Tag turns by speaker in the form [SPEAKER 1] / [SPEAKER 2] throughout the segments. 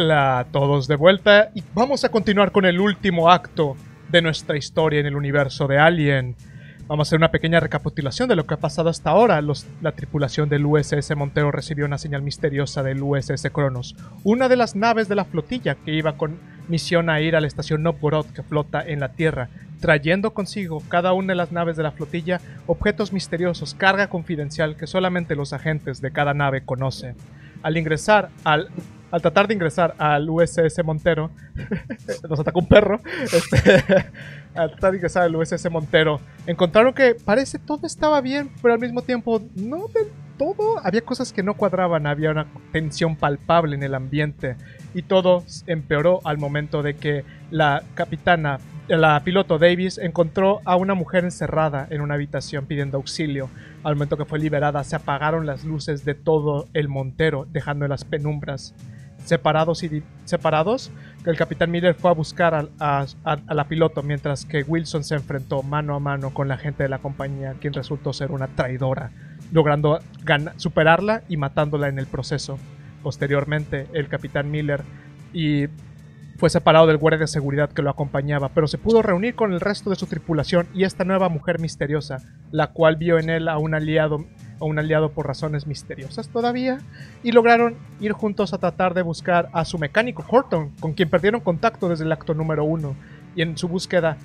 [SPEAKER 1] Hola a todos de vuelta y vamos a continuar con el último acto de nuestra historia en el universo de Alien. Vamos a hacer una pequeña recapitulación de lo que ha pasado hasta ahora. La tripulación del USS Montero recibió una señal misteriosa del USS Cronos, una de las naves de la flotilla que iba con misión a ir a la estación Novgorod que flota en la Tierra, trayendo consigo cada una de las naves de la flotilla objetos misteriosos, carga confidencial que solamente los agentes de cada nave conocen. Al ingresar al al tratar de ingresar al USS Montero, nos atacó un perro, este, al tratar de ingresar al USS Montero, encontraron que parece todo estaba bien, pero al mismo tiempo no del todo, había cosas que no cuadraban, había una tensión palpable en el ambiente y todo empeoró al momento de que la capitana, la piloto Davis encontró a una mujer encerrada en una habitación pidiendo auxilio. Al momento que fue liberada, se apagaron las luces de todo el montero, dejando en las penumbras. Separados y separados, el capitán Miller fue a buscar a, la piloto, mientras que Wilson se enfrentó mano a mano con la gente de la compañía, quien resultó ser una traidora, logrando superarla y matándola en el proceso. Posteriormente, el capitán Miller y fue separado del guardia de seguridad que lo acompañaba, pero se pudo reunir con el resto de su tripulación y esta nueva mujer misteriosa, la cual vio en él a un aliado, a un aliado por razones misteriosas todavía, y lograron ir juntos a tratar de buscar a su mecánico Horton, con quien perdieron contacto desde el acto número uno, y en su búsqueda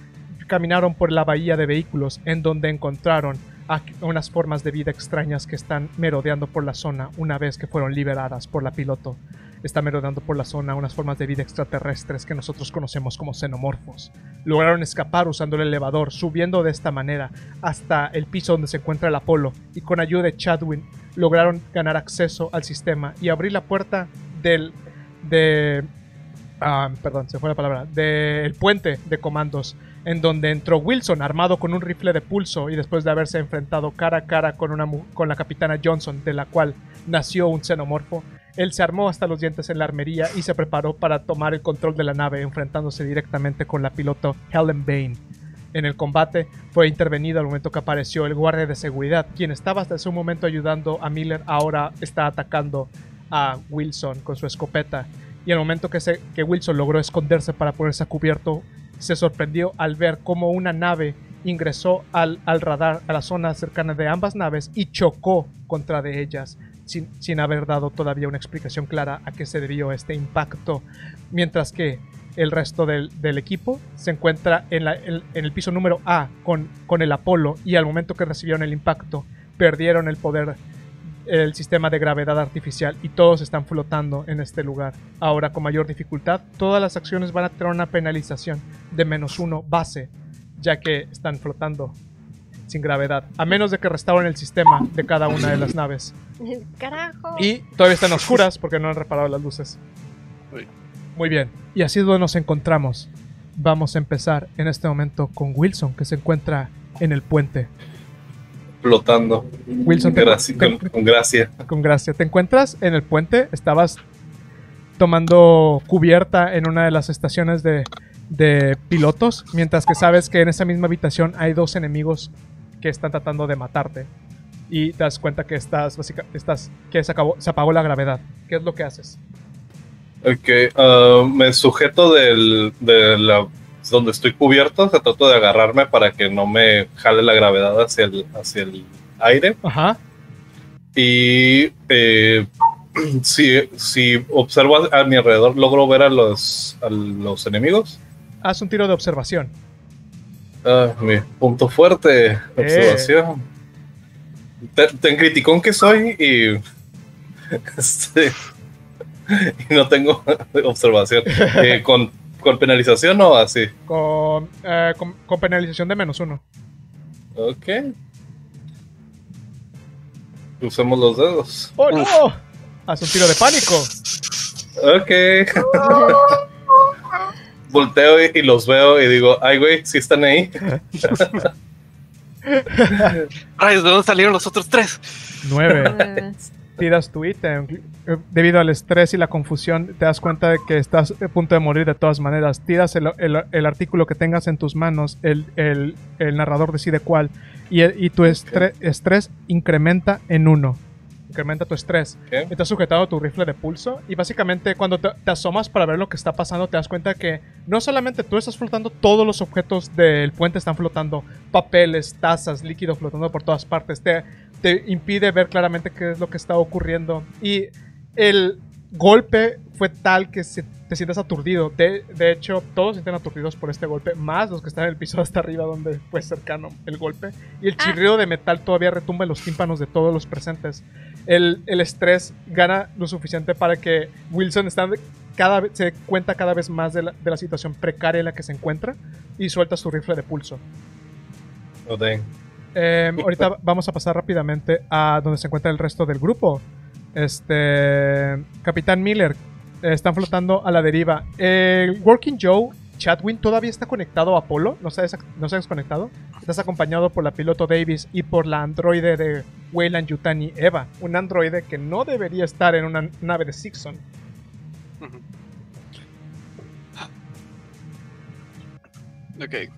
[SPEAKER 1] caminaron por la bahía de vehículos, en donde encontraron a unas formas de vida extrañas que están merodeando por la zona una vez que fueron liberadas por la piloto está merodeando por la zona unas formas de vida extraterrestres que nosotros conocemos como xenomorfos. Lograron escapar usando el elevador, subiendo de esta manera hasta el piso donde se encuentra el Apolo, y con ayuda de Chadwin lograron ganar acceso al sistema y abrir la puerta del... de... ah, perdón, se fue la palabra. Del puente de comandos, en donde entró Wilson armado con un rifle de pulso y después de haberse enfrentado cara a cara con, una, con la capitana Johnson, de la cual nació un xenomorfo, él se armó hasta los dientes en la armería y se preparó para tomar el control de la nave, enfrentándose directamente con la piloto Helen Bain. En el combate fue intervenido al momento que apareció el guardia de seguridad, quien estaba hasta ese momento ayudando a Miller, ahora está atacando a Wilson con su escopeta. Y al momento que, se- que Wilson logró esconderse para ponerse a cubierto, se sorprendió al ver cómo una nave ingresó al, al radar a la zona cercana de ambas naves y chocó contra de ellas, sin, sin haber dado todavía una explicación clara a qué se debió este impacto. Mientras que el resto del, del equipo se encuentra en, la- en- el piso número A con, con el Apolo y al momento que recibieron el impacto perdieron el poder el sistema de gravedad artificial y todos están flotando en este lugar. Ahora con mayor dificultad, todas las acciones van a tener una penalización de menos uno base, ya que están flotando sin gravedad, a menos de que restauren el sistema de cada una de las naves.
[SPEAKER 2] Carajo.
[SPEAKER 1] Y todavía están oscuras porque no han reparado las luces.
[SPEAKER 3] Uy.
[SPEAKER 1] Muy bien. Y así es donde nos encontramos. Vamos a empezar en este momento con Wilson, que se encuentra en el puente.
[SPEAKER 3] flotando.
[SPEAKER 1] Wilson, te-
[SPEAKER 3] Graci-
[SPEAKER 1] te-
[SPEAKER 3] con, con gracia.
[SPEAKER 1] con gracia. ¿Te encuentras en el puente? Estabas tomando cubierta en una de las estaciones de, de pilotos, mientras que sabes que en esa misma habitación hay dos enemigos que están tratando de matarte. Y te das cuenta que estás, estás que se, acabó, se apagó la gravedad. ¿Qué es lo que haces?
[SPEAKER 3] Ok, ah, me sujeto del, de la, donde estoy cubierto, se trato de agarrarme para que no me jale la gravedad hacia el, hacia el aire.
[SPEAKER 1] Ajá.
[SPEAKER 3] Y eh, si, si observo a, a mi alrededor, logro ver a los, a los enemigos.
[SPEAKER 1] Haz un tiro de observación.
[SPEAKER 3] Ah, mi punto fuerte, observación. Te- Ten criticón que soy y, este, y no tengo observación. Eh, con, ¿Con penalización o así?
[SPEAKER 1] Con, eh, con, con penalización de menos uno.
[SPEAKER 3] Ok. Usemos los dedos.
[SPEAKER 1] ¡Oh, no! Haz un tiro de pánico.
[SPEAKER 3] Ok. Volteo y, y los veo y digo, ay, güey, si están ahí.
[SPEAKER 4] Rayos, ¿de dónde salieron los otros tres?
[SPEAKER 1] Nueve. Tiras tu ítem. Debido al estrés y la confusión, te das cuenta de que estás a punto de morir de todas maneras. Tiras el, el- el artículo que tengas en tus manos, el, el- el narrador decide cuál, y, tu estre- estrés incrementa en uno. Incrementa tu estrés.
[SPEAKER 3] ¿Qué?
[SPEAKER 1] Estás sujetado a tu rifle de pulso y básicamente cuando te, te asomas para ver lo que está pasando te das cuenta que no solamente tú estás flotando, todos los objetos del puente están flotando. Papeles, tazas, líquido flotando por todas partes. Te, te impide ver claramente qué es lo que está ocurriendo. Y el golpe fue tal que se- te sientes aturdido. De, de hecho, todos se sienten aturdidos por este golpe, más los que están en el piso hasta arriba donde fue cercano el golpe. Y el
[SPEAKER 2] Ah.
[SPEAKER 1] chirrido de metal todavía retumba en los tímpanos de todos los presentes. El, el estrés gana lo suficiente para que Wilson está cada vez, se cuenta cada vez más de la, de la situación precaria en la que se encuentra y suelta su rifle de pulso.
[SPEAKER 3] Oh.
[SPEAKER 1] Eh, ahorita vamos a pasar rápidamente a donde se encuentra el resto del grupo. Este. Capitán Miller. eh, están flotando a la deriva. El Working Joe Chadwin todavía está conectado a Apolo. No se, ha desac- no se ha desconectado. Estás acompañado por la piloto Davis y por la androide de Weyland Yutani Eva. Un androide que no debería estar en una nave de Sixon.
[SPEAKER 4] Ok.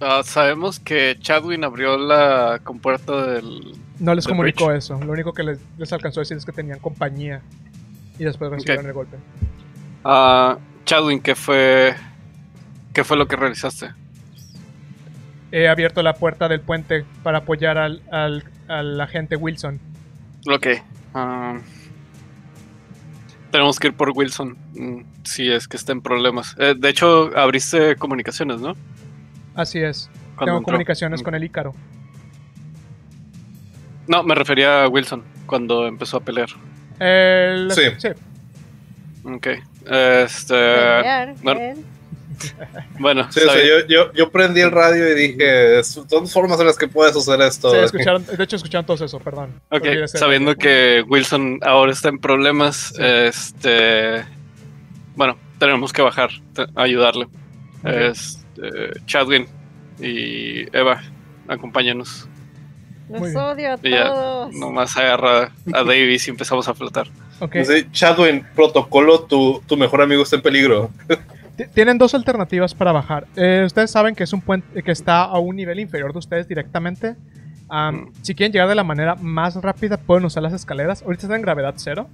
[SPEAKER 4] Ah, sabemos que Chadwin abrió la compuerta del.
[SPEAKER 1] No les comunicó
[SPEAKER 4] Bridge.
[SPEAKER 1] eso. Lo único que les, les alcanzó a decir es que tenían compañía. Y después recibieron el golpe.
[SPEAKER 4] Ah, Chadwin, ¿qué fue. ¿Qué fue lo que realizaste?
[SPEAKER 1] He abierto la puerta del puente para apoyar al, al, al agente Wilson.
[SPEAKER 4] Ok. ah, tenemos que ir por Wilson. mm, Si es que está en problemas. Eh, de hecho, abriste comunicaciones, ¿no?
[SPEAKER 1] Así es.
[SPEAKER 4] Cuando
[SPEAKER 1] Tengo
[SPEAKER 4] entró.
[SPEAKER 1] comunicaciones
[SPEAKER 4] Mm.
[SPEAKER 1] con el Ícaro.
[SPEAKER 4] No, me refería a Wilson cuando empezó a pelear.
[SPEAKER 1] El-
[SPEAKER 3] Sí.
[SPEAKER 4] Ok. Este.
[SPEAKER 2] Pelear,
[SPEAKER 4] bueno.
[SPEAKER 2] él.
[SPEAKER 4] Bueno,
[SPEAKER 3] Sí, o sea,
[SPEAKER 4] sabi-
[SPEAKER 3] yo, yo, yo prendí el radio y dije, son formas en las que puedes hacer esto.
[SPEAKER 1] Sí, escucharon, de hecho escucharon todos eso, perdón.
[SPEAKER 4] Ok,
[SPEAKER 1] Olvídese.
[SPEAKER 4] sabiendo que Wilson ahora está en problemas,
[SPEAKER 1] Sí.
[SPEAKER 4] este. Bueno, tenemos que bajar, te- ayudarle.
[SPEAKER 1] Ok.
[SPEAKER 4] Este, Chadwin y Eva, acompáñanos.
[SPEAKER 2] Los odio a
[SPEAKER 4] Y ya,
[SPEAKER 2] todos.
[SPEAKER 4] nomás agarra a Davis y empezamos a flotar.
[SPEAKER 1] Ok.
[SPEAKER 3] Sí, Chadwin, protocolo, tu, tu mejor amigo está en peligro.
[SPEAKER 1] Tienen dos alternativas para bajar. Eh, ustedes saben que es un puente que está a un nivel inferior de ustedes directamente. Am. Si quieren llegar de la manera más rápida, pueden usar las escaleras. Ahorita están en gravedad cero.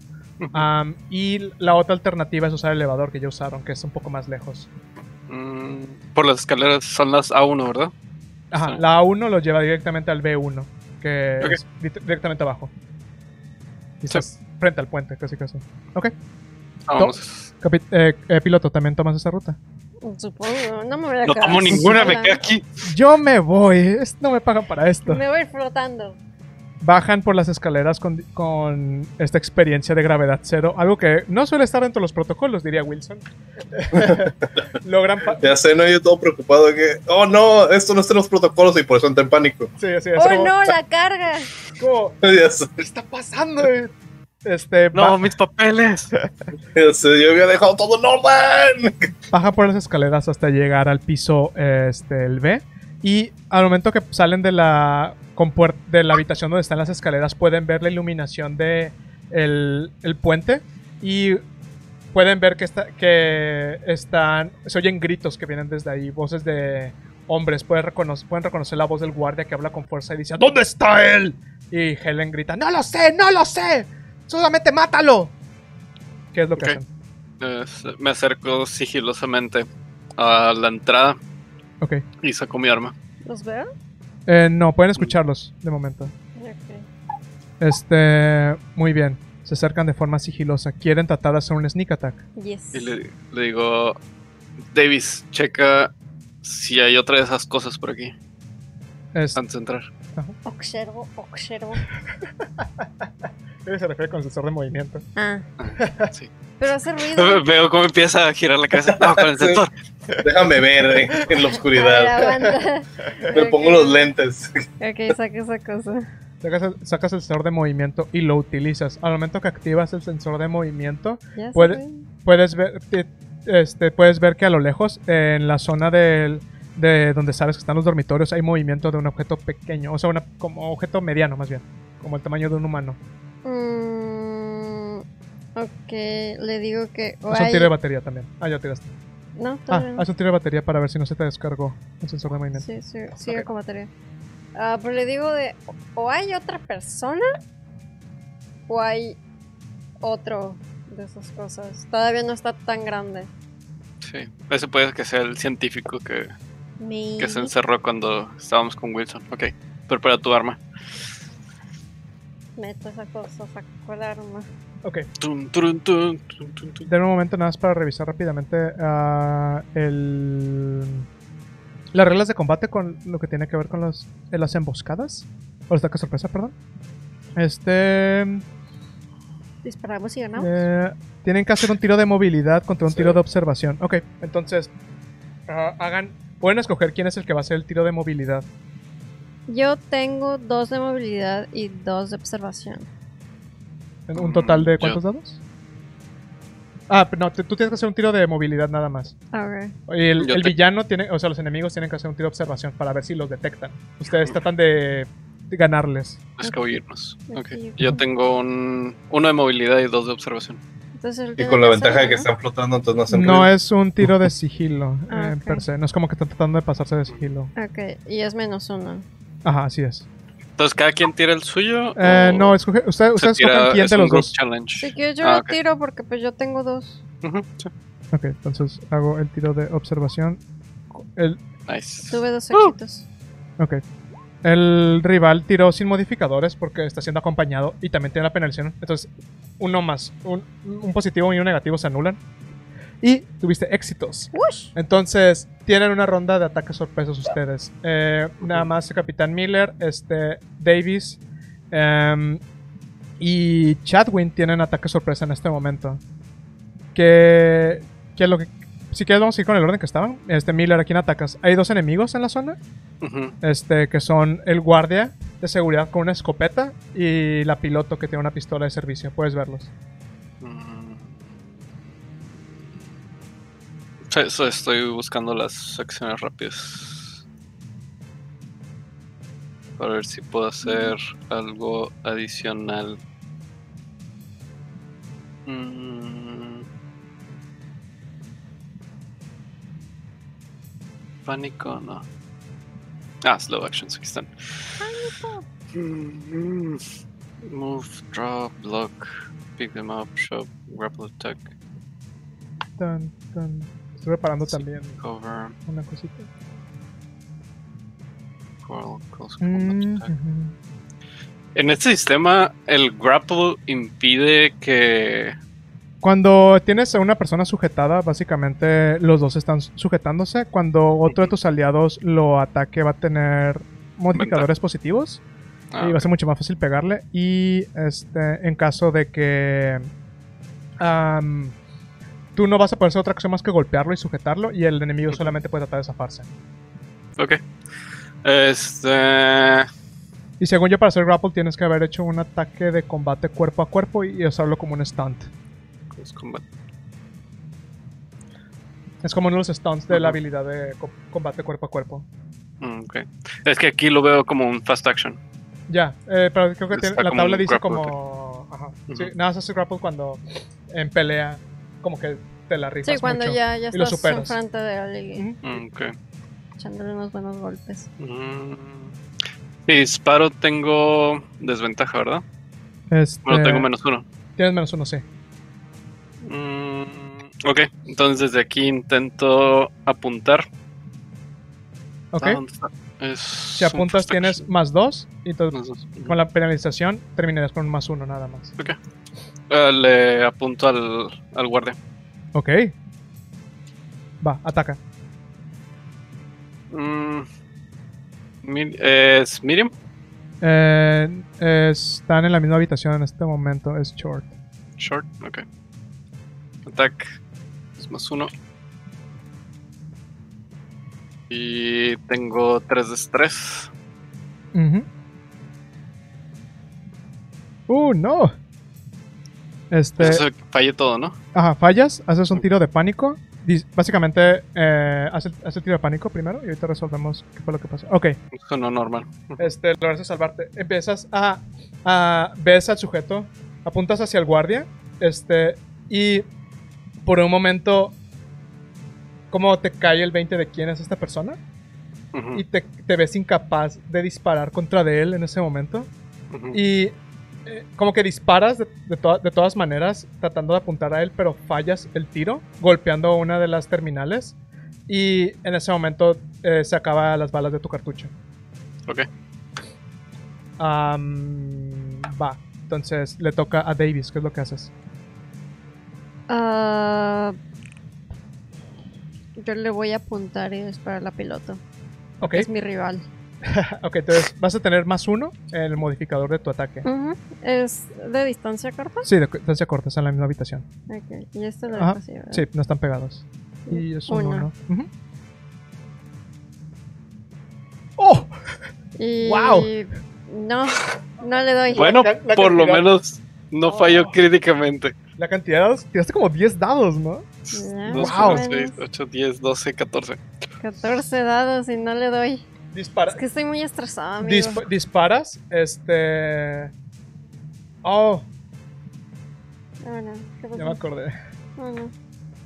[SPEAKER 1] Y la otra alternativa es usar el elevador que ya usaron, que es un poco más lejos.
[SPEAKER 4] Mm, por las escaleras son las A1, ¿verdad?
[SPEAKER 1] Ajá,
[SPEAKER 4] Sí.
[SPEAKER 1] la A1 lo lleva directamente al B1, que es di- directamente abajo. Y estás frente al puente, casi casi. Ok.
[SPEAKER 4] Vamos.
[SPEAKER 1] Eh, eh, piloto, ¿también tomas esa ruta?
[SPEAKER 2] Supongo, no me voy a
[SPEAKER 4] No tomo ninguna, me quedé aquí.
[SPEAKER 1] Yo me voy, no me pagan para esto.
[SPEAKER 2] Me voy flotando.
[SPEAKER 1] Bajan por las escaleras con, con esta experiencia de gravedad cero, algo que no suele estar dentro de los protocolos, diría Wilson. Logran...
[SPEAKER 3] Ya sé, no, yo todo preocupado de que, oh no, esto no está en los protocolos y por eso entré en pánico.
[SPEAKER 1] Sí, sí, es
[SPEAKER 2] ¡Oh
[SPEAKER 1] como-
[SPEAKER 2] no, la carga!
[SPEAKER 1] como, ¿Qué está pasando? eh? Este,
[SPEAKER 4] No, mis papeles.
[SPEAKER 3] sé, yo había dejado todo en orden.
[SPEAKER 1] baja por las escaleras hasta llegar al piso este, el B. Y al momento que salen de la, de la habitación donde están las escaleras, pueden ver la iluminación de el, el puente. Y pueden ver que, está, que están. Se oyen gritos que vienen desde ahí, voces de hombres. Pueden reconocer, pueden reconocer la voz del guardia que habla con fuerza y dice: ¿Dónde está él? Y Helen grita: ¡No lo sé! ¡No lo sé! ¡Solamente mátalo! ¿Qué es lo que hacen?
[SPEAKER 4] Me acerco sigilosamente a la entrada
[SPEAKER 1] Ok.
[SPEAKER 4] y saco mi arma.
[SPEAKER 2] ¿Los veo?
[SPEAKER 1] Eh, no, pueden escucharlos de momento.
[SPEAKER 2] Ok.
[SPEAKER 1] Este, muy bien. Se acercan de forma sigilosa. Quieren tratar de hacer un sneak attack.
[SPEAKER 2] Yes.
[SPEAKER 4] Y le, le digo, Davis, checa si hay otra de esas cosas por aquí
[SPEAKER 1] Es,
[SPEAKER 4] antes de entrar.
[SPEAKER 2] Observo, observo.
[SPEAKER 1] se refiere con sensor de movimiento.
[SPEAKER 2] Ah,
[SPEAKER 4] Sí.
[SPEAKER 2] pero hace ruido.
[SPEAKER 4] Veo cómo empieza a girar la cabeza. No, con el sensor.
[SPEAKER 3] Déjame ver eh, en la oscuridad. Me pongo los lentes.
[SPEAKER 2] Ok, saca esa cosa.
[SPEAKER 1] Sacas el, sacas el sensor de movimiento y lo utilizas. Al momento que activas el sensor de movimiento, Puede- puedes ver, te- este, puedes ver que a lo lejos, en la zona del, de donde sabes que están los dormitorios, hay movimiento de un objeto pequeño. O sea, una, como objeto mediano más bien. Como el tamaño de un humano.
[SPEAKER 2] Mm, ok, le digo que.
[SPEAKER 1] Haz un tiro de batería también. Ah, ya tiraste.
[SPEAKER 2] No,
[SPEAKER 1] Ah,
[SPEAKER 2] todavía no.
[SPEAKER 1] haz un tiro de batería para ver si no se te descargó el sensor de movimiento.
[SPEAKER 2] Sí, sí, sigue con batería. Ah, pero le digo de. O hay otra persona o hay otro de esas cosas. Todavía no está tan grande.
[SPEAKER 4] Sí. Ese puede que sea el científico que, que se encerró cuando estábamos con Wilson. Ok. Prepara tu arma.
[SPEAKER 2] Meto esa cosa, saco el arma.
[SPEAKER 1] Ok. De un momento nada más para revisar rápidamente ah, el... las reglas de combate con lo que tiene que ver con los, las emboscadas. O los ataques sorpresa, perdón. Este...
[SPEAKER 2] Disparamos y ganamos.
[SPEAKER 1] eh, tienen que hacer un tiro de movilidad contra un
[SPEAKER 3] Sí.
[SPEAKER 1] tiro de observación. Ok, entonces... ah, hagan... Pueden escoger quién es el que va a hacer el tiro de movilidad.
[SPEAKER 2] Yo tengo dos de movilidad y dos de observación.
[SPEAKER 1] ¿Un total de
[SPEAKER 4] Mm,
[SPEAKER 1] cuántos dados? Ah, pero no, tú tienes que hacer un tiro de movilidad nada más.
[SPEAKER 2] Ok.
[SPEAKER 1] Y el, el
[SPEAKER 4] te-
[SPEAKER 1] villano tiene, o sea, los enemigos tienen que hacer un tiro de observación para ver si los detectan. Ustedes tratan de ganarles.
[SPEAKER 4] Escabullirnos. Ok.
[SPEAKER 2] Ok.
[SPEAKER 4] Yo tengo un, uno de movilidad y dos de observación.
[SPEAKER 2] Entonces el
[SPEAKER 3] Y con la ventaja de que están flotando, entonces no hacen
[SPEAKER 1] No
[SPEAKER 3] ruido.
[SPEAKER 1] es un tiro de sigilo
[SPEAKER 2] Ah,
[SPEAKER 1] eh,
[SPEAKER 2] ok.
[SPEAKER 1] per se. No es como que están tratando de pasarse de sigilo.
[SPEAKER 2] Ok, y es menos uno.
[SPEAKER 1] Ajá, así es.
[SPEAKER 4] Entonces, ¿cada quien tira el suyo?
[SPEAKER 1] Eh, no, escoge, usted- ustedes
[SPEAKER 4] tira-
[SPEAKER 1] escogen quién
[SPEAKER 4] es
[SPEAKER 1] de los dos.
[SPEAKER 4] challenge?
[SPEAKER 2] Si quieres yo
[SPEAKER 4] Ah,
[SPEAKER 2] tiro porque pues yo tengo dos.
[SPEAKER 4] Sí.
[SPEAKER 1] Ok, entonces hago el tiro de observación. El,
[SPEAKER 4] Nice.
[SPEAKER 2] Tuve dos
[SPEAKER 4] Uh.
[SPEAKER 2] éxitos.
[SPEAKER 1] ok. El rival tiró sin modificadores porque está siendo acompañado y también tiene la penalización. Entonces, uno más, un, un positivo y un negativo se anulan. Y tuviste éxitos. Entonces, tienen una ronda de ataques sorpresos ustedes. Eh, nada más Capitán Miller, este, Davis em, y Chadwin tienen ataque sorpresa en este momento. Que, que lo que... Si quieres vamos a ir con el orden que estaban. Este Miller, ¿a quién atacas? Hay dos enemigos en la zona. Este, que son el guardia de seguridad con una escopeta y la piloto que tiene una pistola de servicio. Puedes verlos.
[SPEAKER 4] Sí, estoy buscando las acciones rápidas. Para ver si puedo hacer algo adicional. Mm. Pánico, no. Ah, slow actions, aquí están. Mm. Move, draw, block, pick them up, shove, grapple attack,
[SPEAKER 1] Tan, tan. Estoy preparando también
[SPEAKER 4] cover,
[SPEAKER 1] una cosita.
[SPEAKER 4] coral,
[SPEAKER 1] Mm.
[SPEAKER 4] En este sistema, el grapple impide que.
[SPEAKER 1] Cuando tienes a una persona sujetada, básicamente los dos están sujetándose. Cuando otro de tus aliados lo ataque, va a tener modificadores positivos
[SPEAKER 4] Ah,
[SPEAKER 1] y va a ser mucho más fácil pegarle. Y este, en caso de que am, tú no vas a poder hacer otra cosa más que golpearlo y sujetarlo, y el enemigo solamente puede tratar de zafarse.
[SPEAKER 4] ok. Este.
[SPEAKER 1] Y según yo, para hacer grapple, tienes que haber hecho un ataque de combate cuerpo a cuerpo y usarlo como un stunt.
[SPEAKER 4] close combat.
[SPEAKER 1] Es como uno de los stunts de la habilidad de co- combate cuerpo a cuerpo.
[SPEAKER 4] Mm, ok. Es que aquí lo veo como un fast action.
[SPEAKER 1] Ya, eh, pero creo que tiene- la tabla dice
[SPEAKER 4] grapple
[SPEAKER 1] como... Ajá. Sí, nada más hace grapple cuando en pelea como que te la rifas
[SPEAKER 2] Sí, cuando
[SPEAKER 1] mucho.
[SPEAKER 2] ya, ya
[SPEAKER 1] y lo
[SPEAKER 2] estás
[SPEAKER 1] superas.
[SPEAKER 2] enfrente de alguien.
[SPEAKER 4] Mm, ok.
[SPEAKER 2] echándole unos buenos golpes.
[SPEAKER 4] Mm. Si disparo, tengo desventaja, ¿verdad?
[SPEAKER 1] Este,
[SPEAKER 4] Bueno, tengo menos uno.
[SPEAKER 1] Tienes menos uno, sí.
[SPEAKER 4] Mm, ok, entonces desde aquí intento apuntar.
[SPEAKER 1] Ok.
[SPEAKER 4] Ah, ¿dónde está? Es
[SPEAKER 1] si
[SPEAKER 4] un
[SPEAKER 1] apuntas tienes
[SPEAKER 4] action.
[SPEAKER 1] más dos y entonces
[SPEAKER 4] Más dos.
[SPEAKER 1] Con la penalización terminarías con un más uno nada más.
[SPEAKER 4] Ah, le apunto al, al guardia.
[SPEAKER 1] Ok. Va, ataca.
[SPEAKER 4] Mm, ¿Es medium?
[SPEAKER 1] Eh, están en la misma habitación en este momento. Es short.
[SPEAKER 4] Short, ok. Attack es más uno. Y tengo 3 de estrés.
[SPEAKER 1] Ujú. Uh, no. Este.
[SPEAKER 4] Eso falle todo, ¿no?
[SPEAKER 1] Ajá, fallas, haces un tiro de pánico. Básicamente, eh, el tiro de pánico primero y ahorita resolvemos qué fue lo que pasó. Ok,
[SPEAKER 4] Eso no normal.
[SPEAKER 1] este, logras salvarte. Empiezas a, a. Ves al sujeto, apuntas hacia el guardia, este, y por un momento, como te cae el 20 de quién es esta persona, y te, te ves incapaz de disparar contra de él en ese momento. Y eh, como que disparas de, de de todas maneras, tratando de apuntar a él, pero fallas el tiro, golpeando una de las terminales. Y en ese momento eh, se acaban las balas de tu cartucho.
[SPEAKER 4] Ok.
[SPEAKER 1] Va. Entonces le toca a Davis. ¿Qué es lo que haces?
[SPEAKER 2] Ah, yo le voy a apuntar y disparar la piloto.
[SPEAKER 1] Ok.
[SPEAKER 2] Es mi rival.
[SPEAKER 1] ok, entonces vas a tener más uno en el modificador de tu ataque.
[SPEAKER 2] Ujú. ¿Es de distancia corta?
[SPEAKER 1] Sí, de distancia corta, está en la misma habitación.
[SPEAKER 2] Ok. Y este lo
[SPEAKER 1] Ajá,
[SPEAKER 2] dejo así, ¿verdad?
[SPEAKER 1] Sí, no están pegados. Y es un
[SPEAKER 2] Uno.
[SPEAKER 1] uno. Ujú. ¡Oh!
[SPEAKER 2] Y...
[SPEAKER 1] Guau.
[SPEAKER 2] No, no le doy.
[SPEAKER 4] Bueno,
[SPEAKER 1] La- la
[SPEAKER 4] por lo menos no falló
[SPEAKER 1] Oh.
[SPEAKER 4] críticamente.
[SPEAKER 1] La cantidad de dados, tiraste como 10 dados, ¿no?
[SPEAKER 2] Más
[SPEAKER 1] Wow.
[SPEAKER 2] o
[SPEAKER 4] 6,
[SPEAKER 2] menos.
[SPEAKER 4] 8, 10, 12, 14.
[SPEAKER 2] 14 dados y no le doy.
[SPEAKER 1] Dispara,
[SPEAKER 2] Es que estoy muy estresada, amigo.
[SPEAKER 1] dispa- disparas, este... Oh,
[SPEAKER 2] Ah, no. ¿Qué pasó?
[SPEAKER 1] ya me acordé.
[SPEAKER 2] Ah, no.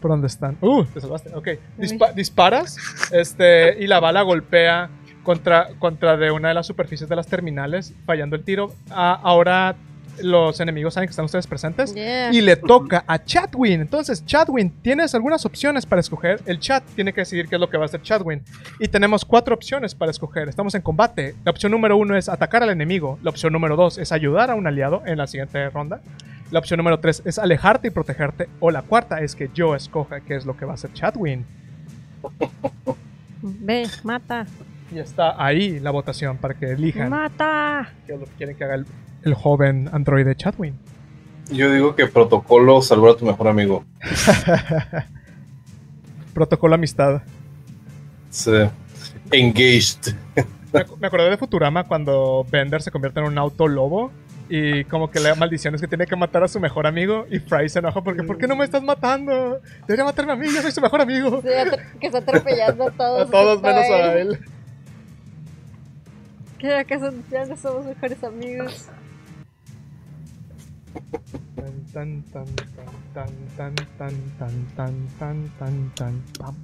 [SPEAKER 1] ¿Por dónde están? Uh, te salvaste. Ok. Dispa- disparas, este, y la bala golpea contra, contra de una de las superficies de las terminales, fallando el tiro. Ah, ahora los enemigos saben que están ustedes presentes.
[SPEAKER 2] Yeah.
[SPEAKER 1] Y le toca a Chadwin. Entonces, Chadwin, tienes algunas opciones para escoger. El chat tiene que decidir qué es lo que va a hacer Chadwin. Y tenemos cuatro opciones para escoger. Estamos en combate. La opción número uno es atacar al enemigo. La opción número dos es ayudar a un aliado en la siguiente ronda. La opción número tres es alejarte y protegerte. O la cuarta es que yo escoja qué es lo que va a hacer Chadwin.
[SPEAKER 2] Ve, mata.
[SPEAKER 1] Y está ahí la votación para que elijan
[SPEAKER 2] Mata.
[SPEAKER 1] qué es lo que quieren que haga el, el joven androide Chadwin.
[SPEAKER 3] Yo digo que protocolo salvar a tu mejor amigo.
[SPEAKER 1] Protocolo amistad.
[SPEAKER 3] Sí. Engaged.
[SPEAKER 1] Me, ac- me acordé de Futurama cuando Bender se convierte en un auto lobo y como que la maldición es que tiene que matar a su mejor amigo y Fry se enoja porque ¿por qué no me estás matando? Debería matarme a mí, yo soy su mejor amigo.
[SPEAKER 2] Sí, que está atropellando a todos.
[SPEAKER 1] A todos menos a él.
[SPEAKER 2] ¿Qué acaso ya no somos mejores amigos?
[SPEAKER 1] Tan, tan, tan, tan, tan, tan, tan, tan, tan, tan, pam.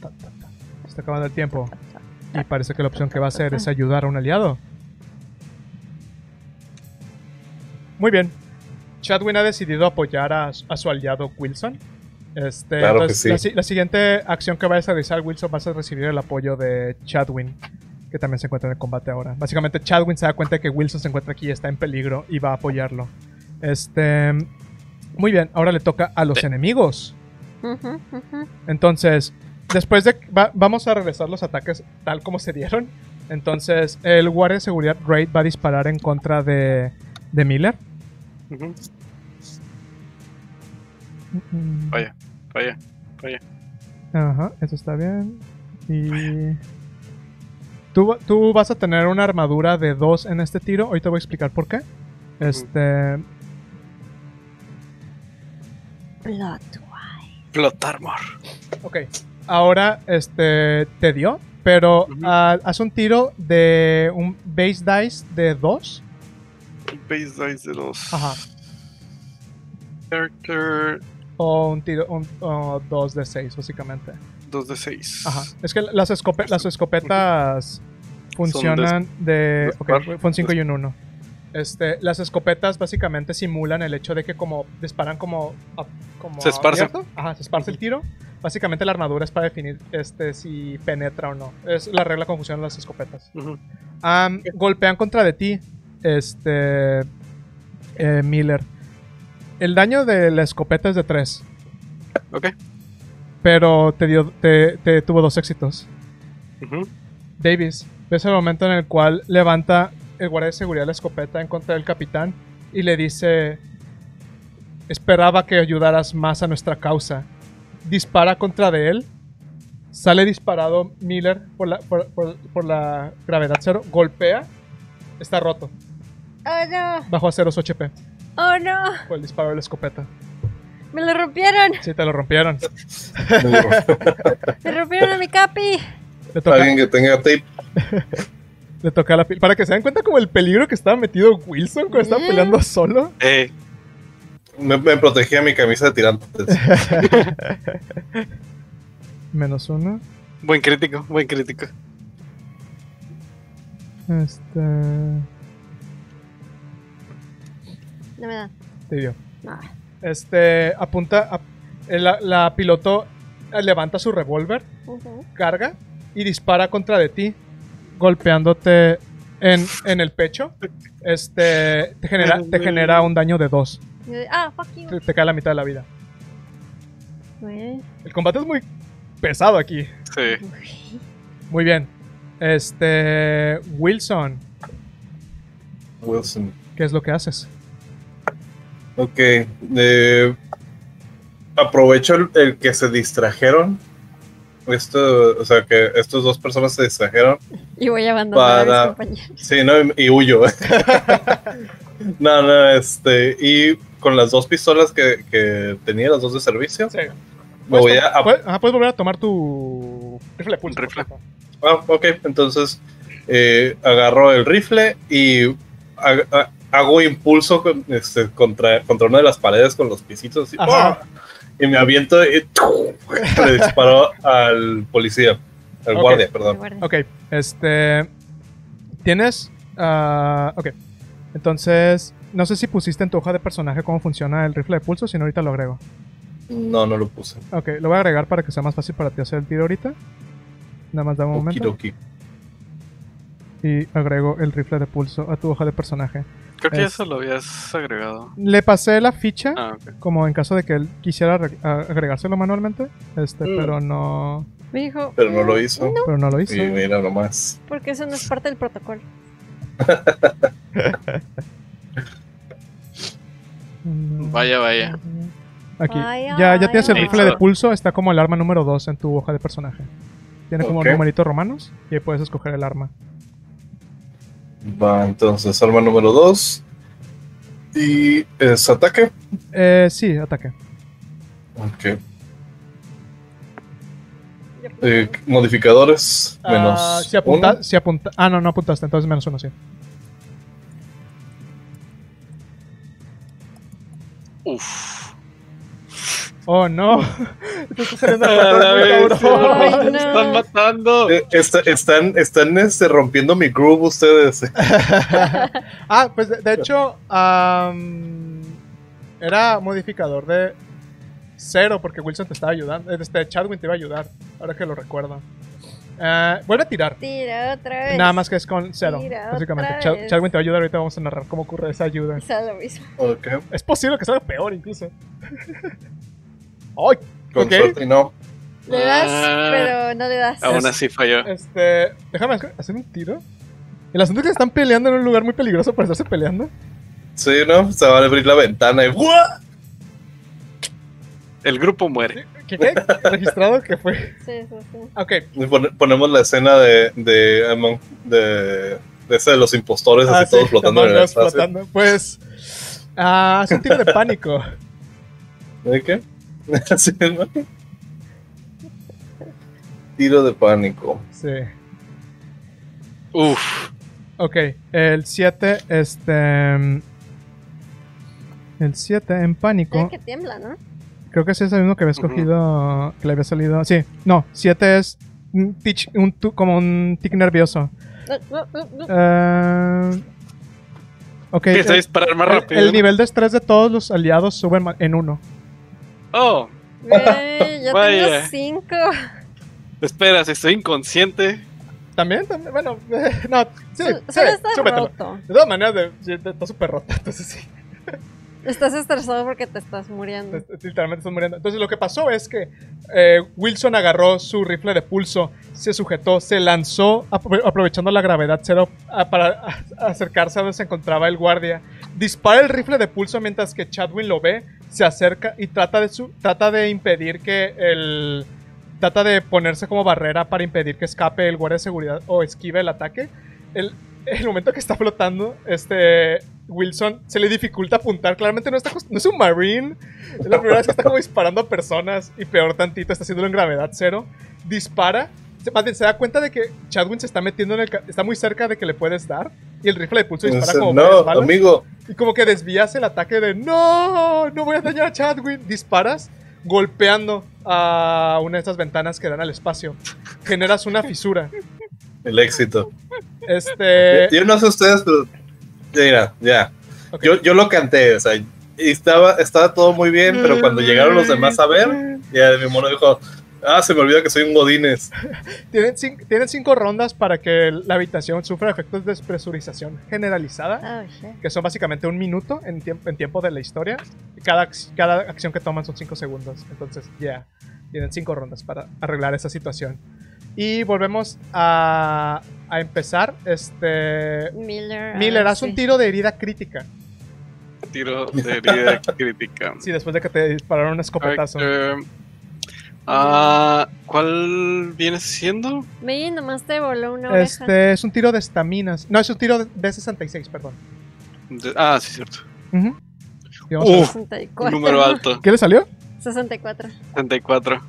[SPEAKER 1] Tan, tan, tan. Se Está acabando el tiempo. Y parece que la opción que va a hacer es ayudar a un aliado. Muy bien. Chadwin ha decidido apoyar a, a su aliado Wilson. Este,
[SPEAKER 3] Claro que
[SPEAKER 1] entonces,
[SPEAKER 3] sí.
[SPEAKER 1] la, si- la siguiente acción que vayas a realizar, Wilson, vas a recibir el apoyo de Chadwin, que también se encuentra en el combate ahora. Básicamente, Chadwin se da cuenta de que Wilson se encuentra aquí y está en peligro y va a apoyarlo. Este. Muy bien, ahora le toca a los enemigos. Entonces, después de. va- vamos a regresar los ataques tal como se dieron. Entonces, el guardia de seguridad Raid va a disparar en contra de, de Miller.
[SPEAKER 4] Ujú.
[SPEAKER 1] Mm,
[SPEAKER 4] Vaya, vaya.
[SPEAKER 1] Ajá, eso está bien. Y. Tú, tú vas a tener una armadura de 2 en este tiro. Hoy te voy a explicar por qué. Este.
[SPEAKER 2] Plot.
[SPEAKER 4] Plot Armor.
[SPEAKER 1] Ok. Ahora, este. Te dio. Pero
[SPEAKER 4] Ujú.
[SPEAKER 1] ah, haz un tiro de un base dice de 2.
[SPEAKER 4] Base dice de los.
[SPEAKER 1] Ajá.
[SPEAKER 4] Character
[SPEAKER 1] O un tiro. Un, o dos de 6, básicamente.
[SPEAKER 4] 2 de 6.
[SPEAKER 1] Ajá. Es que las, escope- las escopetas funcionan de. Ok,
[SPEAKER 4] dispar.
[SPEAKER 1] fue un 5 y un 1. Este, las escopetas básicamente simulan el hecho de que como disparan como, a- como
[SPEAKER 4] Se esparce.
[SPEAKER 1] abierto. Ajá, se esparce el tiro. Básicamente la armadura es para definir este si penetra o no. Es la regla como funcionan las escopetas. Golpean contra de ti, este eh, Miller. El daño de la escopeta es de 3,
[SPEAKER 4] Ok.
[SPEAKER 1] pero te dio, te, te tuvo dos éxitos.
[SPEAKER 4] Ujú.
[SPEAKER 1] Davis, ves el momento en el cual levanta el guardia de seguridad la escopeta en contra del capitán y le dice: Esperaba que ayudaras más a nuestra causa. Dispara contra de él. Sale disparado Miller por la, por, por- por la gravedad cero. Golpea. Está roto.
[SPEAKER 2] Oh no,
[SPEAKER 1] Bajo a ceros HP
[SPEAKER 2] oh no,
[SPEAKER 1] por el disparo de la escopeta.
[SPEAKER 2] me lo rompieron,
[SPEAKER 1] Sí, te lo rompieron.
[SPEAKER 2] me rompieron a mi capi.
[SPEAKER 1] Le toca,
[SPEAKER 3] Alguien que tenga tape.
[SPEAKER 1] le toca la Para que se den cuenta como el peligro que estaba metido Wilson cuando estaba
[SPEAKER 2] Yeah.
[SPEAKER 1] peleando solo.
[SPEAKER 4] Eh,
[SPEAKER 3] Me, me protegía mi camisa de tirantes.
[SPEAKER 1] Menos uno.
[SPEAKER 4] buen crítico, buen crítico.
[SPEAKER 1] Este.
[SPEAKER 2] No me da.
[SPEAKER 1] Te dio.
[SPEAKER 2] Ah,
[SPEAKER 1] Este, apunta, ap- eh, la, la piloto eh, levanta su revólver, carga y dispara contra de ti, golpeándote en, en el pecho. Este, te genera, te genera un daño de 2.
[SPEAKER 2] Y yo de, Ah, fuck you.
[SPEAKER 1] Te, te cae la mitad de la vida. El combate es muy pesado aquí.
[SPEAKER 4] Sí.
[SPEAKER 1] Muy bien. Este, Wilson,
[SPEAKER 3] Wilson.
[SPEAKER 1] ¿qué es lo que haces?
[SPEAKER 3] Ok. eh, aprovecho el, el que se distrajeron. Esto, o sea, que estas dos personas se distrajeron.
[SPEAKER 2] Y voy a abandonar a
[SPEAKER 3] Para-
[SPEAKER 2] mis compañeros.
[SPEAKER 3] Sí, no, y, y huyo. no, no, este. Y con las dos pistolas que, que tenía, las dos de servicio,
[SPEAKER 1] Sí.
[SPEAKER 3] me voy a.
[SPEAKER 1] Puedes, ajá, puedes volver a tomar tu rifle de pulso.
[SPEAKER 4] Rifle.
[SPEAKER 3] Ah, ok, entonces eh, agarro el rifle y ha- ha- hago impulso con- este, contra, contra una de las paredes con los pisitos. así,
[SPEAKER 1] Ajá.
[SPEAKER 3] Y me aviento y le disparo al policía, al guardia, perdón.
[SPEAKER 1] Ok, este. Tienes. ah, ok. Entonces, no sé si pusiste en tu hoja de personaje cómo funciona el rifle de pulso, si no, ahorita lo agrego.
[SPEAKER 3] No, no lo puse.
[SPEAKER 1] Ok, lo voy a agregar para que sea más fácil para ti hacer el tiro ahorita. Nada más dame un momento.
[SPEAKER 3] Okidoki.
[SPEAKER 1] Y agrego el rifle de pulso a tu hoja de personaje.
[SPEAKER 4] Creo que
[SPEAKER 1] Es-
[SPEAKER 4] eso lo habías agregado.
[SPEAKER 1] Le pasé la ficha,
[SPEAKER 4] Ah,
[SPEAKER 1] como en caso de que él quisiera agregárselo manualmente, este,
[SPEAKER 3] Mm.
[SPEAKER 1] pero no,
[SPEAKER 2] Me dijo.
[SPEAKER 3] Pero no lo
[SPEAKER 2] "Mm,
[SPEAKER 3] hizo.
[SPEAKER 1] pero no lo hizo.
[SPEAKER 3] Y mira nomás.
[SPEAKER 2] Porque eso no es parte del protocolo.
[SPEAKER 4] Vaya, vaya.
[SPEAKER 1] Aquí.
[SPEAKER 2] Vaya,
[SPEAKER 1] ya, ya tienes el rifle de pulso, está como el arma número 2 en tu hoja de personaje. Tiene como numeritos romanos y ahí puedes escoger el arma.
[SPEAKER 3] Va, entonces, arma número 2. Y es ataque.
[SPEAKER 1] Eh, sí, ataque.
[SPEAKER 3] Ok. Eh, modificadores. Menos.
[SPEAKER 1] Ah, si apunta,
[SPEAKER 3] uno.
[SPEAKER 1] si apunta, ah, no, no apuntaste, entonces menos uno, sí.
[SPEAKER 4] Uf. Me
[SPEAKER 2] no.
[SPEAKER 4] están matando.
[SPEAKER 3] Eh, está- están están este, rompiendo mi groove ustedes.
[SPEAKER 1] ah, pues de, de hecho, am, era modificador de cero porque Wilson te estaba ayudando. eh, Este Chadwin te iba a ayudar, ahora que lo recuerdo. Ah, vuelve a tirar.
[SPEAKER 2] Tira otra vez.
[SPEAKER 1] Nada más que es con cero, básicamente.
[SPEAKER 2] otra.
[SPEAKER 1] Chadwin te va a ayudar, ahorita vamos a narrar cómo ocurre esa ayuda.
[SPEAKER 2] Sale lo mismo.
[SPEAKER 3] Ok.
[SPEAKER 1] Es posible que salga peor incluso. ¡Ay!
[SPEAKER 3] Con
[SPEAKER 1] Ok.
[SPEAKER 3] suerte y no.
[SPEAKER 2] Le das,
[SPEAKER 4] Ah.
[SPEAKER 2] pero no le das.
[SPEAKER 4] Aún así falló.
[SPEAKER 1] Este. Déjame hacer un tiro. El asunto es que están peleando en un lugar muy peligroso para estarse peleando.
[SPEAKER 3] Sí, ¿no? Se va a abrir la ventana y ¡guau!
[SPEAKER 4] El grupo muere.
[SPEAKER 1] ¿Qué, qué? ¿Registrado que fue?
[SPEAKER 2] Sí, sí, sí.
[SPEAKER 1] Ok.
[SPEAKER 3] Ponemos la escena de de, Among- de, de ese de los impostores
[SPEAKER 1] Ah,
[SPEAKER 3] así todos
[SPEAKER 1] sí,
[SPEAKER 3] flotando en el espacio.
[SPEAKER 1] flotando. Pues. Ah, es un tiro de pánico.
[SPEAKER 3] ¿De qué? Sí, ¿no? Tiro de pánico.
[SPEAKER 1] Sí.
[SPEAKER 4] Uf.
[SPEAKER 1] Ok. El 7, este. El 7 en
[SPEAKER 2] Es
[SPEAKER 1] pánico.
[SPEAKER 2] que tiembla, ¿no?
[SPEAKER 1] Creo que ese es el mismo que había escogido. Que le había salido. Sí, no. 7 es. un tic- un tu- como un tic nervioso. Eh, ok.
[SPEAKER 4] Empieza a
[SPEAKER 1] el-
[SPEAKER 4] disparar más
[SPEAKER 1] el,
[SPEAKER 4] rápido.
[SPEAKER 1] el nivel de estrés de todos los aliados sube en 1.
[SPEAKER 4] Oh,
[SPEAKER 2] ya
[SPEAKER 4] Vaya.
[SPEAKER 2] tengo cinco.
[SPEAKER 4] espera, si estoy inconsciente.
[SPEAKER 1] ¿También? también bueno, no. Sí,
[SPEAKER 2] Solo
[SPEAKER 1] sí,
[SPEAKER 2] está roto.
[SPEAKER 1] De todas maneras, de- está súper rota. Entonces sí.
[SPEAKER 2] Estás estresado porque te estás muriendo.
[SPEAKER 1] Literalmente estás muriendo. Entonces lo que pasó es que eh, Wilson agarró su rifle de pulso, se sujetó, se lanzó apro- aprovechando la gravedad cero a- para a- acercarse a donde se encontraba el guardia. Dispara el rifle de pulso mientras que Chadwin lo ve, se acerca y trata de, su- trata de impedir que el... Trata de ponerse como barrera para impedir que escape el guardia de seguridad o esquive el ataque. El, el momento que está flotando, este Wilson se le dificulta apuntar. Claramente no, está, no es un marine. Es la primera vez que está como disparando a personas y peor tantito, está haciéndolo en gravedad cero. Dispara. Se- Más bien se da cuenta de que Chadwin se está metiendo en el... Está muy cerca de que le puedes dar. Y el rifle de pulso dispara
[SPEAKER 3] Dice,
[SPEAKER 1] como
[SPEAKER 3] no,
[SPEAKER 1] balas.
[SPEAKER 3] amigo.
[SPEAKER 1] Y como que desvías el ataque de no, no voy a dañar a Chadwin. Disparas golpeando a una de estas ventanas que dan al espacio. Generas una fisura.
[SPEAKER 3] El éxito.
[SPEAKER 1] Este.
[SPEAKER 3] Yo no sé ustedes, pero. Mira, ya. Yo, yo lo canté, o sea, y estaba, estaba todo muy bien, pero cuando llegaron los demás a ver, ya mi mono dijo, ah, se me olvida que soy un Godines.
[SPEAKER 1] Tienen, cin- tienen cinco rondas para que la habitación sufra efectos de despresurización generalizada,
[SPEAKER 2] Oh, shit.
[SPEAKER 1] que son básicamente un minuto en, tiemp- en tiempo de la historia. Cada, ac- cada acción que toman son cinco segundos. Entonces, ya, tienen cinco rondas para arreglar esa situación. Y volvemos a, a empezar. Este,
[SPEAKER 2] Miller. ah,
[SPEAKER 1] Miller, haz un
[SPEAKER 2] sí.
[SPEAKER 1] tiro de herida crítica.
[SPEAKER 4] Tiro de herida crítica.
[SPEAKER 1] Sí, después de que te dispararon un escopetazo.
[SPEAKER 4] Ok, ah, ¿Cuál viene siendo?
[SPEAKER 2] Me nomás te voló una oreja.
[SPEAKER 1] Este es un tiro de estaminas. No, es un tiro de, de 66, perdón.
[SPEAKER 4] De- ah, sí, cierto.
[SPEAKER 2] 64.
[SPEAKER 4] un número alto.
[SPEAKER 1] ¿Qué le salió?
[SPEAKER 2] 64.
[SPEAKER 4] 74.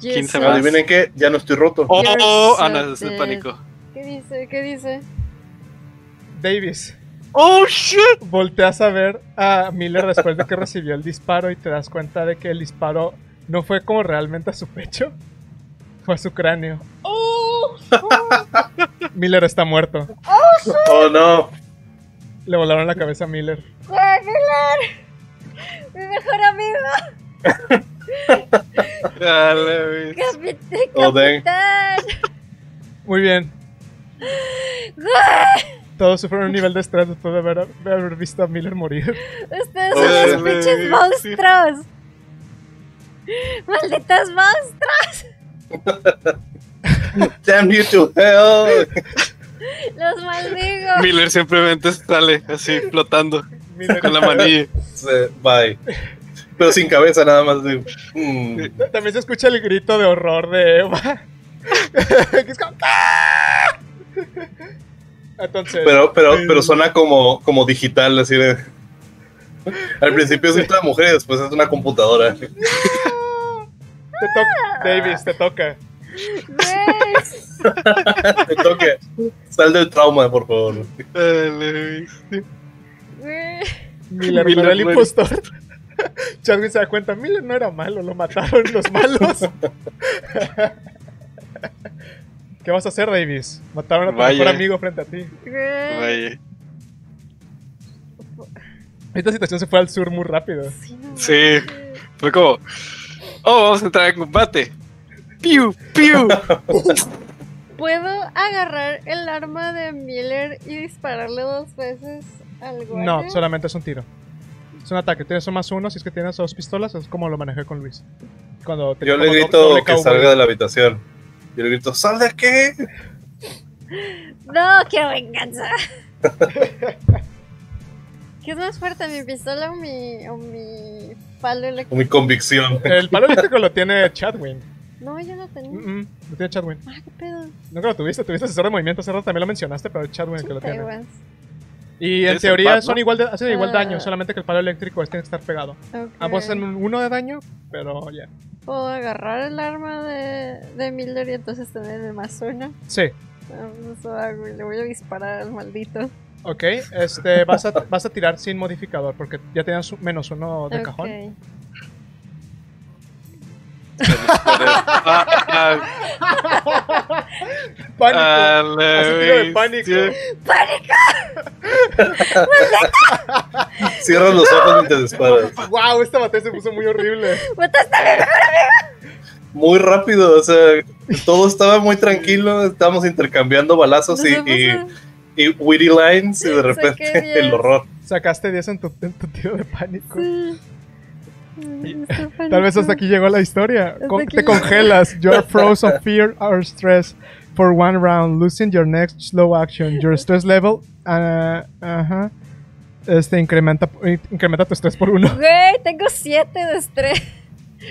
[SPEAKER 4] 15
[SPEAKER 2] Jesus.
[SPEAKER 4] más.
[SPEAKER 3] Adivinen qué, ya no estoy roto.
[SPEAKER 4] Oh, oh,
[SPEAKER 2] so
[SPEAKER 4] ah, no, es el pánico.
[SPEAKER 2] ¿Qué dice? ¿Qué dice?
[SPEAKER 1] Davis.
[SPEAKER 4] Oh, shit.
[SPEAKER 1] Volteas a ver a Miller después de que recibió el disparo y te das cuenta de que el disparo no fue como realmente a su pecho, fue a su cráneo. Miller está muerto.
[SPEAKER 3] Oh no.
[SPEAKER 1] Le volaron la cabeza a Miller.
[SPEAKER 2] ¡Ah, Miller! ¡Mi mejor amigo!
[SPEAKER 4] Dale.
[SPEAKER 2] ¡Capitán!
[SPEAKER 3] Oh.
[SPEAKER 2] ¡Capitán!
[SPEAKER 1] Muy bien. Todos sufrieron un nivel de estrés después de haber, de haber visto a Miller morir.
[SPEAKER 2] ¡Ustedes
[SPEAKER 4] Oh,
[SPEAKER 2] son los
[SPEAKER 4] sí.
[SPEAKER 2] pinches monstruos! ¡Malditos monstruos!
[SPEAKER 3] Damn you to hell.
[SPEAKER 2] ¡Los maldigo!
[SPEAKER 4] Miller simplemente sale así flotando
[SPEAKER 1] Miller-
[SPEAKER 4] con la manilla.
[SPEAKER 3] Bye. Pero sin cabeza nada más. de- mm.
[SPEAKER 1] También se escucha el grito de horror de Eva. Que es como, "¡Ah!". Entonces,
[SPEAKER 3] Pero, pero, pero suena como, como digital, así de. Al principio es una mujer y después es una computadora.
[SPEAKER 1] Te toca. Davis, te toca.
[SPEAKER 3] Te toque. Sal del trauma, por favor.
[SPEAKER 1] Miller,
[SPEAKER 4] Miller
[SPEAKER 1] no era el impostor. Chadwick se da cuenta, Miller no era malo, lo mataron los malos. ¿Qué vas a hacer, Davis? Mataron a tu
[SPEAKER 4] Vaya.
[SPEAKER 1] mejor amigo frente a ti.
[SPEAKER 4] Vaya.
[SPEAKER 1] Esta situación se fue al sur muy rápido.
[SPEAKER 2] Sí, no
[SPEAKER 4] Sí. Fue como, oh, vamos a entrar en combate. Piu, piu.
[SPEAKER 2] ¿Puedo agarrar el arma de Miller y dispararle dos veces al guardia?
[SPEAKER 1] No, solamente es un tiro. Es un ataque. Tienes un más uno si es que tienes dos pistolas. Es como lo manejé con Luis. Cuando te-
[SPEAKER 3] Yo le grito
[SPEAKER 1] doble
[SPEAKER 3] que
[SPEAKER 1] cowboy.
[SPEAKER 3] salga de la habitación. Yo le grito, ¡sal de aquí!
[SPEAKER 2] No, qué venganza. ¿Qué es más fuerte, mi pistola o mi, o mi palo eléctrico?
[SPEAKER 3] Mi convicción.
[SPEAKER 1] El palo eléctrico lo tiene Chadwin.
[SPEAKER 2] No, yo no tenía.
[SPEAKER 1] Mm, mm, lo tiene Chadwin.
[SPEAKER 2] Ah, qué pedo.
[SPEAKER 1] Nunca lo tuviste. Tuviste asesor de movimiento. Hace rato también lo mencionaste, pero es Chadwin el que lo tiene. Y en
[SPEAKER 4] ¿Es el
[SPEAKER 1] teoría
[SPEAKER 4] pad,
[SPEAKER 1] son
[SPEAKER 4] no?
[SPEAKER 1] igual de, hacen igual
[SPEAKER 2] Ah.
[SPEAKER 1] daño, solamente que el palo eléctrico este tiene que estar pegado.
[SPEAKER 2] Ok.
[SPEAKER 1] Ambos hacen un- uno de daño, pero ya.
[SPEAKER 2] ¿Puedo agarrar el arma de, de Miller y entonces tener el más uno?
[SPEAKER 1] Sí.
[SPEAKER 2] Ah, pues le voy a disparar al maldito.
[SPEAKER 1] Ok, este, vas a, vas a tirar sin modificador porque ya tenías menos uno de cajón. ¡Pánico! Hace tiro de pánico.
[SPEAKER 3] Cierras los ojos y te disparas.
[SPEAKER 1] ¡Wow! Esta batalla se puso muy horrible.
[SPEAKER 2] ¡Mataste a mi mejor
[SPEAKER 3] Muy rápido, o sea, todo estaba muy tranquilo. Estábamos intercambiando balazos y, y witty lines y de repente el horror.
[SPEAKER 1] Sacaste 10 en tu, en tu tiro de pánico.
[SPEAKER 2] Sí.
[SPEAKER 1] Tal vez hasta aquí llegó la historia. Con- te congelas. You're froze of fear or stress for one round, losing your next slow action. Your stress level, ah, ajá, este incrementa, incrementa tu estrés por uno.
[SPEAKER 2] Güey, tengo siete de estrés.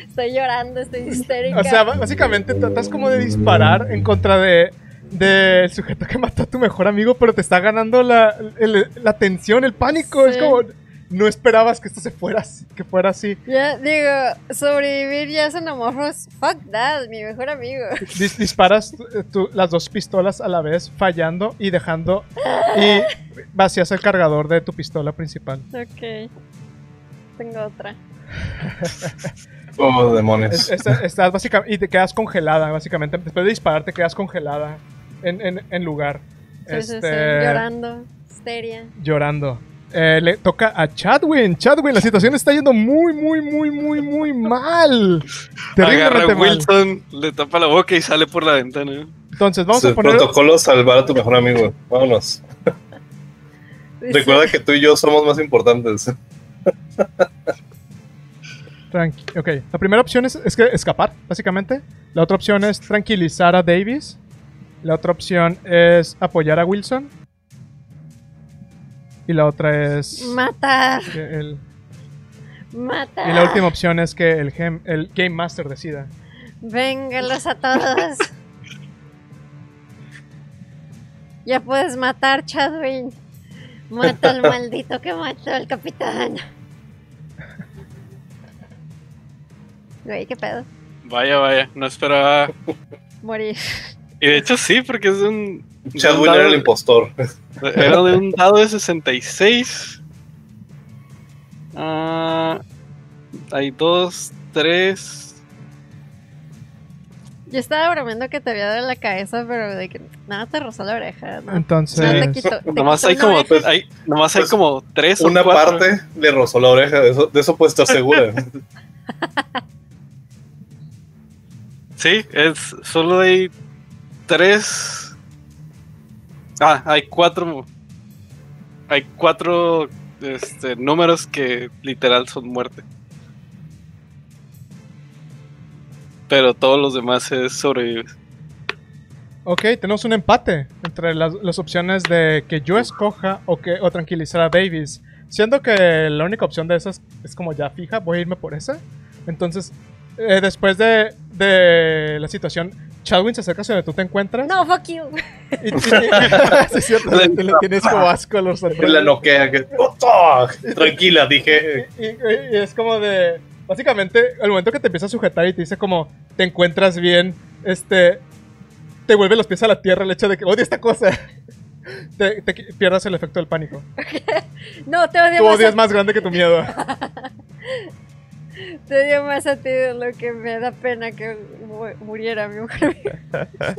[SPEAKER 2] Estoy llorando, estoy histérica.
[SPEAKER 1] O sea, básicamente tratas como de disparar en contra de del sujeto que mató a tu mejor amigo, pero te está ganando la, el- la tensión, el pánico. Es como no esperabas que esto se fuera así, que fuera así.
[SPEAKER 2] Ya, digo, sobrevivir ya es xenomorfos. Fuck that, mi mejor amigo.
[SPEAKER 1] Dis- disparas eh, tu- las dos pistolas a la vez, fallando y dejando y vacías el cargador de tu pistola principal.
[SPEAKER 2] Ok. Tengo otra.
[SPEAKER 3] Oh, demonios.
[SPEAKER 1] Es- es- estás básicamente y te quedas congelada, básicamente. Después de disparar te quedas congelada en, en- en lugar.
[SPEAKER 2] Sí, sí, sí,
[SPEAKER 1] Este,
[SPEAKER 2] llorando. histeria.
[SPEAKER 1] llorando. Eh, le toca a Chadwin. Chadwin, la situación está yendo muy, muy, muy, muy, muy mal.
[SPEAKER 4] Agarra a
[SPEAKER 1] mal.
[SPEAKER 4] Wilson, le tapa la boca y sale por la ventana.
[SPEAKER 1] Entonces, vamos a
[SPEAKER 3] el
[SPEAKER 1] poner.
[SPEAKER 3] protocolo salvar a tu mejor amigo. Vámonos. Recuerda que tú y yo somos más importantes.
[SPEAKER 1] Tranqui- ok, la primera opción es, es que escapar, básicamente. La otra opción es tranquilizar a Davis. La otra opción es apoyar a Wilson. Y la otra es.
[SPEAKER 2] Matar,
[SPEAKER 1] que el-
[SPEAKER 2] matar.
[SPEAKER 1] y la última opción es que el, gem- el Game Master decida.
[SPEAKER 2] Véngalos a todos. ya puedes matar, Chadwin. Mata al maldito que mató al capitán. Güey, qué pedo.
[SPEAKER 4] Vaya, vaya, no esperaba.
[SPEAKER 2] Morir.
[SPEAKER 4] Y de hecho sí, porque es un...
[SPEAKER 3] Chadwin era el impostor.
[SPEAKER 4] Era de un dado de 66. Ah, hay dos, tres.
[SPEAKER 2] Yo estaba bromeando que te había dado en la cabeza, pero de que nada te rozó la oreja. ¿no?
[SPEAKER 1] Entonces.
[SPEAKER 2] No, te
[SPEAKER 4] Nomás hay como, hay, nomás hay como tres
[SPEAKER 3] Una parte le rozó la oreja, de eso, de eso puedes estar segura.
[SPEAKER 4] Sí, es solo hay tres. Ah, hay cuatro. Hay cuatro este, números que literal son muerte. Pero todos los demás es sobrevives.
[SPEAKER 1] Ok, tenemos un empate entre las, las opciones de que yo escoja o, que, o tranquilizar a Davis. Siendo que la única opción de esas es como ya fija, voy a irme por esa. Entonces, eh, después de, de la situación, Chadwin se acerca hacia donde tú te encuentras.
[SPEAKER 2] No, fuck you.
[SPEAKER 1] Y, sí, cierto, le, le tienes como asco a los
[SPEAKER 3] la noquea. Que, ¡Oh! Tranquila, dije.
[SPEAKER 1] Y, y- y es como de. Básicamente, al momento que te empieza a sujetar y te dice como te encuentras bien, este. Te vuelve los pies a la tierra el hecho de que odio esta cosa. Te, te pierdas el efecto del pánico.
[SPEAKER 2] No, te odio
[SPEAKER 1] Tu odio es más grande que tu miedo.
[SPEAKER 2] Te odio más a ti de lo que me da pena que mu- muriera mi mujer.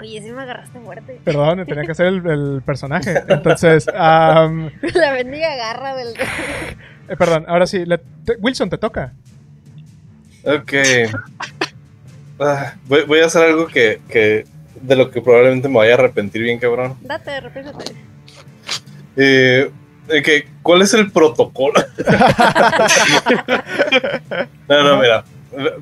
[SPEAKER 2] Oye, sí me agarraste fuerte.
[SPEAKER 1] Perdón, tenía que ser el, el personaje. Entonces, am,
[SPEAKER 2] La bendiga garra del.
[SPEAKER 1] eh, perdón, ahora sí. le- te- Wilson, te toca.
[SPEAKER 3] Ok. Ah, voy, voy a hacer algo que, que. De lo que probablemente me vaya a arrepentir bien, cabrón.
[SPEAKER 2] Date.
[SPEAKER 3] Eh, eh, que, ¿Cuál es el protocolo? no, no, mira.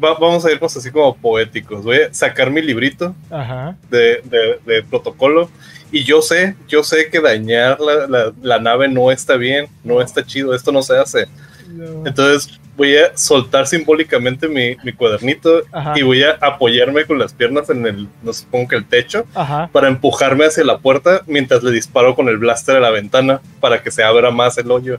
[SPEAKER 3] va- vamos a irnos así como poéticos. Voy a sacar mi librito
[SPEAKER 1] Ajá.
[SPEAKER 3] de, de- de protocolo. Y yo sé, yo sé que dañar la, la- la nave no está bien, no está chido, esto no se hace.
[SPEAKER 1] No.
[SPEAKER 3] Entonces voy a soltar simbólicamente mi, mi cuadernito
[SPEAKER 1] Ajá.
[SPEAKER 3] y voy a apoyarme con las piernas en el, no supongo que el techo,
[SPEAKER 1] Ajá.
[SPEAKER 3] para empujarme hacia la puerta mientras le disparo con el blaster a la ventana para que se abra más el hoyo.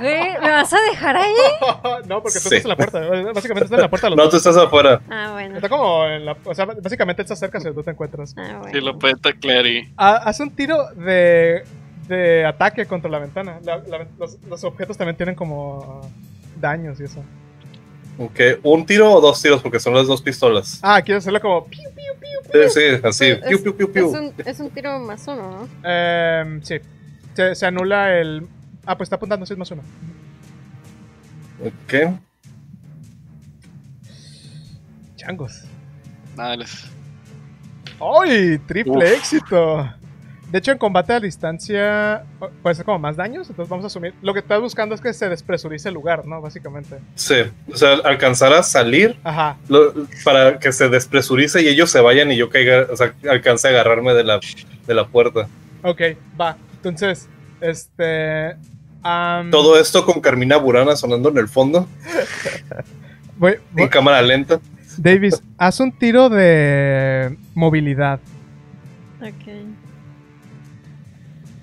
[SPEAKER 2] Güey, ¿Me vas a dejar ahí?
[SPEAKER 1] no, porque tú
[SPEAKER 3] Sí.
[SPEAKER 1] estás en la puerta. Básicamente estás en la puerta de los
[SPEAKER 3] No,
[SPEAKER 1] dos.
[SPEAKER 3] tú estás afuera.
[SPEAKER 2] Ah, bueno.
[SPEAKER 1] Está como en la. O sea, básicamente acerca hacia donde tú te encuentras.
[SPEAKER 2] Ah, bueno.
[SPEAKER 4] Sí, lo puede taclear y.
[SPEAKER 1] Ha- Haz un tiro de, de ataque contra la ventana. La- la- los, los objetos también tienen como daños y eso.
[SPEAKER 3] Ok, ¿Un tiro o dos tiros? Porque son las dos pistolas.
[SPEAKER 1] Ah, quieres hacerlo como. piu, piu,
[SPEAKER 3] Sí,
[SPEAKER 1] piu.
[SPEAKER 3] sí, así.
[SPEAKER 2] Es-
[SPEAKER 3] Piu, piu, piu,
[SPEAKER 2] Es
[SPEAKER 3] piu.
[SPEAKER 2] un, es un tiro más uno, ¿no?
[SPEAKER 1] Em, sí. Se, se anula el. Ah, pues está apuntando, sí es más uno.
[SPEAKER 3] Ok.
[SPEAKER 1] Changos.
[SPEAKER 4] Nada,
[SPEAKER 1] ¡Ay! Triple
[SPEAKER 4] Uf.
[SPEAKER 1] éxito. De hecho, en combate a distancia puede ser como más daños. Entonces vamos a asumir. Lo que estás buscando es que se despresurice el lugar, ¿no? Básicamente.
[SPEAKER 3] Sí, o sea, alcanzar a salir
[SPEAKER 1] Ajá.
[SPEAKER 3] lo- para que se despresurice y ellos se vayan y yo caiga, o sea, alcance a agarrarme de la, de la puerta.
[SPEAKER 1] Ok, va. Entonces, este. am,
[SPEAKER 3] Todo esto con Carmina Burana sonando en el fondo,
[SPEAKER 1] voy- voy-
[SPEAKER 3] en cámara lenta.
[SPEAKER 1] Davis, haz un tiro de movilidad.
[SPEAKER 2] Ok.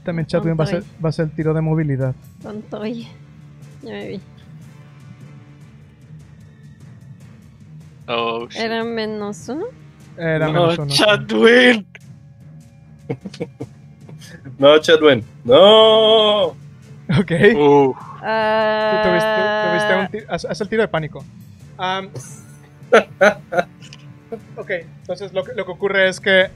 [SPEAKER 1] También Chadwin va a, ser, va a ser el tiro de movilidad.
[SPEAKER 2] Tonto, oye. Ya me vi.
[SPEAKER 4] Oh, shit.
[SPEAKER 2] Era menos uno.
[SPEAKER 1] Era
[SPEAKER 4] no,
[SPEAKER 1] menos uno.
[SPEAKER 4] Chadwin.
[SPEAKER 3] No, Chadwin. No.
[SPEAKER 1] Ok.
[SPEAKER 4] Uh,
[SPEAKER 1] Tuviste, un tiro. Haz, el tiro de pánico. Am, ok, entonces lo que, lo que ocurre es que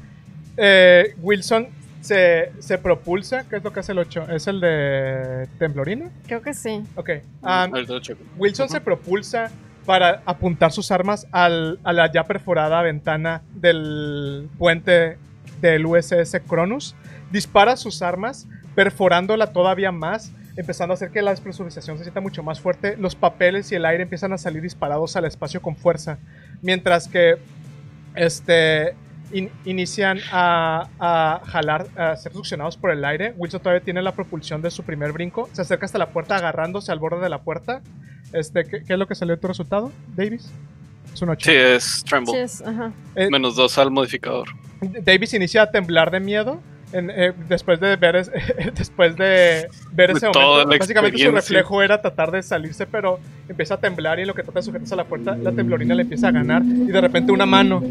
[SPEAKER 1] eh, Wilson se, se propulsa. ¿Qué es lo que hace el 8? ¿Es el de Temblorina?
[SPEAKER 2] Creo que sí.
[SPEAKER 1] Ok. ah,
[SPEAKER 4] checo.
[SPEAKER 1] Wilson se propulsa para apuntar sus armas al- a la ya perforada ventana del puente del USS Cronus. Dispara sus armas, perforándola todavía más, empezando a hacer que la despresurización se sienta mucho más fuerte. Los papeles y el aire empiezan a salir disparados al espacio con fuerza. Mientras que este, in- inician a, a jalar, a ser succionados por el aire. Wilson todavía tiene la propulsión de su primer brinco. Se acerca hasta la puerta agarrándose al borde de la puerta. Este, ¿qué, qué es lo que salió de tu resultado, Davis? Es un 8.
[SPEAKER 4] Sí, es Tremble.
[SPEAKER 2] Sí, es, ajá.
[SPEAKER 4] Menos dos al modificador.
[SPEAKER 1] Davis inicia a temblar de miedo. En- eh, después de ver es- después de ver ese momento básicamente su reflejo era tratar de salirse pero empieza a temblar y en lo que trata de sujetarse a la puerta la temblorina le empieza a ganar y de repente una mano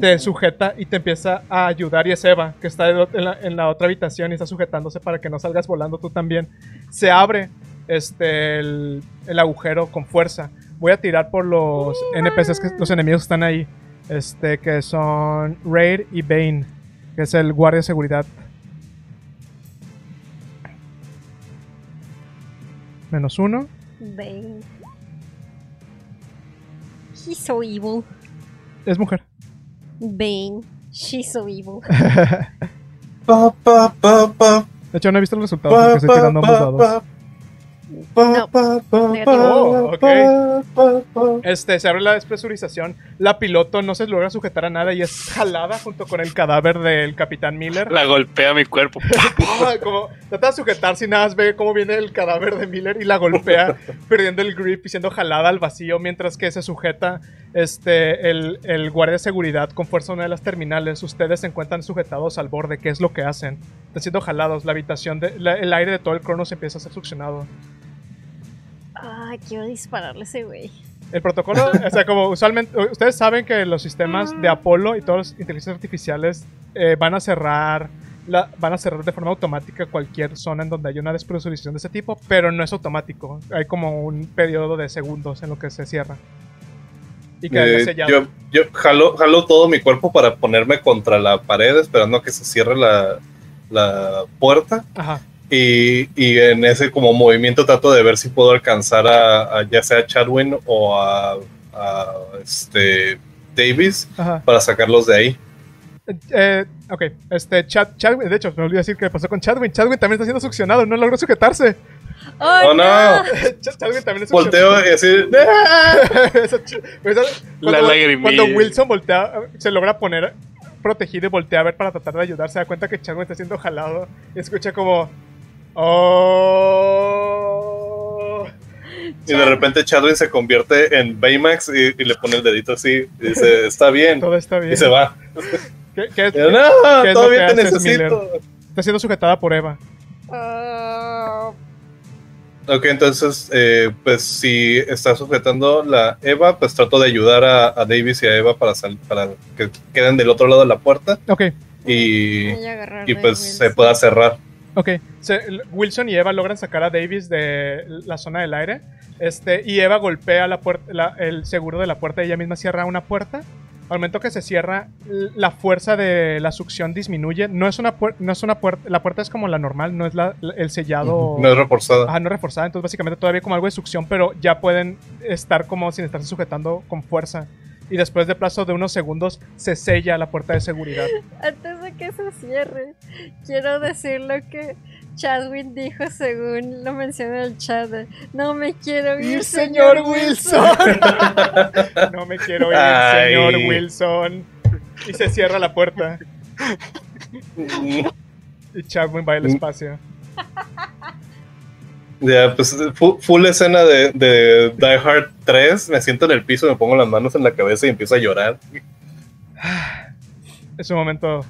[SPEAKER 1] te sujeta y te empieza a ayudar y es Eva que está en la, en la otra habitación y está sujetándose para que no salgas volando tú también. Se abre este el, el agujero con fuerza. Voy a tirar por los NPCs que los enemigos que están ahí este que son Raid y Bane que es el guardia de seguridad menos uno
[SPEAKER 2] Bane. He's so evil.
[SPEAKER 1] es mujer
[SPEAKER 2] Bane. She's so evil.
[SPEAKER 3] Pa, pa, pa, pa,
[SPEAKER 1] de hecho no he visto el resultado
[SPEAKER 3] pa,
[SPEAKER 1] porque estoy
[SPEAKER 3] pa,
[SPEAKER 1] tirando ambos dados
[SPEAKER 3] pa. Pa,
[SPEAKER 2] No,
[SPEAKER 1] Oh. Este, se abre la despresurización. La piloto no se logra sujetar a nada y es jalada junto con el cadáver del capitán Miller.
[SPEAKER 4] La golpea mi cuerpo.
[SPEAKER 1] Como trata de sujetarse y nada ve cómo viene el cadáver de Miller y la golpea, perdiendo el grip y siendo jalada al vacío mientras que se sujeta este, el, el guardia de seguridad con fuerza a una de las terminales. Ustedes se encuentran sujetados al borde. ¿Qué es lo que hacen? Están siendo jalados. La habitación, de, la- el aire de todo el cronos empieza a ser succionado.
[SPEAKER 2] Ay, quiero dispararle a ese güey.
[SPEAKER 1] El protocolo, o sea, como usualmente, ustedes saben que los sistemas de Apolo y todas las inteligencias artificiales eh, van a cerrar, la- van a cerrar de forma automática cualquier zona en donde haya una despresurización de ese tipo, pero no es automático. Hay como un periodo de segundos en lo que se cierra. Y queda
[SPEAKER 3] Eh,
[SPEAKER 1] sellado.
[SPEAKER 3] yo yo jalo, jalo todo mi cuerpo para ponerme contra la pared esperando a que se cierre la, la puerta
[SPEAKER 1] Ajá.
[SPEAKER 3] Y, y en ese como movimiento trato de ver si puedo alcanzar a, a ya sea a Chadwin o a, a, este Davis
[SPEAKER 1] Ajá.
[SPEAKER 3] para sacarlos de ahí.
[SPEAKER 1] Eh, ok, este, Chad, Chadwin, de hecho, me olvidé decir qué pasó con Chadwin. Chadwin también está siendo succionado, no logró sujetarse.
[SPEAKER 2] ¡Oh,
[SPEAKER 3] ¡Oh, no!
[SPEAKER 1] Ch- Chadwin también es
[SPEAKER 3] Volteo y decir,
[SPEAKER 1] esa-
[SPEAKER 4] La
[SPEAKER 1] cuando,
[SPEAKER 4] lagrimilla.
[SPEAKER 1] cuando Wilson voltea, se logra poner protegido y voltea a ver para tratar de ayudar, se da cuenta que Chadwin está siendo jalado y escucha como. Oh.
[SPEAKER 3] y de repente Chadwin se convierte en Baymax y, y le pone el dedito así y dice, está bien.
[SPEAKER 1] Todo está bien.
[SPEAKER 3] Y se va.
[SPEAKER 1] ¿Qué, qué-
[SPEAKER 3] Y yo, no,
[SPEAKER 1] ¿Qué
[SPEAKER 3] todavía te
[SPEAKER 1] haces,
[SPEAKER 3] necesito.
[SPEAKER 1] está siendo sujetada por Eva.
[SPEAKER 2] Ah,
[SPEAKER 3] Ok, entonces, eh, pues si está sujetando la Eva, pues trato de ayudar a, a Davis y a Eva para, sal- para que queden del otro lado de la puerta
[SPEAKER 1] Ok,
[SPEAKER 3] y, y pues se pueda cerrar.
[SPEAKER 1] Ok. Se- Wilson y Eva logran sacar a Davis de la zona del aire. Este, y Eva golpea la puerta, la- el seguro de la puerta y ella misma cierra una puerta. Al momento que se cierra, la fuerza de la succión disminuye. No es una puerta, no es una puerta, la puerta es como la normal, no es la, el sellado.
[SPEAKER 3] No es reforzada.
[SPEAKER 1] Ajá, no reforzada, entonces básicamente todavía como algo de succión, pero ya pueden estar como sin estarse sujetando con fuerza. Y después de plazo de unos segundos se sella la puerta de seguridad.
[SPEAKER 2] Antes de que se cierre, quiero decir lo que Chadwin dijo según lo menciona el chat. No me quiero ir, señor Wilson.
[SPEAKER 1] no me quiero ir,
[SPEAKER 3] Ay.
[SPEAKER 1] señor Wilson. Y se cierra la puerta. Y Chadwin va al espacio.
[SPEAKER 3] Ya, pues fu- full, escena de, de Die Hard 3. Me siento en el piso, me pongo las manos en la cabeza y empiezo a llorar.
[SPEAKER 1] Es un momento.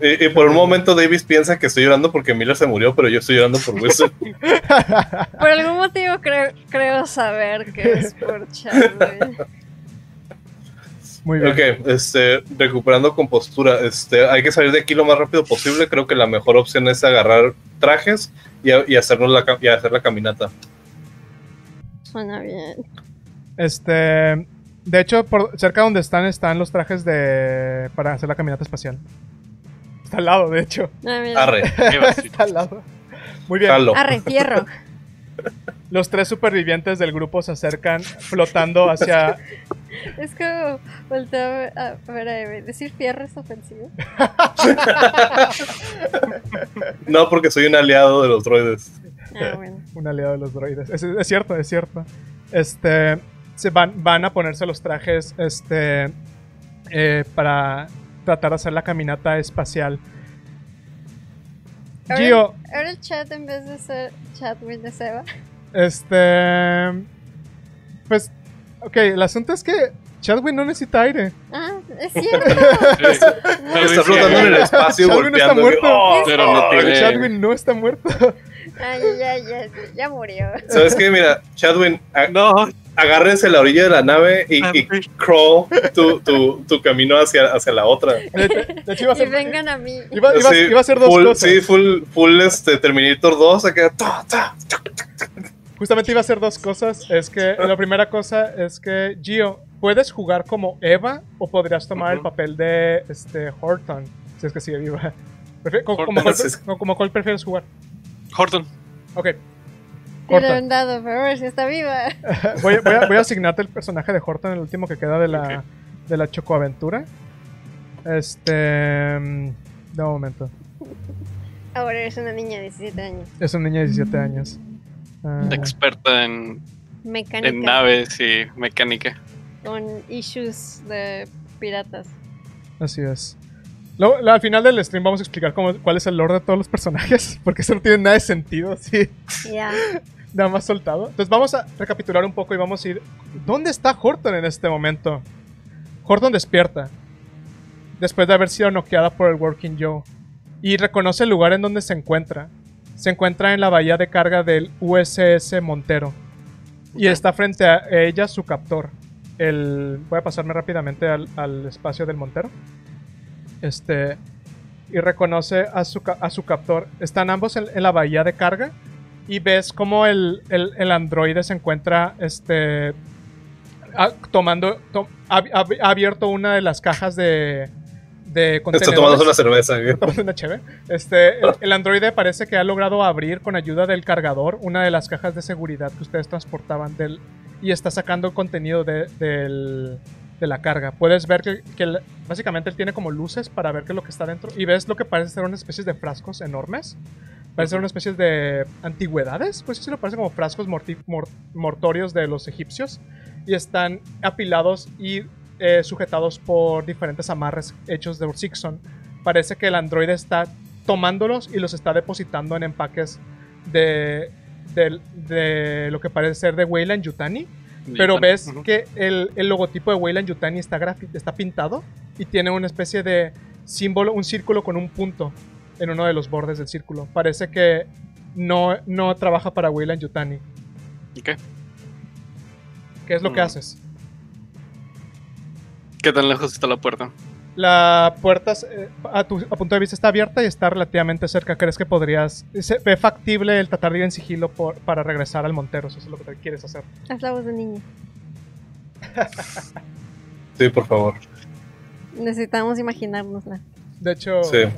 [SPEAKER 3] Y, y por un momento Davis piensa que estoy llorando porque Miller se murió, pero yo estoy llorando por Wilson.
[SPEAKER 2] Por algún motivo creo, creo saber que es por Chadwin.
[SPEAKER 1] Muy bien.
[SPEAKER 3] ok, este, recuperando compostura. Este, hay que salir de aquí lo más rápido posible. Creo que la mejor opción es agarrar trajes y, a- y hacernos la, y hacer la caminata.
[SPEAKER 2] Suena bien.
[SPEAKER 1] Este. De hecho, por cerca donde están están los trajes de. para hacer la caminata espacial. Está al lado, de hecho.
[SPEAKER 2] Ah.
[SPEAKER 3] Arre.
[SPEAKER 1] Está al lado. Muy bien.
[SPEAKER 3] Jalo.
[SPEAKER 2] Arre, fierro.
[SPEAKER 1] Los tres supervivientes del grupo se acercan flotando hacia.
[SPEAKER 2] Es como volteo a a ver a Eve. ¿Decir fierro es ofensivo?
[SPEAKER 3] No, porque soy un aliado de los droides.
[SPEAKER 2] Ah, bueno.
[SPEAKER 1] Un aliado de los droides. Es, es cierto, es cierto. Este. Se van, van a ponerse los trajes. Este. eh, para tratar de hacer la caminata espacial.
[SPEAKER 2] Ahora,
[SPEAKER 1] Gio,
[SPEAKER 2] ahora el chat en vez de ser Chatwin de Seba.
[SPEAKER 1] Este. Pues. Ok, el asunto es que Chadwin no necesita aire.
[SPEAKER 2] Ah, es cierto.
[SPEAKER 4] Sí.
[SPEAKER 3] Está flotando en el espacio
[SPEAKER 1] Chadwin no está
[SPEAKER 3] golpeando.
[SPEAKER 1] muerto.
[SPEAKER 3] ¡Oh!
[SPEAKER 4] Pero no tiene-
[SPEAKER 1] Chadwin no está muerto.
[SPEAKER 2] Ay, ya, ya, ya murió.
[SPEAKER 3] ¿Sabes qué? Mira, Chadwin,
[SPEAKER 4] No,
[SPEAKER 3] agárrense la orilla de la nave y, y crawl tu, tu, tu camino hacia, hacia la otra.
[SPEAKER 1] De, de- de hecho, iba a
[SPEAKER 2] Y
[SPEAKER 1] ser.
[SPEAKER 2] vengan a mí.
[SPEAKER 1] Iba, iba-
[SPEAKER 3] Sí,
[SPEAKER 1] iba a ser dos
[SPEAKER 3] full,
[SPEAKER 1] cosas.
[SPEAKER 3] Sí, full, full este, Terminator 2, acá. ta, ta, ta.
[SPEAKER 1] Justamente iba a hacer dos cosas. Es que la primera cosa es que, Gio, puedes jugar como Eva o podrías tomar el papel de este Horton, si es que sigue viva. Como,
[SPEAKER 4] Horton.
[SPEAKER 1] cuál, como cuál prefieres jugar?
[SPEAKER 4] Horton.
[SPEAKER 1] Ok, Horton.
[SPEAKER 2] un dado para ver si está viva.
[SPEAKER 1] voy, a- voy a, voy a asignarte el personaje de Horton, el último que queda de la, de la Chocoaventura. Este. mm, De un momento.
[SPEAKER 2] Ahora eres una niña de 17 años.
[SPEAKER 1] Es un niño de 17 años. Ah,
[SPEAKER 4] Experta en,
[SPEAKER 2] Mecánica.
[SPEAKER 4] en naves y mecánica.
[SPEAKER 2] Con issues de piratas.
[SPEAKER 1] Así es. Luego, al final del stream vamos a explicar cómo, cuál es el lore de todos los personajes, porque eso no tiene nada de sentido, así,
[SPEAKER 2] Ya.
[SPEAKER 1] nada más soltado. Entonces vamos a recapitular un poco y vamos a ir... ¿Dónde está Horton en este momento? Horton despierta, después de haber sido noqueada por el Working Joe, y reconoce el lugar en donde se encuentra. Se encuentra en la bahía de carga del USS Montero, y está frente a ella su captor. El... Voy a pasarme rápidamente al, al espacio del Montero. Este. Y reconoce a su, a su captor. Están ambos en, en la bahía de carga. Y ves como el, el, el androide se encuentra. Este. a- tomando. to- ha, ha- ha abierto una de las cajas de. De
[SPEAKER 3] Está
[SPEAKER 1] contenedores.
[SPEAKER 3] tomando una cerveza.
[SPEAKER 1] una cheve. Este, el, el androide parece que ha logrado abrir con ayuda del cargador una de las cajas de seguridad que ustedes transportaban del, y está sacando contenido de, del- de la carga. Puedes ver que, que el- básicamente él tiene como luces para ver qué es lo que está dentro y ves lo que parece ser una especie de frascos enormes. Parece ser una especie de antigüedades, pues sí, lo parece como frascos morti- mor- mortorios de los egipcios y están apilados y eh, sujetados por diferentes amarres hechos de Ursixon. Parece que el androide está tomándolos y los está depositando en empaques de, del- de lo que parece ser de Weyland Yutani. Pero ves que el, el logotipo de Weyland Yutani está, está pintado y tiene una especie de símbolo, un círculo con un punto en uno de los bordes del círculo. Parece que no, no trabaja para Weyland Yutani.
[SPEAKER 4] Ok.
[SPEAKER 1] ¿Qué es lo que
[SPEAKER 4] Mm.
[SPEAKER 1] haces?
[SPEAKER 4] ¿Qué tan lejos está la puerta?
[SPEAKER 1] La puerta eh, a tu a punto de vista está abierta y está relativamente cerca. ¿Crees que podrías... Se ve factible el tratar de ir en sigilo por- para regresar al Montero? Eso es lo que te quieres hacer.
[SPEAKER 2] Haz la voz de niño.
[SPEAKER 3] Sí, por favor.
[SPEAKER 2] Necesitamos imaginárnosla.
[SPEAKER 1] De hecho...
[SPEAKER 3] Sí.
[SPEAKER 1] ajá.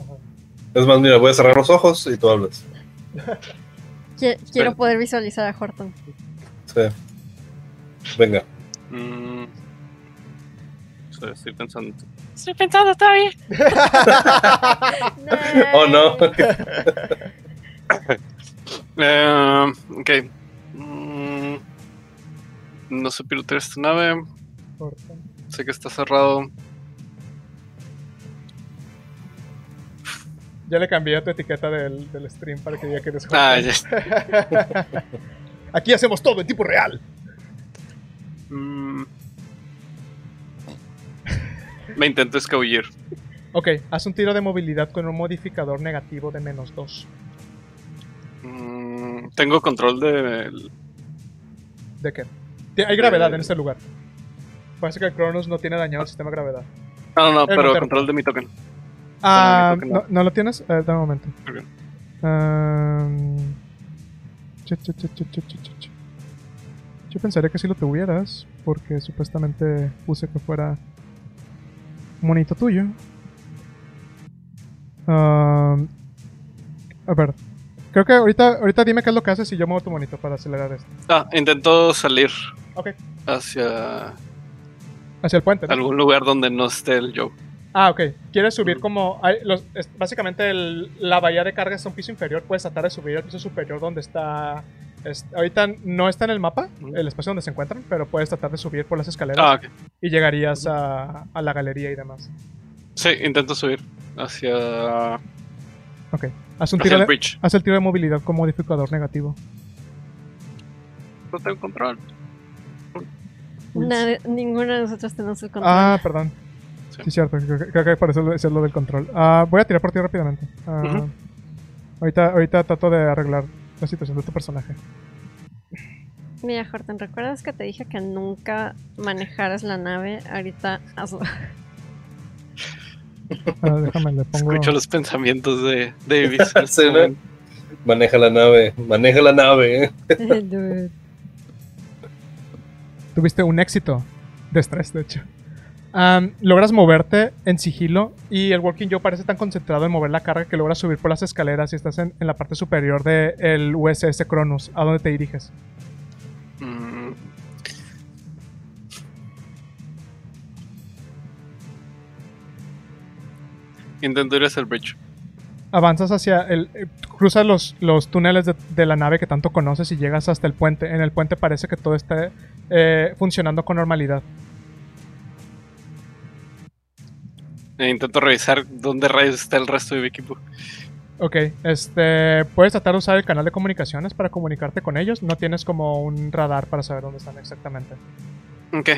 [SPEAKER 3] Es más, mira, voy a cerrar los ojos y tú hablas.
[SPEAKER 2] Qui- Quiero
[SPEAKER 4] Ven.
[SPEAKER 2] poder visualizar a Horton.
[SPEAKER 3] Sí. Venga.
[SPEAKER 4] Mm. Estoy pensando. Estoy pensando todavía.
[SPEAKER 3] Oh, no.
[SPEAKER 4] Eh, ok. Mm, no sé pilotear esta nave. Sé que está cerrado.
[SPEAKER 1] Ya le cambié a tu etiqueta del, del stream para que diga que eres
[SPEAKER 4] Ah, ya.
[SPEAKER 1] Aquí hacemos todo en tiempo real.
[SPEAKER 4] Mm. Me intento escabullir.
[SPEAKER 1] Ok, haz un tiro de movilidad con un modificador negativo de menos 2.
[SPEAKER 4] Mm, Tengo control de.
[SPEAKER 1] ¿De qué? Hay gravedad
[SPEAKER 4] Eh.
[SPEAKER 1] en este lugar. Parece que el Cronos no tiene dañado el sistema de gravedad.
[SPEAKER 4] No, no, no,
[SPEAKER 1] El
[SPEAKER 4] pero control de mi token.
[SPEAKER 1] Ah, ¿no,
[SPEAKER 4] no.
[SPEAKER 1] ¿no lo tienes? Eh, dame un momento.
[SPEAKER 4] Ok.
[SPEAKER 1] Ah, chu, chu, chu, chu, chu, chu, chu, chu. Yo pensaría que si lo tuvieras, porque supuestamente puse que fuera monito tuyo. Um, a ver. Creo que ahorita, ahorita dime qué es lo que haces y yo muevo tu monito para acelerar esto.
[SPEAKER 4] Ah, intento salir
[SPEAKER 1] Ok.
[SPEAKER 4] hacia
[SPEAKER 1] Hacia el puente. ¿no?
[SPEAKER 4] algún lugar donde no esté el Joe.
[SPEAKER 1] Ah, ok. ¿Quieres subir como... hay los- es- básicamente el- la bahía de carga está un piso inferior. Puedes tratar de subir al piso superior donde está... es- ahorita no está en el mapa, el espacio donde se encuentran, pero puedes tratar de subir por las escaleras
[SPEAKER 4] Ah,
[SPEAKER 1] y llegarías a, a la galería y demás.
[SPEAKER 4] Sí, intento subir hacia,
[SPEAKER 1] Ok. Haz un
[SPEAKER 4] hacia
[SPEAKER 1] tiro
[SPEAKER 4] el
[SPEAKER 1] de,
[SPEAKER 4] bridge.
[SPEAKER 1] haz el tiro de movilidad con modificador negativo.
[SPEAKER 4] No tengo control.
[SPEAKER 2] Ninguno de nosotros tenemos el control.
[SPEAKER 1] Ah, perdón.
[SPEAKER 4] Sí.
[SPEAKER 1] Sí, cierto. Creo, que- por eso es lo del control. Ah, voy a tirar por ti rápidamente.
[SPEAKER 4] Ujú.
[SPEAKER 1] ahorita, ahorita trato de arreglar la situación de tu personaje.
[SPEAKER 2] Mira, Horton, ¿recuerdas que te dije que nunca manejaras la nave? Ahorita hazlo.
[SPEAKER 1] Ah, déjame, le pongo...
[SPEAKER 4] Escucho los pensamientos de Davis.
[SPEAKER 3] Sí. Maneja la nave, maneja la nave.
[SPEAKER 2] Dude.
[SPEAKER 1] Tuviste un éxito de estrés, de hecho. Logras moverte en sigilo y el Walking Joe parece tan concentrado en mover la carga que logras subir por las escaleras y estás en, en la parte superior del USS Cronus. ¿A dónde te diriges?
[SPEAKER 4] Mm. Intento ir hacia el bridge.
[SPEAKER 1] Avanzas hacia el... eh, cruzas los, los túneles de, de la nave que tanto conoces y llegas hasta el puente. En el puente parece que todo está eh, funcionando con normalidad.
[SPEAKER 4] E intento revisar dónde rayos está el resto de mi equipo.
[SPEAKER 1] Ok, este, puedes tratar de usar el canal de comunicaciones para comunicarte con ellos. No tienes como un radar para saber dónde están exactamente.
[SPEAKER 4] Ok.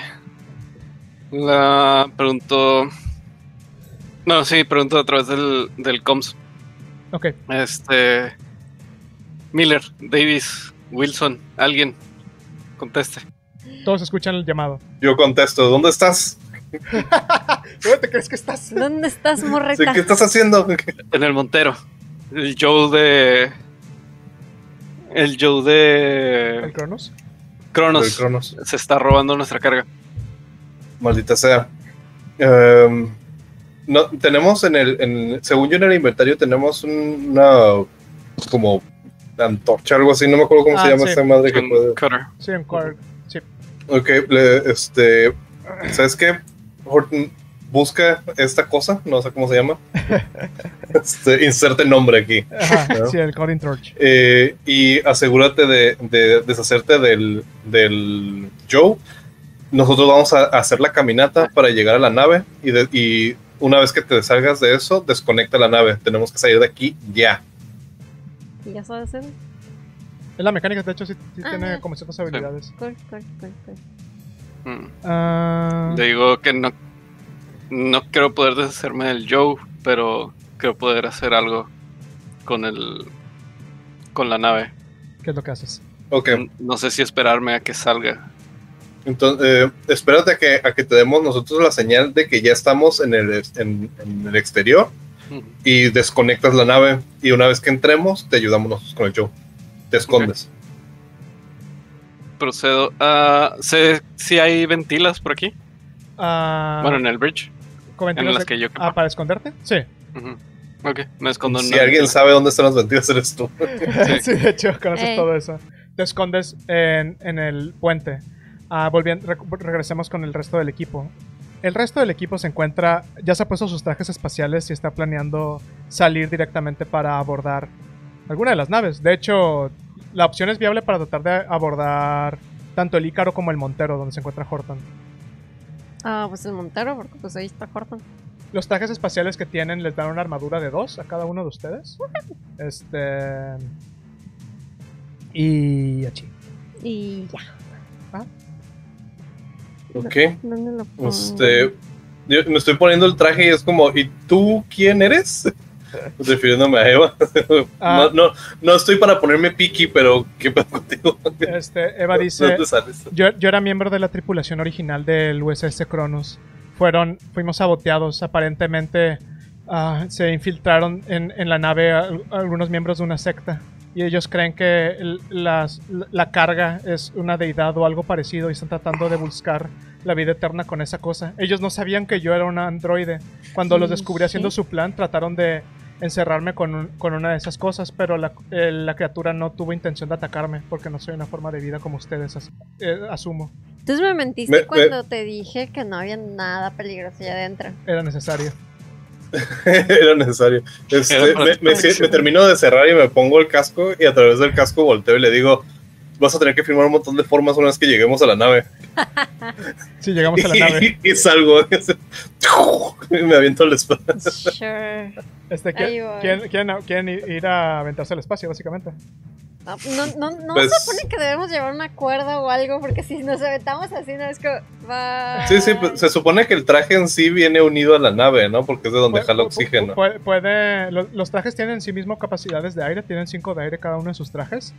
[SPEAKER 4] La pregunto. No, sí, pregunto a través del, del comms.
[SPEAKER 1] Ok,
[SPEAKER 4] Este. Miller, Davis, Wilson, alguien. Conteste.
[SPEAKER 1] todos escuchan el llamado.
[SPEAKER 3] Yo contesto, ¿dónde estás?
[SPEAKER 1] ¿Dónde te crees que estás?
[SPEAKER 2] ¿Dónde estás, morreta?
[SPEAKER 3] ¿Qué estás haciendo?
[SPEAKER 4] En el Montero. El Joe de. El Joe
[SPEAKER 1] ¿El
[SPEAKER 4] de.
[SPEAKER 1] Cronos?
[SPEAKER 4] Cronos.
[SPEAKER 3] El Cronos.
[SPEAKER 4] Se está robando nuestra carga.
[SPEAKER 3] Maldita sea. Em, no, tenemos en el, en- según yo en el inventario tenemos un- una como antorcha, algo así, no me acuerdo cómo
[SPEAKER 1] Ah,
[SPEAKER 3] se llama
[SPEAKER 1] sí.
[SPEAKER 3] esa madre que
[SPEAKER 4] Un
[SPEAKER 3] puede.
[SPEAKER 4] cutter.
[SPEAKER 1] Sí, en Quark. Sí.
[SPEAKER 3] Ok, le- este, ¿sabes qué? Horton, busca esta cosa, no sé cómo se llama. Este, inserte nombre aquí.
[SPEAKER 1] Ajá,
[SPEAKER 3] ¿No?
[SPEAKER 1] sí, el Coding Torch.
[SPEAKER 3] Eh, y asegúrate de, de deshacerte del, del Joe. Nosotros vamos a hacer la caminata para llegar a la nave y, de- y una vez que te salgas de eso, desconecta la nave. Tenemos que salir de aquí ya.
[SPEAKER 2] ¿Y ya sabes hacer?
[SPEAKER 1] Es la mecánica, de hecho, sí, sí
[SPEAKER 2] Ah,
[SPEAKER 1] tiene
[SPEAKER 2] ya.
[SPEAKER 1] como ciertas habilidades.
[SPEAKER 2] Cool, cool, cool, cool.
[SPEAKER 4] Mm. Le digo que no. No quiero poder deshacerme del Joe, pero quiero poder hacer algo con el. con la nave.
[SPEAKER 1] ¿Qué es lo que haces?
[SPEAKER 3] Ok,
[SPEAKER 4] No sé si esperarme a que salga.
[SPEAKER 3] entonces eh, espérate a que, a que te demos nosotros la señal de que ya estamos en el, en- en el exterior
[SPEAKER 4] Mm.
[SPEAKER 3] y desconectas la nave. Y una vez que entremos, te ayudamos nosotros con el Joe. Te escondes.
[SPEAKER 4] Procedo. a sé si hay ventilas por aquí.
[SPEAKER 1] Ah,
[SPEAKER 4] Bueno, en el bridge.
[SPEAKER 1] ¿con
[SPEAKER 4] En
[SPEAKER 1] ventilas
[SPEAKER 4] las
[SPEAKER 1] de-
[SPEAKER 4] que yo
[SPEAKER 1] Ah, ¿para esconderte? Sí.
[SPEAKER 4] Ujú. Ok, me escondo en
[SPEAKER 3] Si alguien
[SPEAKER 4] ventila.
[SPEAKER 3] sabe dónde están las ventilas, eres tú.
[SPEAKER 1] sí, de hecho, conoces
[SPEAKER 2] Ey.
[SPEAKER 1] todo eso. Te escondes en, en el puente. Ah, volviendo, rec- regresemos con el resto del equipo. El resto del equipo se encuentra, ya se ha puesto sus trajes espaciales y está planeando salir directamente para abordar alguna de las naves. De hecho, la opción es viable para tratar de abordar tanto el Ícaro como el Montero, donde se encuentra Horton.
[SPEAKER 2] Ah, pues el Montero, porque pues ahí está Horton.
[SPEAKER 1] Los trajes espaciales que tienen les dan una armadura de dos a cada uno de ustedes. Este. Y. Achi.
[SPEAKER 2] Y ya.
[SPEAKER 3] Ok.
[SPEAKER 2] ¿Dónde lo pongo?
[SPEAKER 3] Este, yo me estoy poniendo el traje y es como, ¿y tú quién eres? Refiriéndome a Eva.
[SPEAKER 1] Ah.
[SPEAKER 3] No, no, no estoy para ponerme piqui, pero ¿qué pasa contigo?
[SPEAKER 1] Este, Eva
[SPEAKER 3] ¿De
[SPEAKER 1] dice.
[SPEAKER 3] dónde sales?
[SPEAKER 1] Yo, yo era miembro de la tripulación original del USS Cronus. Fueron, fuimos saboteados. Aparentemente ah, se infiltraron en, en la nave al- algunos miembros de una secta. Y ellos creen que el- las- la carga es una deidad o algo parecido y están tratando de buscar la vida eterna con esa cosa. Ellos no sabían que yo era un androide. Cuando los
[SPEAKER 2] Sí,
[SPEAKER 1] descubrí haciendo
[SPEAKER 2] sí.
[SPEAKER 1] su plan, trataron de encerrarme con, un- con una de esas cosas, pero la, eh, la criatura no tuvo intención de atacarme porque no soy una forma de vida como ustedes as- eh, asumo.
[SPEAKER 2] Entonces me mentiste
[SPEAKER 3] Me- me-
[SPEAKER 2] cuando te dije que no había nada peligroso allá adentro.
[SPEAKER 1] Era necesario.
[SPEAKER 3] Era necesario. Este,
[SPEAKER 4] Era
[SPEAKER 3] me, me- me termino de cerrar y me pongo el casco y a través del casco volteo y le digo, vas a tener que firmar un montón de formas una vez que lleguemos a la nave.
[SPEAKER 1] Sí, llegamos a la nave.
[SPEAKER 3] y, salgo. y me aviento al espacio.
[SPEAKER 2] Sure.
[SPEAKER 1] Este, ¿quieren, ir a aventarse al espacio, básicamente?
[SPEAKER 2] No, no, no, no
[SPEAKER 3] Pues-
[SPEAKER 2] se supone que debemos llevar una cuerda o algo, porque si nos aventamos así, no es como. Va.
[SPEAKER 3] Sí, sí, pues, se supone que el traje en sí viene unido a la nave, ¿no? Porque es de donde jala oxígeno.
[SPEAKER 1] pu- Puede, lo- los trajes tienen en sí mismo capacidades de aire, tienen 5 de aire cada uno de sus trajes.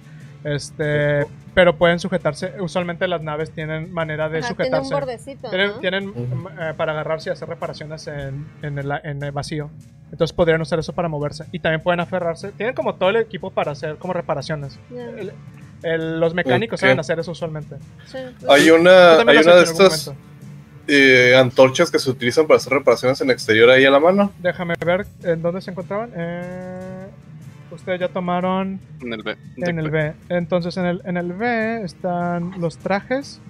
[SPEAKER 1] Este, pero pueden sujetarse. Usualmente las naves tienen manera de
[SPEAKER 2] Ajá, tiene un
[SPEAKER 1] sujetarse.
[SPEAKER 2] bordecito.
[SPEAKER 1] Tienen,
[SPEAKER 2] ¿no?
[SPEAKER 1] tienen,
[SPEAKER 3] Ujú.
[SPEAKER 1] eh, para agarrarse y hacer reparaciones en, en el, en el vacío. Entonces podrían usar eso para moverse. Y también pueden aferrarse. Tienen como todo el equipo para hacer como reparaciones.
[SPEAKER 2] Ya,
[SPEAKER 1] El- el- los mecánicos saben hacer eso usualmente.
[SPEAKER 2] sí.
[SPEAKER 3] Hay una, hay una de estas
[SPEAKER 1] momento.
[SPEAKER 3] eh, antorchas que se utilizan para hacer reparaciones en exterior ahí a la mano.
[SPEAKER 1] Déjame ver en dónde se encontraban. Eh, ustedes ya tomaron
[SPEAKER 4] En el B.
[SPEAKER 1] en el B. Entonces en el, en el B están los trajes.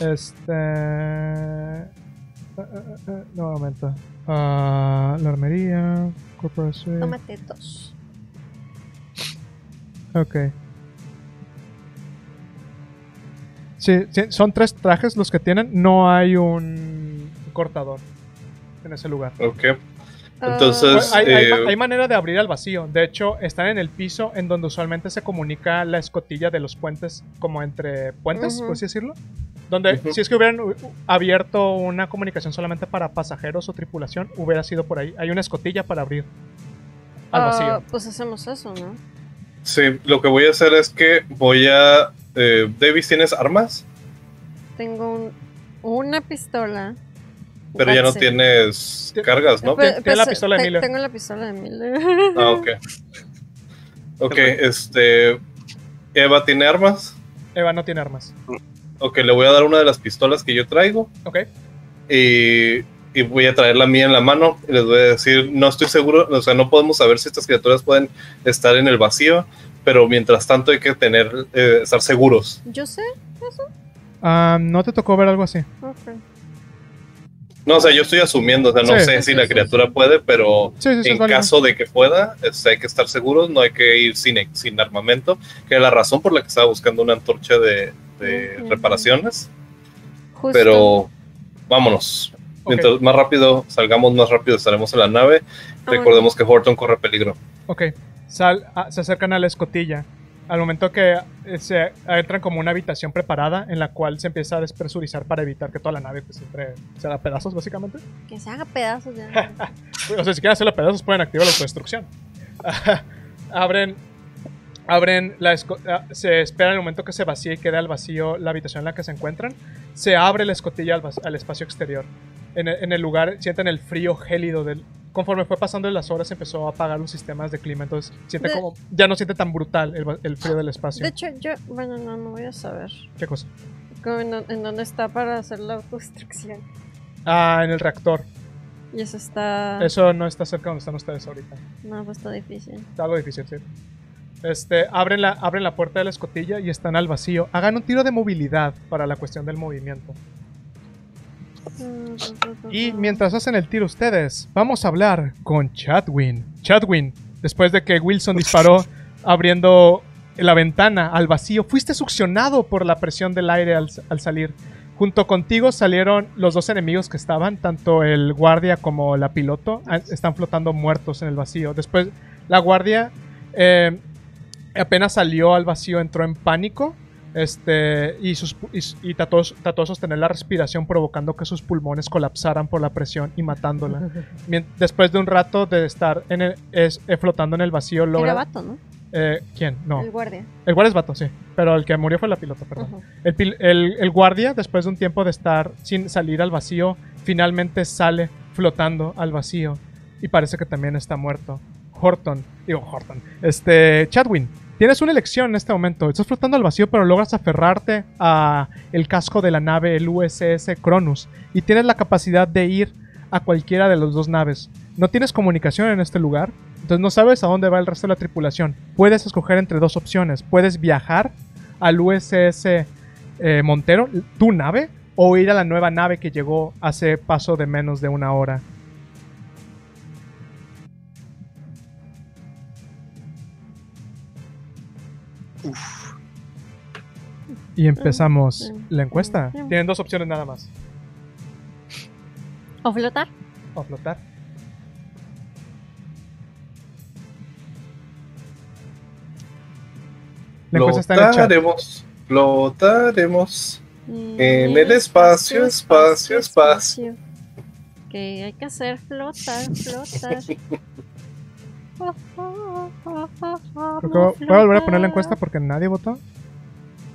[SPEAKER 1] Este... eh, eh, eh, eh, no, un momento. Ah, la armería. Corporate suite.
[SPEAKER 2] Tómate dos.
[SPEAKER 1] Ok. Sí, sí, son tres trajes los que tienen. No hay un cortador en ese lugar.
[SPEAKER 3] Ok. Entonces,
[SPEAKER 1] hay, hay-
[SPEAKER 3] eh,
[SPEAKER 1] hay manera de abrir al vacío. De hecho, están en el piso en donde usualmente se comunica la escotilla de los puentes, como entre puentes, por así decirlo. Donde, si es que hubieran abierto una comunicación solamente para pasajeros o tripulación, hubiera sido por ahí. Hay una escotilla para abrir al
[SPEAKER 2] ah,
[SPEAKER 1] vacío.
[SPEAKER 2] pues hacemos eso, ¿no?
[SPEAKER 3] sí, lo que voy a hacer es que voy a... Eh, Davis, ¿tienes armas?
[SPEAKER 2] Tengo un- una pistola.
[SPEAKER 3] Pero ya no tienes
[SPEAKER 1] Ti-
[SPEAKER 3] cargas, ¿no?
[SPEAKER 1] Tiene la pistola de Miller.
[SPEAKER 2] Tengo la pistola de Miller.
[SPEAKER 3] Ah, ok. Ok, este... Eva tiene armas.
[SPEAKER 1] Eva no tiene armas.
[SPEAKER 3] Ok, le voy a dar una de las pistolas que yo traigo.
[SPEAKER 1] Ok.
[SPEAKER 3] y, y voy a traer la mía en la mano y les voy a decir, no estoy seguro, o sea, no podemos saber si estas criaturas pueden estar en el vacío, pero mientras tanto hay que tener, eh, estar seguros.
[SPEAKER 2] Yo sé.
[SPEAKER 1] Ah, ¿No te tocó ver algo así?
[SPEAKER 2] Ok.
[SPEAKER 3] No, o sea, yo estoy asumiendo, o sea, no
[SPEAKER 1] Sí.
[SPEAKER 3] sé
[SPEAKER 2] Sí,
[SPEAKER 3] si
[SPEAKER 2] sí,
[SPEAKER 3] la
[SPEAKER 2] sí.
[SPEAKER 3] criatura puede, pero en caso de que pueda, hay que estar seguros, no hay que ir sin, sin armamento, que es la razón por la que estaba buscando una antorcha de, reparaciones,
[SPEAKER 2] Justo.
[SPEAKER 3] pero vámonos. Mientras más rápido salgamos, más rápido estaremos en la nave. Recordemos que Horton corre peligro.
[SPEAKER 1] Ok, Sal, ah, se acercan a la escotilla. Al momento que eh, se entran como una habitación preparada en la cual se empieza a despresurizar para evitar que toda la nave pues, entre, se haga pedazos, básicamente.
[SPEAKER 2] Que se haga pedazos ya.
[SPEAKER 1] O sea, si quieren hacerlo pedazos, pueden activar la autodestrucción. abren. Abren la ah, se espera el momento que se vacíe y quede al vacío la habitación en la que se encuentran. Se abre la escotilla al espacio exterior. En el, en el lugar sienten el frío gélido del. Conforme fue pasando las horas, empezó a apagar los sistemas de clima. Entonces, siente
[SPEAKER 2] De-
[SPEAKER 1] como. Ya no siente tan brutal el, frío del espacio.
[SPEAKER 2] De hecho, yo. Bueno, no, no voy a saber.
[SPEAKER 1] ¿Qué cosa?
[SPEAKER 2] En dónde está para hacer la autodestrucción.
[SPEAKER 1] Ah, en el reactor.
[SPEAKER 2] Y eso está.
[SPEAKER 1] Eso no está cerca donde están ustedes ahorita.
[SPEAKER 2] No, pues está difícil.
[SPEAKER 1] Está algo difícil, sí. Este, abren la, abren la puerta de la escotilla y están al vacío. Hagan un tiro de movilidad para la cuestión del movimiento. Y mientras hacen el tiro ustedes, vamos a hablar con Chadwin. Chadwin, después de que Wilson disparó abriendo la ventana al vacío, fuiste succionado por la presión del aire al, al salir. Junto contigo salieron los dos enemigos que estaban, tanto el guardia como la piloto, ah, están flotando muertos en el vacío. Después, la guardia eh, apenas salió al vacío, entró en pánico este, y, sus, y, y trató, trató de sostener la respiración, provocando que sus pulmones colapsaran por la presión y matándola. Después de un rato de estar en el- es- eh, flotando en el vacío,
[SPEAKER 2] Era
[SPEAKER 1] logra.
[SPEAKER 2] vato, ¿no?
[SPEAKER 1] eh, ¿Quién? No.
[SPEAKER 2] El guardia.
[SPEAKER 1] El guardia es vato, sí. Pero el que murió fue la pilota, perdón. El, pil- el- el guardia, después de un tiempo de estar sin salir al vacío, finalmente sale flotando al vacío. Y parece que también está muerto. Horton, digo Horton. Este, Chadwin, tienes una elección en este momento. Estás flotando al vacío, pero logras aferrarte a el casco de la nave, el USS Cronus. Y tienes la capacidad de ir a cualquiera de las dos naves. No tienes comunicación en este lugar, Entonces no sabes a dónde va el resto de la tripulación. Puedes escoger entre dos opciones. Puedes viajar al USS eh, Montero, tu nave, o ir a la nueva nave que llegó hace paso de menos de una hora.
[SPEAKER 4] Uf.
[SPEAKER 1] Y empezamos
[SPEAKER 2] Mm,
[SPEAKER 1] la encuesta.
[SPEAKER 2] mm.
[SPEAKER 1] Tienen dos opciones nada más.
[SPEAKER 2] ¿O flotar?
[SPEAKER 1] O flotar. La encuesta está en el chat.
[SPEAKER 3] Flotaremos, flotaremos.
[SPEAKER 2] Mm,
[SPEAKER 3] En el espacio, espacio, espacio.
[SPEAKER 2] Que hay que hacer flotar, flotar.
[SPEAKER 1] Voy a volver a poner la encuesta porque nadie votó.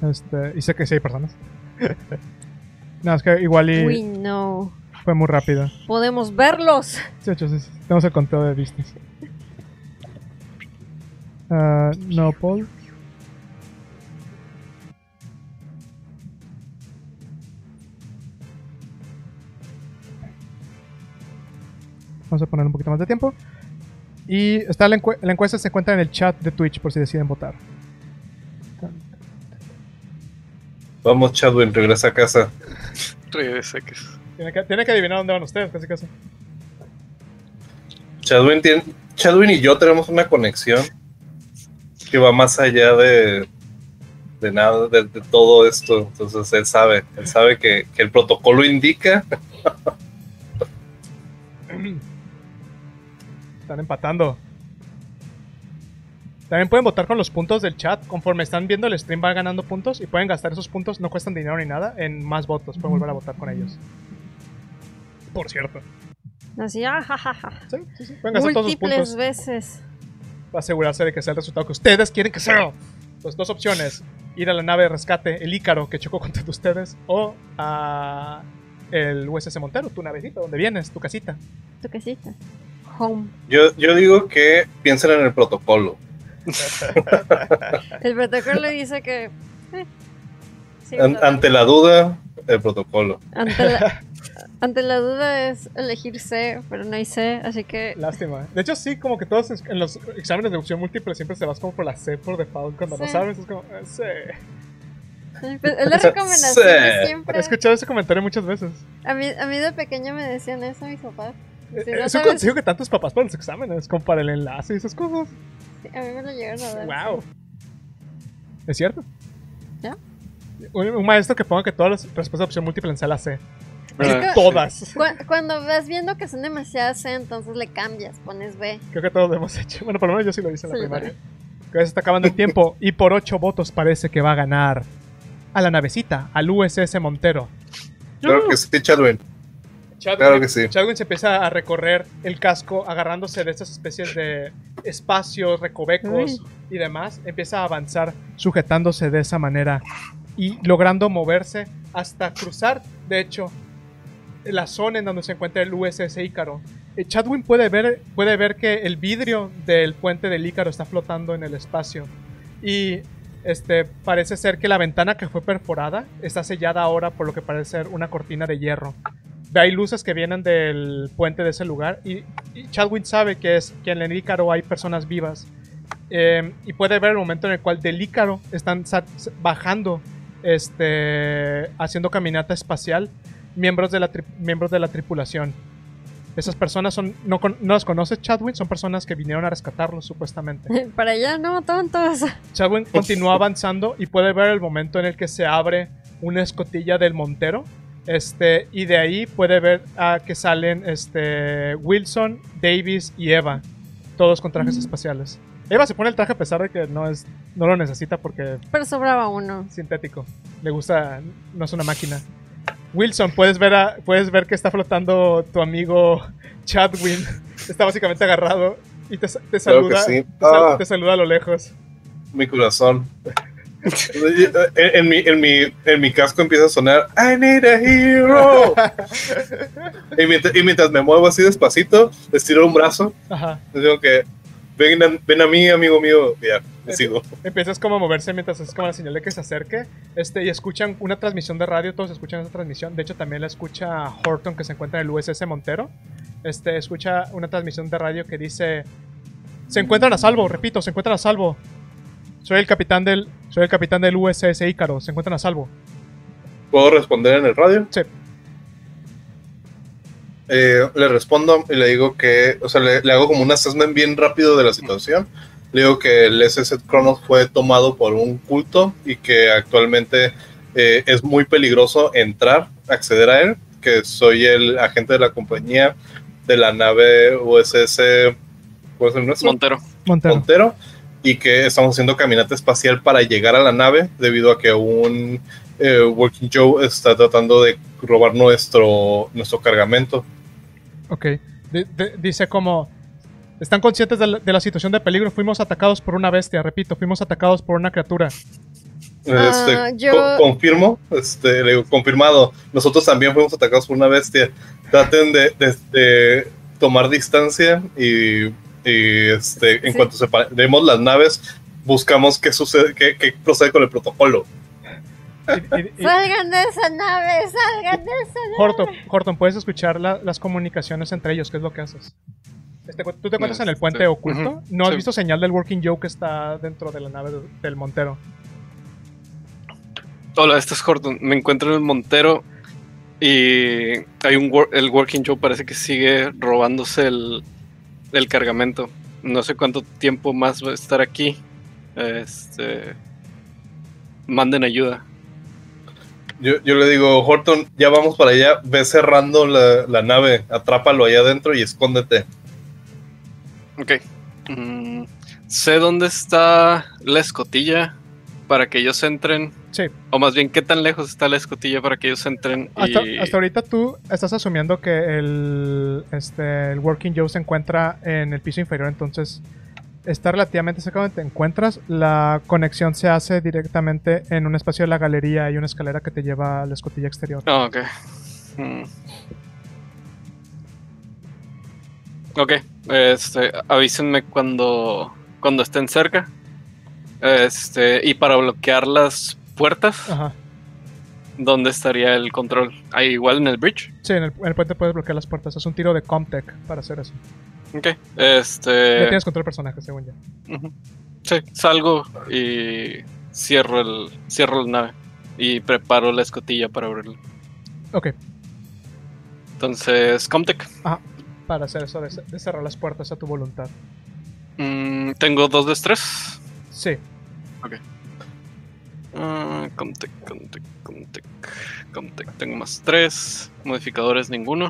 [SPEAKER 1] Este, y sé que sí hay personas. no, es que igual y
[SPEAKER 2] Uy, no.
[SPEAKER 1] fue muy rápido.
[SPEAKER 2] Podemos verlos.
[SPEAKER 1] Sí, hecho, sí, sí. Tenemos el conteo de vistas. Ah, no, Paul. Vamos a poner un poquito más de tiempo. Y está la, encue- la encuesta se encuentra en el chat de Twitch por si deciden votar.
[SPEAKER 3] Vamos, Chadwin, regresa a casa.
[SPEAKER 4] Regresa.
[SPEAKER 1] Tiene que, tiene que adivinar dónde van ustedes, casi casi.
[SPEAKER 3] Chadwin, tiene- Chadwin y yo tenemos una conexión que va más allá de, de nada, de, de todo esto. Entonces él sabe, él sabe que, que el protocolo indica.
[SPEAKER 1] Están empatando. También pueden votar con los puntos del chat. Conforme están viendo el stream van ganando puntos y pueden gastar esos puntos, no cuestan dinero ni nada, en más votos. Pueden volver a votar con ellos. Por cierto.
[SPEAKER 2] Así, ah, ja, ja, ja.
[SPEAKER 1] Sí, sí, sí. Pueden gastar todos sus
[SPEAKER 2] Múltiples
[SPEAKER 1] puntos
[SPEAKER 2] veces.
[SPEAKER 1] para asegurarse de que sea el resultado que ustedes quieren que sea. Pues dos opciones. Ir a la nave de rescate, el Ícaro que chocó contra ustedes, o a el USS Montero, tu navecita, donde vienes, tu casita.
[SPEAKER 2] Tu casita. Home.
[SPEAKER 3] Yo, yo digo que piensen en el protocolo.
[SPEAKER 2] El protocolo dice que. eh, sí,
[SPEAKER 3] An-
[SPEAKER 2] flotar.
[SPEAKER 3] ante la duda, el protocolo.
[SPEAKER 2] Ante la, ante la duda es elegir C, pero no hay C, así que.
[SPEAKER 1] Lástima. De hecho, sí, como que todos en los exámenes de opción múltiple siempre se vas como por la C por default. Cuando no
[SPEAKER 2] Sí.
[SPEAKER 1] sabes, es como, eh, C.
[SPEAKER 2] pues, es la recomendación
[SPEAKER 3] Sí.
[SPEAKER 2] siempre.
[SPEAKER 1] He escuchado ese comentario muchas veces.
[SPEAKER 2] A mí, a mí de pequeña me decían eso mis papás. Si
[SPEAKER 1] Eh,
[SPEAKER 2] no
[SPEAKER 1] es un
[SPEAKER 2] sabes-
[SPEAKER 1] consejo que tantos papás para los exámenes, como para el enlace y esas cosas.
[SPEAKER 2] sí, a mí me lo llegaron a dar.
[SPEAKER 1] Wow. ¿Es cierto?
[SPEAKER 2] ¿Ya?
[SPEAKER 1] Un, un maestro que ponga que todas las respuestas de opción múltiple en sea la C.
[SPEAKER 2] Es que-
[SPEAKER 1] Todas.
[SPEAKER 2] Cu- Cuando vas viendo que son demasiadas C, entonces le cambias, pones B.
[SPEAKER 1] Creo que todos lo hemos hecho. Bueno, por lo menos yo sí lo hice en la
[SPEAKER 2] Sí,
[SPEAKER 1] primaria. Que ya se está acabando el tiempo. Y por 8 votos parece que va a ganar a la navecita, al USS Montero.
[SPEAKER 3] Claro que sí, Chadwin.
[SPEAKER 1] Chadwin,
[SPEAKER 3] Claro que sí.
[SPEAKER 1] Chadwin se empieza a recorrer el casco agarrándose de estas especies de espacios, recovecos y demás. Empieza a avanzar sujetándose de esa manera y logrando moverse hasta cruzar, de hecho, la zona en donde se encuentra el USS Ícaro. Eh, Chadwin puede ver, puede ver que el vidrio del puente del Ícaro está flotando en el espacio y este, parece ser que la ventana que fue perforada está sellada ahora por lo que parece ser una cortina de hierro. Hay luces que vienen del puente de ese lugar y, y Chadwin sabe que es que en el Ícaro hay personas vivas eh, y puede ver el momento en el cual del Ícaro están bajando, este, haciendo caminata espacial miembros de la, miembros de la tripulación. Esas personas son no, con- no las conoce Chadwin, son personas que vinieron a rescatarlos supuestamente.
[SPEAKER 2] Para allá, no, tontos.
[SPEAKER 1] Chadwin continúa avanzando y puede ver el momento en el que se abre una escotilla del montero. Este, y de ahí puede ver a que salen este, Wilson, Davis y Eva. Todos con trajes espaciales. Eva se pone el traje a pesar de que no, es, no lo necesita porque
[SPEAKER 2] Pero sobraba uno.
[SPEAKER 1] sintético. Le gusta, no es una máquina. Wilson, puedes ver, a- puedes ver que está flotando tu amigo Chadwin. Está básicamente agarrado y te, te saluda.
[SPEAKER 3] sí.
[SPEAKER 1] te, sal-
[SPEAKER 3] Ah.
[SPEAKER 1] te saluda a lo lejos.
[SPEAKER 3] Mi corazón. En, mi, en, mi, en mi casco empieza a sonar I need a hero. y, mientras, y mientras me muevo así despacito, les tiro un brazo.
[SPEAKER 1] Ajá.
[SPEAKER 3] Digo que ven a, ven a mí, amigo mío. Ya, me sigo.
[SPEAKER 1] Empiezas como a moverse mientras es como la señal de que se acerque. Este, y escuchan una transmisión de radio, todos escuchan esa transmisión. De hecho, también la escucha Horton, que se encuentra en el USS Montero. Este, escucha una transmisión de radio que dice: Se encuentran a salvo, repito, se encuentran a salvo. Soy el capitán del. Soy el capitán del USS Ícaro. Se encuentran a salvo.
[SPEAKER 3] ¿Puedo responder en el radio?
[SPEAKER 1] Sí.
[SPEAKER 3] Eh, le respondo y le digo que, o sea, le, le hago como un assessment bien rápido de la situación. Le digo que el SS Cronos fue tomado por un culto y que actualmente eh, es muy peligroso entrar, acceder a él, que soy el agente de la compañía de la nave USS ¿cuál es el nuestro?
[SPEAKER 4] Montero.
[SPEAKER 1] Montero.
[SPEAKER 3] Montero y que estamos haciendo caminata espacial para llegar a la nave debido a que un eh, Working Joe está tratando de robar nuestro, nuestro cargamento.
[SPEAKER 1] Ok. Di- di- dice como. Están conscientes de la, de la situación de peligro. Fuimos atacados por una bestia, repito, fuimos atacados por una criatura.
[SPEAKER 2] Ah,
[SPEAKER 3] Este,
[SPEAKER 2] yo-
[SPEAKER 3] co- confirmo, este, le digo, confirmado. Nosotros también fuimos atacados por una bestia. Traten de, de- de tomar distancia y, y, este, en
[SPEAKER 2] Sí.
[SPEAKER 3] cuanto separemos las naves, buscamos qué sucede, qué, qué procede con el protocolo.
[SPEAKER 1] Y- y- y-
[SPEAKER 2] Salgan de esa nave, salgan de esa nave.
[SPEAKER 1] Horton, Horton, puedes escuchar la- las comunicaciones entre ellos. ¿Qué es lo que haces? Este, ¿Tú te encuentras en el puente oculto? ¿No has
[SPEAKER 4] sí.
[SPEAKER 1] visto señal del Working Joe que está dentro de la nave de- del Montero?
[SPEAKER 4] Hola, este es Horton. Me encuentro en el Montero y hay un wor- el Working Joe parece que sigue robándose el, el cargamento. No sé cuánto tiempo más va a estar aquí. Este, manden ayuda.
[SPEAKER 3] Yo, yo le digo, Horton, ya vamos para allá, ve cerrando la, la nave, atrápalo allá adentro y escóndete.
[SPEAKER 4] Ok. Mm, sé dónde está la escotilla para que ellos entren.
[SPEAKER 1] Sí.
[SPEAKER 4] O más bien, ¿qué tan lejos está la escotilla para que ellos entren?
[SPEAKER 1] Hasta,
[SPEAKER 4] y...
[SPEAKER 1] hasta ahorita tú estás asumiendo que el, este, el Working Joe se encuentra en el piso inferior, entonces está relativamente cerca donde te encuentras. La conexión se hace directamente en un espacio de la galería. Hay una escalera que te lleva a la escotilla exterior.
[SPEAKER 4] Ah, ok. Mm. Ok, este, avísenme cuando, cuando estén cerca. Este, y para bloquear las puertas,
[SPEAKER 1] Ajá.
[SPEAKER 4] ¿dónde estaría el control? ¿Ahí igual en el bridge?
[SPEAKER 1] Sí, en el, en el puente puedes bloquear las puertas. Es un tiro de Comtech para hacer eso.
[SPEAKER 4] Ok,
[SPEAKER 1] Ya
[SPEAKER 4] este.
[SPEAKER 1] tienes control personaje, según ya.
[SPEAKER 4] Sí, salgo y cierro el, cierro la nave y preparo la escotilla para abrirla.
[SPEAKER 1] Ok,
[SPEAKER 4] Entonces, Comtech.
[SPEAKER 1] para hacer eso de, de cerrar las puertas a tu voluntad.
[SPEAKER 4] Mm, tengo dos de estrés.
[SPEAKER 1] Sí,
[SPEAKER 4] Ah, Comtech, Comtech, Comtech, Comtech. Tengo más tres. Modificadores ninguno.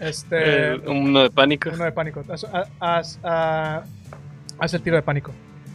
[SPEAKER 1] este.
[SPEAKER 4] Eh, uno de pánico.
[SPEAKER 1] Uno de pánico. Haz, haz- haz el tiro de pánico.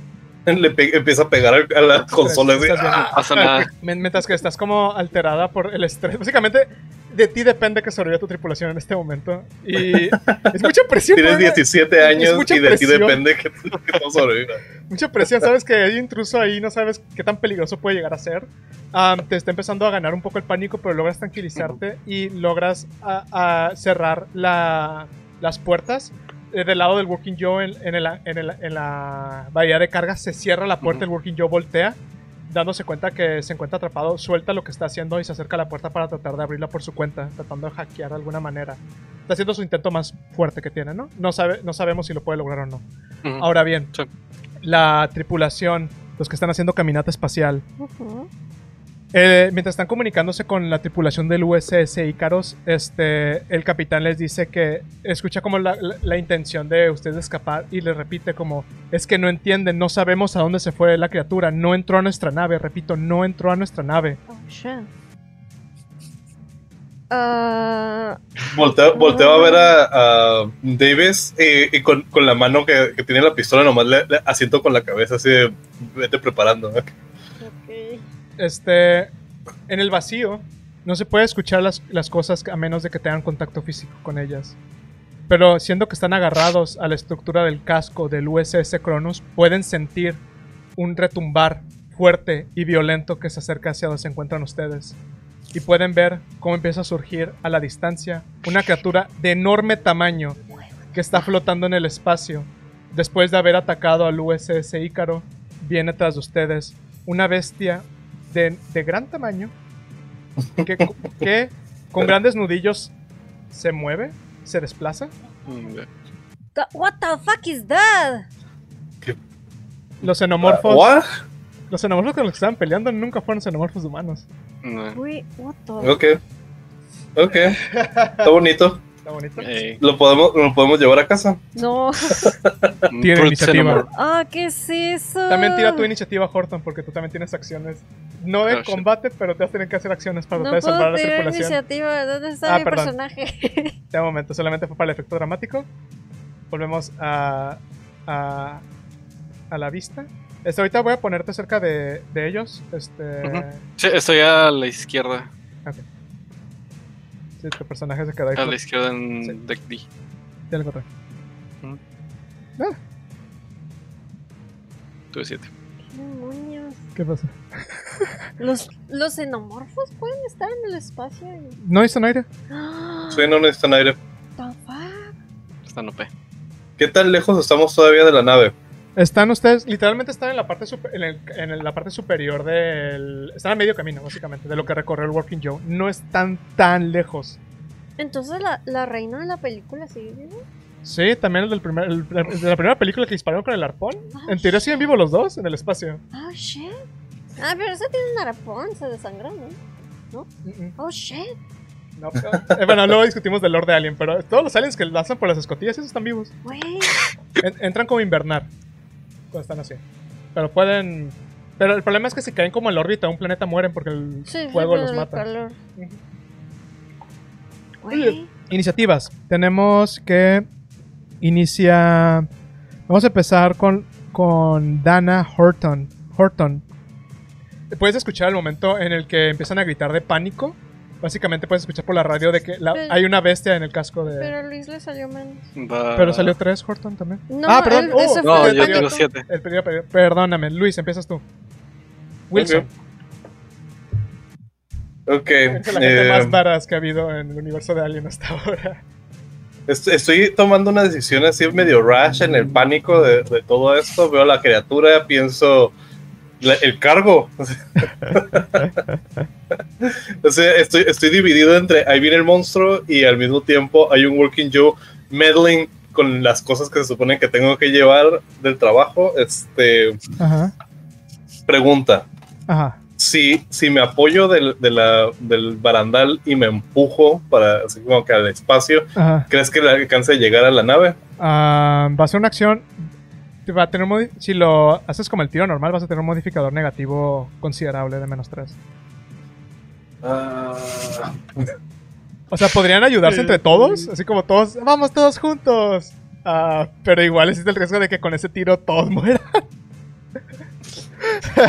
[SPEAKER 3] Le empieza a pegar a la consola. así,
[SPEAKER 1] Estás bien.
[SPEAKER 3] ¡ah!
[SPEAKER 4] Pasa nada.
[SPEAKER 1] Mientras que estás como alterada por el estrés. Básicamente, de ti depende que sobreviva tu tripulación en este momento. Y es mucha presión.
[SPEAKER 3] Tienes
[SPEAKER 1] ¿no?
[SPEAKER 3] 17
[SPEAKER 1] Es
[SPEAKER 3] años y de ti
[SPEAKER 1] presión.
[SPEAKER 3] depende que, que todo sobreviva.
[SPEAKER 1] Mucha presión. Sabes que hay intruso ahí, no sabes qué tan peligroso puede llegar a ser. Am, te está empezando a ganar un poco el pánico, pero logras tranquilizarte y logras a- a cerrar la- las puertas. Eh, del lado del Working Joe en, en el- en el- en la bahía de carga se cierra la puerta,
[SPEAKER 4] Ujú.
[SPEAKER 1] el Working Joe voltea, dándose cuenta que se encuentra atrapado, suelta lo que está haciendo y se acerca a la puerta para tratar de abrirla por su cuenta, tratando de hackear de alguna manera. Está haciendo su intento más fuerte que tiene, ¿no? No, sabe, no sabemos si lo puede lograr o no. Ahora bien,
[SPEAKER 4] Sí.
[SPEAKER 1] la tripulación, los que están haciendo caminata espacial. Eh, mientras están comunicándose con la tripulación del USS Icaros, este, el capitán les dice que escucha como la, la- la intención de ustedes de escapar y les repite como es que no entienden, no sabemos a dónde se fue la criatura, no entró a nuestra nave, repito, no entró a nuestra nave.
[SPEAKER 2] Oh, shit. Ah,
[SPEAKER 3] Volteo, volteo a ver a, a Davis y, y con, con la mano que, que tiene la pistola nomás le, le asiento con la cabeza así de vete preparando. ¿no?
[SPEAKER 1] Este, en el vacío no se puede escuchar las, las cosas a menos de que tengan contacto físico con ellas. Pero siendo que están agarrados a la estructura del casco del USS Cronos, pueden sentir un retumbar fuerte y violento que se acerca hacia donde se encuentran ustedes. Y pueden ver cómo empieza a surgir a la distancia una criatura de enorme tamaño que está flotando en el espacio. Después de haber atacado al USS Ícaro, viene tras de ustedes una bestia de, de gran tamaño que, que con grandes nudillos se mueve, se desplaza.
[SPEAKER 2] What the fuck is that?
[SPEAKER 1] Los xenomorfos,
[SPEAKER 3] ¿What?
[SPEAKER 1] los xenomorfos con los que estaban peleando nunca fueron xenomorfos humanos.
[SPEAKER 4] No.
[SPEAKER 2] What the
[SPEAKER 3] Ok. Ok. Está bonito.
[SPEAKER 1] Está bonito.
[SPEAKER 4] Ey,
[SPEAKER 3] Lo podemos, lo podemos llevar a casa.
[SPEAKER 2] No.
[SPEAKER 1] Tiene iniciativa.
[SPEAKER 2] Ah, ¿qué es eso?
[SPEAKER 1] También tira tu iniciativa, Horton, porque tú también tienes acciones. No de
[SPEAKER 4] Oh, shit.
[SPEAKER 1] combate, pero te vas a tener que hacer acciones para
[SPEAKER 2] No
[SPEAKER 1] tratar de salvar la
[SPEAKER 2] tirar
[SPEAKER 1] tripulación.
[SPEAKER 2] iniciativa. ¿Dónde está
[SPEAKER 1] Ah,
[SPEAKER 2] mi
[SPEAKER 1] perdón.
[SPEAKER 2] personaje?
[SPEAKER 1] De momento solamente fue para el efecto dramático. Volvemos a, a, a la vista. Este, ahorita voy a ponerte cerca de, de ellos. Este.
[SPEAKER 4] Sí, estoy a la izquierda.
[SPEAKER 1] Sí, tu personaje se queda ahí.
[SPEAKER 4] A la izquierda en
[SPEAKER 1] Sí.
[SPEAKER 4] deck D.
[SPEAKER 1] ya lo encontré.
[SPEAKER 4] Tuve 7.
[SPEAKER 2] ¿Qué demonios?
[SPEAKER 1] ¿Qué pasa?
[SPEAKER 2] ¿Los, ¿Los xenomorfos pueden estar en el espacio? y-
[SPEAKER 1] ¿No hizo aire?
[SPEAKER 2] ¡Ah!
[SPEAKER 3] Sí, no necesitan aire.
[SPEAKER 4] Están OP.
[SPEAKER 3] ¿Qué tan lejos estamos todavía de la nave?
[SPEAKER 1] Están ustedes, literalmente están en la parte super- en, el- en el- la parte superior del. Están a medio camino, básicamente, de lo que recorrió el Working Joe. No están tan lejos.
[SPEAKER 2] Entonces la, la reina de la película sigue viva.
[SPEAKER 1] Sí, también el, del primer, el- de la primera película que dispararon con el arpón.
[SPEAKER 2] Ah,
[SPEAKER 1] En teoría siguen vivos los dos en el espacio.
[SPEAKER 2] Oh shit. Ah, pero ese tiene un arapón, se desangró, ¿no?
[SPEAKER 1] Mm.
[SPEAKER 2] Oh shit.
[SPEAKER 1] No, eh, bueno, luego discutimos del Lord de Alien, pero todos los aliens que lanzan por las escotillas, esos están vivos.
[SPEAKER 2] Wey.
[SPEAKER 1] En- entran como invernar cuando están así. Pero pueden. Pero el problema es que si caen como en la órbita de un planeta mueren porque el
[SPEAKER 2] Sí,
[SPEAKER 1] fuego
[SPEAKER 2] sí,
[SPEAKER 1] los mata. Iniciativas. Tenemos que inicia. Vamos a empezar con, con Dana Horton. Horton. Puedes escuchar el momento en el que empiezan a gritar de pánico. Básicamente puedes escuchar por la radio de que la-
[SPEAKER 2] Pero-
[SPEAKER 1] hay una bestia en el casco de.
[SPEAKER 2] Pero a Luis le salió menos.
[SPEAKER 1] Pero salió tres Horton también.
[SPEAKER 2] No,
[SPEAKER 1] ah, perdón. Oh,
[SPEAKER 2] ese
[SPEAKER 4] No,
[SPEAKER 2] fue el
[SPEAKER 4] yo tengo 7.
[SPEAKER 1] el pedido- pedido- perdóname, Luis, empiezas tú. Wilson.
[SPEAKER 3] Ok.
[SPEAKER 1] Es la gente
[SPEAKER 3] eh,
[SPEAKER 1] más varas que ha habido en el universo de Alien hasta ahora.
[SPEAKER 3] est- estoy tomando una decisión así medio rash en el pánico de, de todo esto. Veo la criatura, pienso la- el cargo. o sea, estoy, estoy dividido entre ahí viene el monstruo y al mismo tiempo hay un Working Joe meddling con las cosas que se supone que tengo que llevar del trabajo. Este,
[SPEAKER 1] Ajá.
[SPEAKER 3] pregunta.
[SPEAKER 1] Ajá.
[SPEAKER 3] si, si me apoyo del, de la- del barandal y me empujo para así como que al espacio,
[SPEAKER 1] Ajá.
[SPEAKER 3] ¿crees que le alcance a llegar a la nave?
[SPEAKER 1] Ah, va a ser una acción. Va a tener un si lo haces como el tiro normal, vas a tener un modificador negativo considerable de menos 3. O sea, podrían ayudarse entre todos, así como todos, vamos todos juntos. Ah, pero igual existe el riesgo de que con ese tiro todos mueran.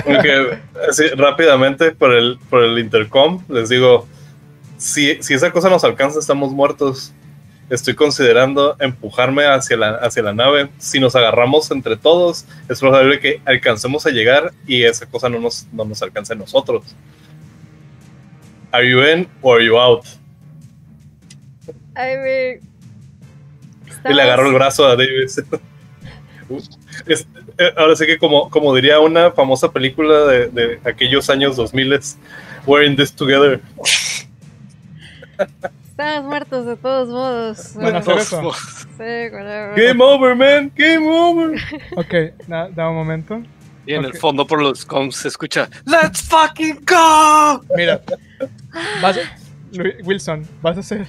[SPEAKER 3] Porque así rápidamente por el, por el intercom les digo, si, si esa cosa nos alcanza estamos muertos. Estoy considerando empujarme hacia la, hacia la nave. Si nos agarramos entre todos, es probable que alcancemos a llegar y esa cosa no nos, no nos alcance a nosotros. Are you in or are you out?
[SPEAKER 2] Ay, güey.
[SPEAKER 3] Y le agarró el brazo a Davis. Es- eh, ahora sí que como, como diría una famosa película de, de aquellos años 2000 We're in this together.
[SPEAKER 2] Estamos muertos de todos modos.
[SPEAKER 1] Bueno, hacer eso.
[SPEAKER 2] Sí.
[SPEAKER 3] Game over, man. Game over.
[SPEAKER 1] Ok, da, da un momento.
[SPEAKER 4] Y en el fondo por los comms se escucha ¡Let's fucking go!
[SPEAKER 1] Mira, vas a- Lu- Wilson, vas a hacer.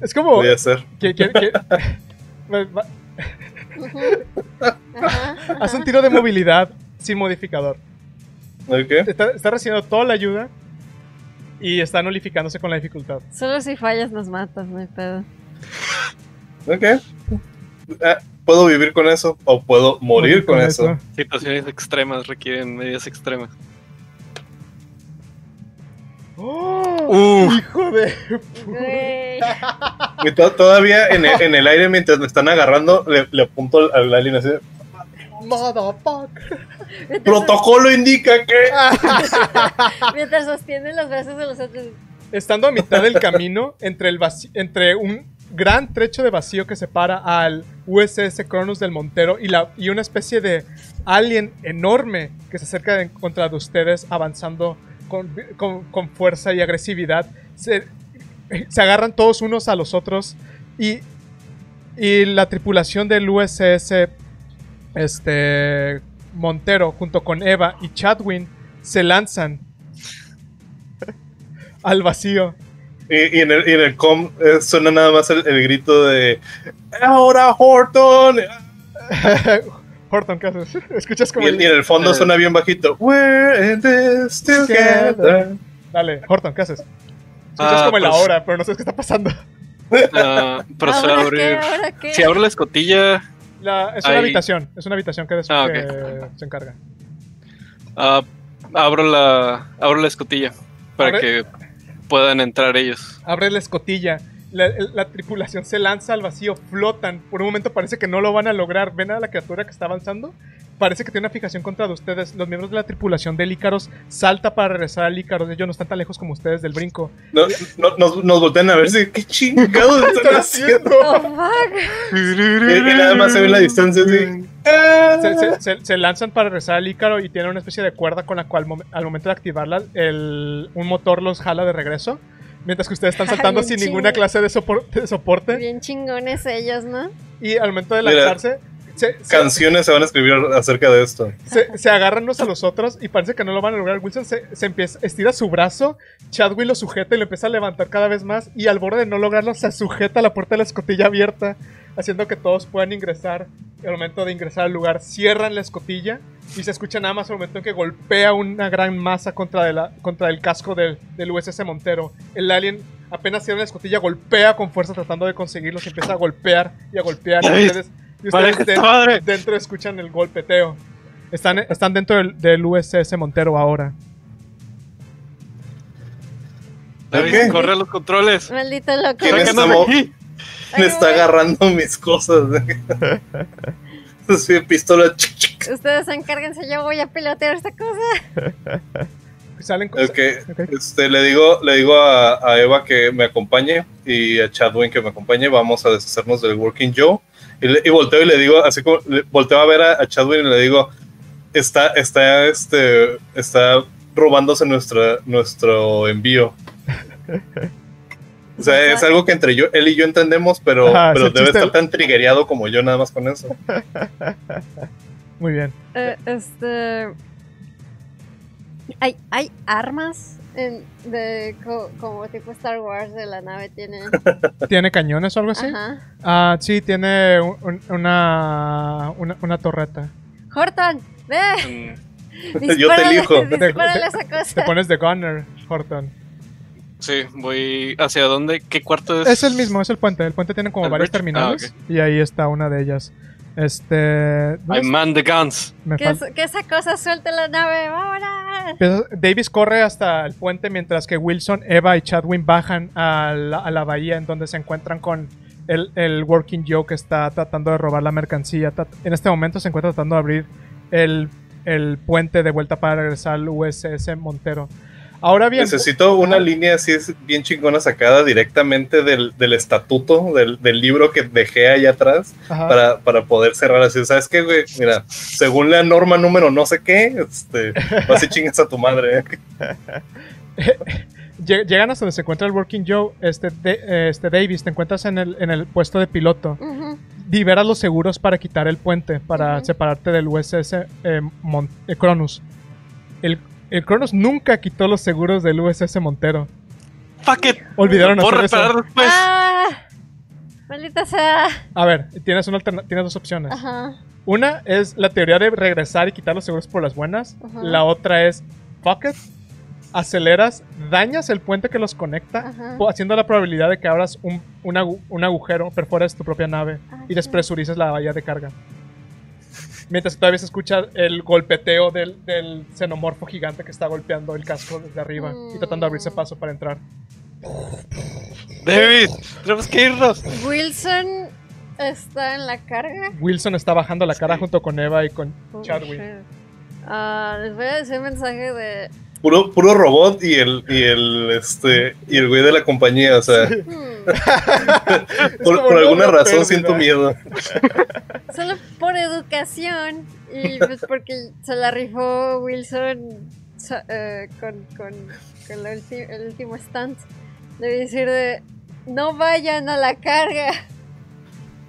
[SPEAKER 1] Es como.
[SPEAKER 3] Voy a hacer.
[SPEAKER 1] que- que- que- va- va-
[SPEAKER 2] Ujú. Ajá,
[SPEAKER 1] haz un tiro de movilidad sin modificador.
[SPEAKER 3] Ok.
[SPEAKER 1] Está, está recibiendo toda la ayuda y está nulificándose con la dificultad.
[SPEAKER 2] Solo si fallas nos matas, no hay pedo.
[SPEAKER 3] Ok. Eh, puedo vivir con eso o puedo morir con, eso.
[SPEAKER 4] Situaciones extremas requieren medidas extremas.
[SPEAKER 1] ¡Oh! ¡Hijo de!
[SPEAKER 3] Y to- todavía en el, en el aire mientras me están agarrando, le, le apunto al, al alien así.
[SPEAKER 1] Motherfucker.
[SPEAKER 3] Protocolo indica que.
[SPEAKER 2] mientras sostienen los brazos de los otros.
[SPEAKER 1] Estando a mitad del camino entre, el entre un gran trecho de vacío que separa al USS Cronus del Montero y, la, y una especie de alien enorme que se acerca en contra de ustedes avanzando con, con- con fuerza y agresividad. Se- se agarran todos unos a los otros y, y la tripulación del USS este, Montero junto con Eva y Chadwin se lanzan al vacío.
[SPEAKER 3] Y, y en, el, y en el com eh, suena nada más el, el grito de ¡Ahora, Horton!
[SPEAKER 1] Horton, ¿qué haces? Escuchas
[SPEAKER 3] Y,
[SPEAKER 1] como
[SPEAKER 3] en- y en el fondo suena bien bajito We're in this together.
[SPEAKER 1] Dale, Horton, ¿qué haces? Escuchas
[SPEAKER 4] Ah,
[SPEAKER 1] como el
[SPEAKER 4] pues-
[SPEAKER 1] ahora, pero no sabes qué está pasando.
[SPEAKER 4] Ah, procede a
[SPEAKER 2] ¿Ahora
[SPEAKER 4] abrir.
[SPEAKER 2] qué? ¿Ahora qué?
[SPEAKER 4] Si abro la escotilla,
[SPEAKER 1] La- es una
[SPEAKER 4] Ahí.
[SPEAKER 1] habitación, es una habitación que, des-
[SPEAKER 4] Ah, ok.
[SPEAKER 1] que se encarga.
[SPEAKER 4] ah, abro la abro la escotilla para
[SPEAKER 1] Abre-
[SPEAKER 4] que puedan entrar ellos.
[SPEAKER 1] Abre la escotilla. La, la tripulación se lanza al vacío, flotan. Por un momento parece que no lo van a lograr. Ven a la criatura que está avanzando. Parece que tiene una fijación contra de ustedes. Los miembros de la tripulación del Ícaros salta para regresar al Ícaros. Ellos no están tan lejos como ustedes del brinco.
[SPEAKER 3] No, no- nos, nos voltean a ver si qué chingados están haciendo.
[SPEAKER 2] Oh, fuck.
[SPEAKER 3] Y, y nada más se ve la distancia así.
[SPEAKER 1] Se, se- se- se lanzan para regresar al Ícaro y tienen una especie de cuerda con la cual al momento de activarla el, un motor los jala de regreso. Mientras que ustedes están saltando
[SPEAKER 2] Bien
[SPEAKER 1] sin ninguna clase de, sopor- de soporte.
[SPEAKER 2] Bien chingones ellos, ¿no?
[SPEAKER 1] Y al momento de
[SPEAKER 3] Mira,
[SPEAKER 1] lanzarse, se, se-
[SPEAKER 3] Canciones se van a escribir acerca de esto.
[SPEAKER 1] se, se agarran unos a los otros y parece que no lo van a lograr. Wilson se, se empieza, estira su brazo, Chadwick lo sujeta y lo empieza a levantar cada vez más. Y al borde de no lograrlo, se sujeta a la puerta de la escotilla abierta, haciendo que todos puedan ingresar. Y al momento de ingresar al lugar, cierran la escotilla y se escucha nada más al momento en que golpea una gran masa contra, de la, contra el casco del, del USS Montero. El alien apenas cierra la escotilla, golpea con fuerza tratando de conseguirlos y empieza a golpear y a golpear. Y ustedes, y ustedes dentro escuchan el golpeteo. Están, están dentro del, del USS Montero ahora.
[SPEAKER 4] David,
[SPEAKER 3] Ok.
[SPEAKER 4] corre a los controles.
[SPEAKER 2] Maldito loco.
[SPEAKER 3] ¿Quién es
[SPEAKER 4] Sácanos
[SPEAKER 3] Samo?
[SPEAKER 4] de aquí.
[SPEAKER 3] Me está agarrando mis cosas. Sí, pistola.
[SPEAKER 2] Ustedes encárguense, yo voy a pilotear esta cosa.
[SPEAKER 1] Salen cosas.
[SPEAKER 3] Ok,
[SPEAKER 1] Ok.
[SPEAKER 3] Este, le digo, le digo a, a Eva que me acompañe y a Chadwin que me acompañe. Vamos a deshacernos del Working Joe. Y, le- y volteo y le digo, así como le- volteo a ver a, a Chadwin y le digo, está, está, este, está robándose nuestra, nuestro envío. O sea, es algo que entre yo, él y yo entendemos, pero,
[SPEAKER 1] Ajá,
[SPEAKER 3] pero debe estar tan trigueado como yo nada más con eso.
[SPEAKER 1] Muy bien.
[SPEAKER 2] Eh, este. Hay, hay armas en- de co- como tipo Star Wars de la nave tiene.
[SPEAKER 1] ¿Tiene cañones o algo así?
[SPEAKER 2] Ajá.
[SPEAKER 1] Ah, sí, tiene un- un- una, una, una torreta.
[SPEAKER 2] Horton, ve.
[SPEAKER 4] Mm,
[SPEAKER 3] Yo te elijo.
[SPEAKER 1] Te-
[SPEAKER 2] esa
[SPEAKER 1] Te
[SPEAKER 2] cosa.
[SPEAKER 1] pones de gunner, Horton.
[SPEAKER 4] Sí, voy hacia dónde, qué cuarto es.
[SPEAKER 1] Es el mismo, es el puente. El puente tiene como
[SPEAKER 4] ¿El
[SPEAKER 1] varios
[SPEAKER 4] bridge?
[SPEAKER 1] terminales.
[SPEAKER 4] Ah,
[SPEAKER 1] Y ahí está una de ellas. Este. ¿dónde
[SPEAKER 4] I
[SPEAKER 1] es?
[SPEAKER 4] man the guns.
[SPEAKER 1] Me
[SPEAKER 2] Que, que esa cosa suelte la nave. ¡Vámonos!
[SPEAKER 1] Empieza- Davis corre hasta el puente mientras que Wilson, Eva y Chadwin bajan a la, a la bahía en donde se encuentran con el, el Working Joe que está tratando de robar la mercancía. En este momento se encuentra tratando de abrir el, el puente de vuelta para regresar al USS Montero. Ahora bien,
[SPEAKER 3] Necesito una línea así es bien chingona sacada directamente del, del estatuto, del, del libro que dejé allá atrás para, para poder cerrar así. ¿Sabes qué, güey? Mira, según la norma número no sé qué, este, vas y chingas a tu madre. ¿eh?
[SPEAKER 1] Lle- llegan hasta donde se encuentra el Working Joe. Este, de- este Davis, te encuentras en el, en el puesto de piloto.
[SPEAKER 2] Ujú.
[SPEAKER 1] liberas los seguros para quitar el puente, para separarte del USS eh, Mon- eh, Cronus. El, el Cronus nunca quitó los seguros del USS Montero.
[SPEAKER 4] Fuck it.
[SPEAKER 1] Olvidaron
[SPEAKER 4] ¿Puedo
[SPEAKER 1] hacer eso.
[SPEAKER 4] reparar después?
[SPEAKER 2] ¡Ah! Maldita sea.
[SPEAKER 1] A ver, tienes, una alterna- tienes dos opciones.
[SPEAKER 2] Ajá.
[SPEAKER 1] Una es la teoría de regresar y quitar los seguros por las buenas.
[SPEAKER 2] Ajá.
[SPEAKER 1] La otra es, fuck it, aceleras, dañas el puente que los conecta,
[SPEAKER 2] Ajá.
[SPEAKER 1] haciendo la probabilidad de que abras un, un agu- un agujero, perforas tu propia nave y
[SPEAKER 2] Ajá.
[SPEAKER 1] despresurices la bahía de carga. Mientras que todavía se escucha el golpeteo del, del xenomorfo gigante que está golpeando el casco desde arriba y tratando de abrirse
[SPEAKER 2] Mm.
[SPEAKER 1] paso para entrar.
[SPEAKER 4] David, tenemos que irnos.
[SPEAKER 2] Wilson está en la carga.
[SPEAKER 1] Wilson está bajando la cara junto con Eva y con
[SPEAKER 2] Oh,
[SPEAKER 1] Chadwick.
[SPEAKER 2] Ah, les voy a decir un mensaje de.
[SPEAKER 3] Puro, puro robot y el, y el este y el güey de la compañía. O sea,
[SPEAKER 2] hmm,
[SPEAKER 3] por, alguna
[SPEAKER 1] una
[SPEAKER 3] razón
[SPEAKER 1] pérdida.
[SPEAKER 3] siento miedo.
[SPEAKER 2] solo por educación y pues porque se la rifó Wilson so- eh, con, con, con la ulti- el último stunt. Debe decir de. No vayan a la carga.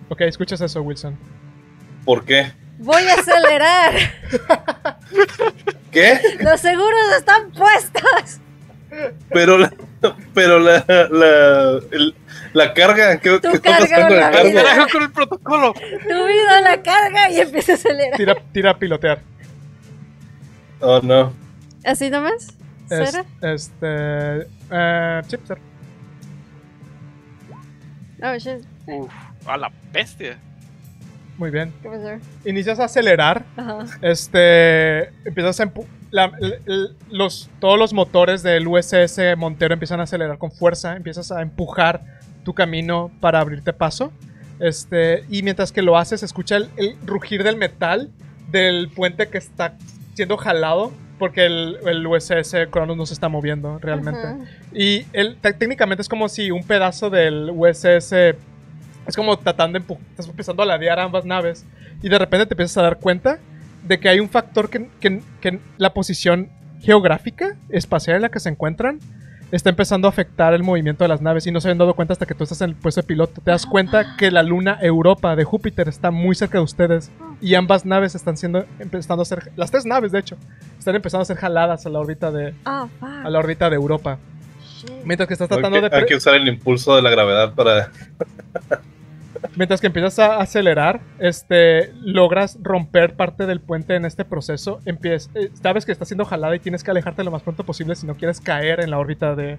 [SPEAKER 1] Ok, escuchas eso, Wilson.
[SPEAKER 3] ¿Por qué?
[SPEAKER 2] Voy a acelerar.
[SPEAKER 3] ¿Qué?
[SPEAKER 2] Los seguros están puestos.
[SPEAKER 3] Pero la, pero la, la, el- la carga, ¿qué,
[SPEAKER 2] Tú
[SPEAKER 3] qué está
[SPEAKER 2] carga
[SPEAKER 3] pasando
[SPEAKER 2] la vida.
[SPEAKER 4] Carajo con el protocolo.
[SPEAKER 2] Tu vida a la carga y empieza a acelerar.
[SPEAKER 1] Tira, tira a pilotear.
[SPEAKER 3] Oh, no.
[SPEAKER 2] ¿Así nomás?
[SPEAKER 1] Es-
[SPEAKER 2] ¿Cero?
[SPEAKER 1] este. Eh, sí, cero.
[SPEAKER 2] Oh, shit.
[SPEAKER 4] Uf, a la bestia.
[SPEAKER 1] Muy bien.
[SPEAKER 2] ¿Qué pasó?
[SPEAKER 1] Inicias a acelerar.
[SPEAKER 2] Ajá.
[SPEAKER 1] Este. Empiezas a la- l- l- los, todos los motores del USS Montero empiezan a acelerar con fuerza. Empiezas a empujar tu camino para abrirte paso. Este. Y mientras que lo haces, escucha el, el rugir del metal del puente que está siendo jalado. Porque el, el USS Cronos no se está moviendo realmente. Y te- técnicamente es como si un pedazo del USS es como tratando de empu- estás empezando a ladear ambas naves y de repente te empiezas a dar cuenta de que hay un factor que, que- que la posición geográfica espacial en la que se encuentran está empezando a afectar el movimiento de las naves y no se habían dado cuenta hasta que tú estás en el puesto de piloto. Te das cuenta que la luna Europa de Júpiter está muy cerca de ustedes y ambas naves están siendo empezando a ser las tres naves de hecho están empezando a ser jaladas a la órbita de
[SPEAKER 2] Ah,
[SPEAKER 1] a la órbita de Europa. Mientras que estás
[SPEAKER 3] Hay
[SPEAKER 1] tratando
[SPEAKER 3] que,
[SPEAKER 1] de
[SPEAKER 3] hay que usar el impulso de la gravedad para...
[SPEAKER 1] Mientras que empiezas a acelerar, este, logras romper parte del puente en este proceso. Empiezas, eh, sabes que está siendo jalada y tienes que alejarte lo más pronto posible si no quieres caer en la órbita de,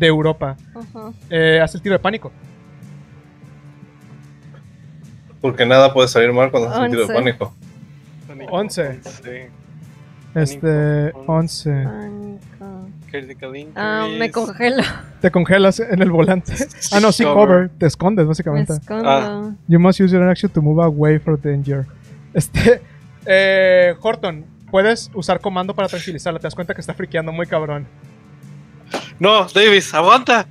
[SPEAKER 1] Europa.
[SPEAKER 2] ajá.
[SPEAKER 1] Eh, haz el tiro de pánico.
[SPEAKER 3] Porque nada puede salir mal cuando haces un tiro de pánico.
[SPEAKER 1] Once.
[SPEAKER 4] Sí.
[SPEAKER 1] Este,
[SPEAKER 4] Pánico,
[SPEAKER 1] 11.
[SPEAKER 2] Pánico.
[SPEAKER 4] Critical injuries.
[SPEAKER 2] Ah, me congelo.
[SPEAKER 1] Te congelas en el volante. Ah, no, sí,
[SPEAKER 4] Cover.
[SPEAKER 1] Te escondes,
[SPEAKER 2] Me
[SPEAKER 1] básicamente.
[SPEAKER 2] escondo.
[SPEAKER 4] Ah.
[SPEAKER 1] You must use your action to move away from danger. Este, eh, Horton, puedes usar comando para tranquilizarla. Te das cuenta que está friqueando muy cabrón.
[SPEAKER 4] No, Davis, aguanta.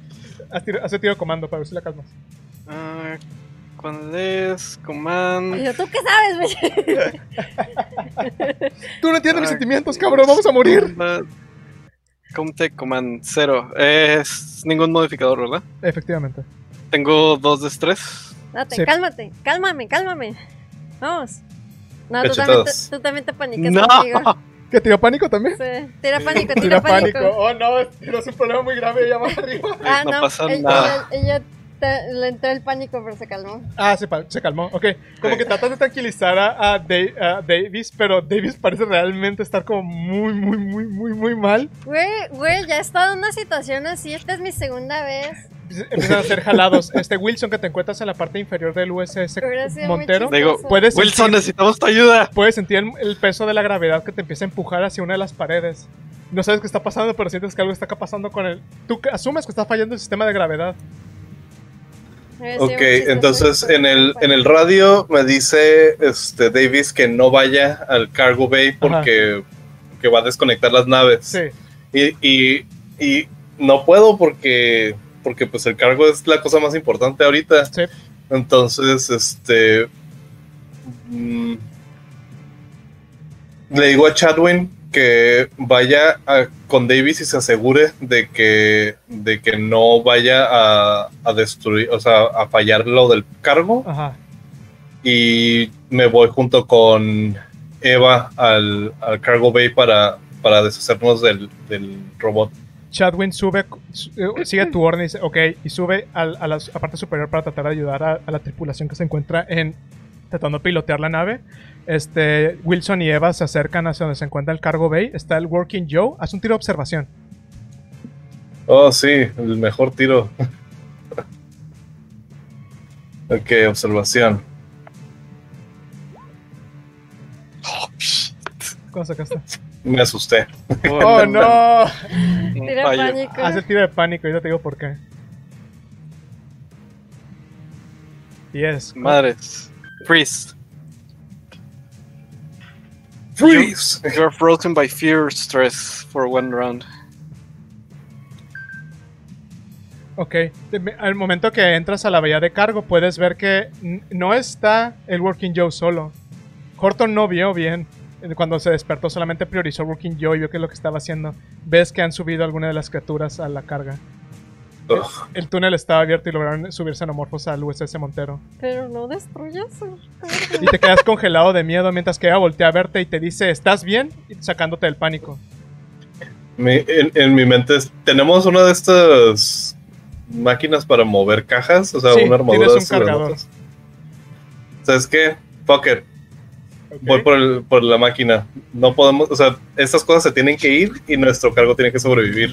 [SPEAKER 1] Haz tiro, haz tiro comando para ver si la calmas.
[SPEAKER 4] Ah, ¿Cuál es?
[SPEAKER 2] Yo, ¿tú qué sabes?
[SPEAKER 1] Tú no entiendes mis sentimientos, cabrón. Vamos a morir.
[SPEAKER 4] Combat- Comtech Command 0. Es ningún modificador, ¿verdad?
[SPEAKER 1] Efectivamente.
[SPEAKER 4] Tengo dos de estrés.
[SPEAKER 2] Date,
[SPEAKER 1] Sí.
[SPEAKER 2] cálmate, cálmame, cálmame. Vamos. No, tú también, te,
[SPEAKER 3] Cachetadas.
[SPEAKER 2] tú también te panicas
[SPEAKER 4] No.
[SPEAKER 2] conmigo.
[SPEAKER 1] ¿Que tira pánico también?
[SPEAKER 2] Sí. Tira pánico,
[SPEAKER 1] Tira
[SPEAKER 2] tira pánico.
[SPEAKER 1] pánico. Oh, no, tienes un problema muy grave allá más arriba.
[SPEAKER 2] Ah,
[SPEAKER 4] No
[SPEAKER 2] no,
[SPEAKER 4] pasa
[SPEAKER 2] ella,
[SPEAKER 4] nada.
[SPEAKER 2] ella- ella te- le entró el pánico, pero se calmó.
[SPEAKER 1] Ah, se, se calmó. Ok. Como que tratas de tranquilizar a, a a Davis, pero Davis parece realmente estar como muy, muy, muy, muy, muy mal.
[SPEAKER 2] Güey, güey, ya he estado en una situación así. Esta es mi segunda vez.
[SPEAKER 1] Empiezan a ser jalados. Este Wilson que te encuentras en la parte inferior del USS Montero.
[SPEAKER 4] Digo,
[SPEAKER 1] Puedes
[SPEAKER 4] Wilson,
[SPEAKER 1] sentir,
[SPEAKER 4] necesitamos tu ayuda.
[SPEAKER 1] puedes sentir el, el peso de la gravedad que te empieza a empujar hacia una de las paredes. No sabes qué está pasando, pero sientes que algo está pasando con el... Tú asumes que está fallando el sistema de gravedad.
[SPEAKER 3] Ok, entonces en el, en el radio me dice este Davis que no vaya al cargo bay porque que va a desconectar las naves.
[SPEAKER 1] Sí.
[SPEAKER 3] Y, y, y no puedo porque, porque pues el cargo es la cosa más importante ahorita.
[SPEAKER 1] Sí.
[SPEAKER 3] Entonces, este... mm, le digo a Chadwin que vaya a- con Davis y se asegure de que, de que no vaya a, a destruir, o sea, a fallar lo del cargo.
[SPEAKER 1] Ajá.
[SPEAKER 3] Y me voy junto con Eva al, al cargo bay para, para deshacernos del, del robot.
[SPEAKER 1] Chadwin sube, su- eh, sigue tu orden y dice, ok, y sube al- a, la a parte superior para tratar de ayudar a, a la tripulación que se encuentra en tratando de pilotear la nave. Este, Wilson y Eva se acercan hacia donde se encuentra el cargo bay. Está el Working Joe. Haz un tiro de observación.
[SPEAKER 3] Oh, sí, el mejor tiro. ok, observación.
[SPEAKER 4] Oh, shit.
[SPEAKER 1] ¿Cómo sacaste?
[SPEAKER 3] Me asusté.
[SPEAKER 1] ¡Oh, no!
[SPEAKER 4] Un
[SPEAKER 2] Tira pánico.
[SPEAKER 1] Haz el tiro de pánico. Ahorita te digo por qué. Yes.
[SPEAKER 4] Madres. Freeze.
[SPEAKER 3] Freeze.
[SPEAKER 4] You're frozen by fear stress for one round.
[SPEAKER 1] Ok, al momento que entras a la bahía de cargo puedes ver que no está el Working Joe solo. Horton no vio bien eh, cuando se despertó, solamente priorizó Working Joe y vio que es lo que estaba haciendo. Ves que han subido alguna de las criaturas a la carga.
[SPEAKER 3] Ugh.
[SPEAKER 1] El túnel estaba abierto y lograron subir xenomorfos al USS Montero.
[SPEAKER 2] Pero no destruyas el
[SPEAKER 1] Y te quedas congelado de miedo mientras que ella voltea a verte y te dice, ¿estás bien? Y sacándote del pánico.
[SPEAKER 3] Mi- en, en mi mente es- tenemos una de estas máquinas para mover cajas, o sea,
[SPEAKER 1] Sí,
[SPEAKER 3] una armadura
[SPEAKER 1] tienes
[SPEAKER 3] de
[SPEAKER 1] un cargador.
[SPEAKER 3] ¿Sabes qué? Fuck it. Voy por, el- por la máquina. No podemos, o sea, estas cosas se tienen que ir y nuestro cargo tiene que sobrevivir.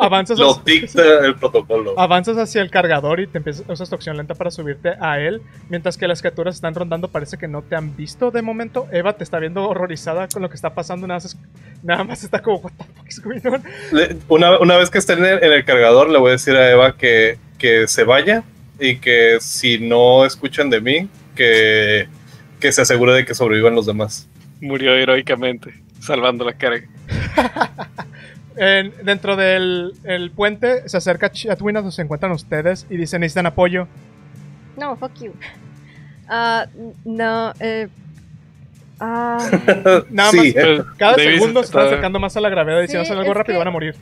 [SPEAKER 1] Avanzas,
[SPEAKER 3] Lo
[SPEAKER 1] hacia,
[SPEAKER 3] dicta el protocolo.
[SPEAKER 1] avanzas hacia el cargador y te empiezas, usas tu acción lenta para subirte a él, mientras que las criaturas están rondando, parece que no te han visto de momento. Eva te está viendo horrorizada con lo que está pasando, nada más, nada más está como, what the fuck is going on?".
[SPEAKER 3] Una, una vez que esté en el, en el cargador, le voy a decir a Eva que, que se vaya y que si no escuchan de mí, que, que se asegure de que sobrevivan los demás.
[SPEAKER 4] Murió heroicamente, salvando la carga.
[SPEAKER 1] En- dentro del el puente se acerca Chatwin a donde se encuentran ustedes y dice, necesitan apoyo.
[SPEAKER 2] No, fuck you. N- no, eh. Ah,
[SPEAKER 1] Nada
[SPEAKER 3] sí,
[SPEAKER 1] más.
[SPEAKER 3] eh,
[SPEAKER 1] Cada
[SPEAKER 4] Davis
[SPEAKER 1] segundo se
[SPEAKER 4] está-
[SPEAKER 1] acercando más a la gravedad y si no hacen algo
[SPEAKER 2] es
[SPEAKER 1] rápido
[SPEAKER 2] que-
[SPEAKER 1] van a morir.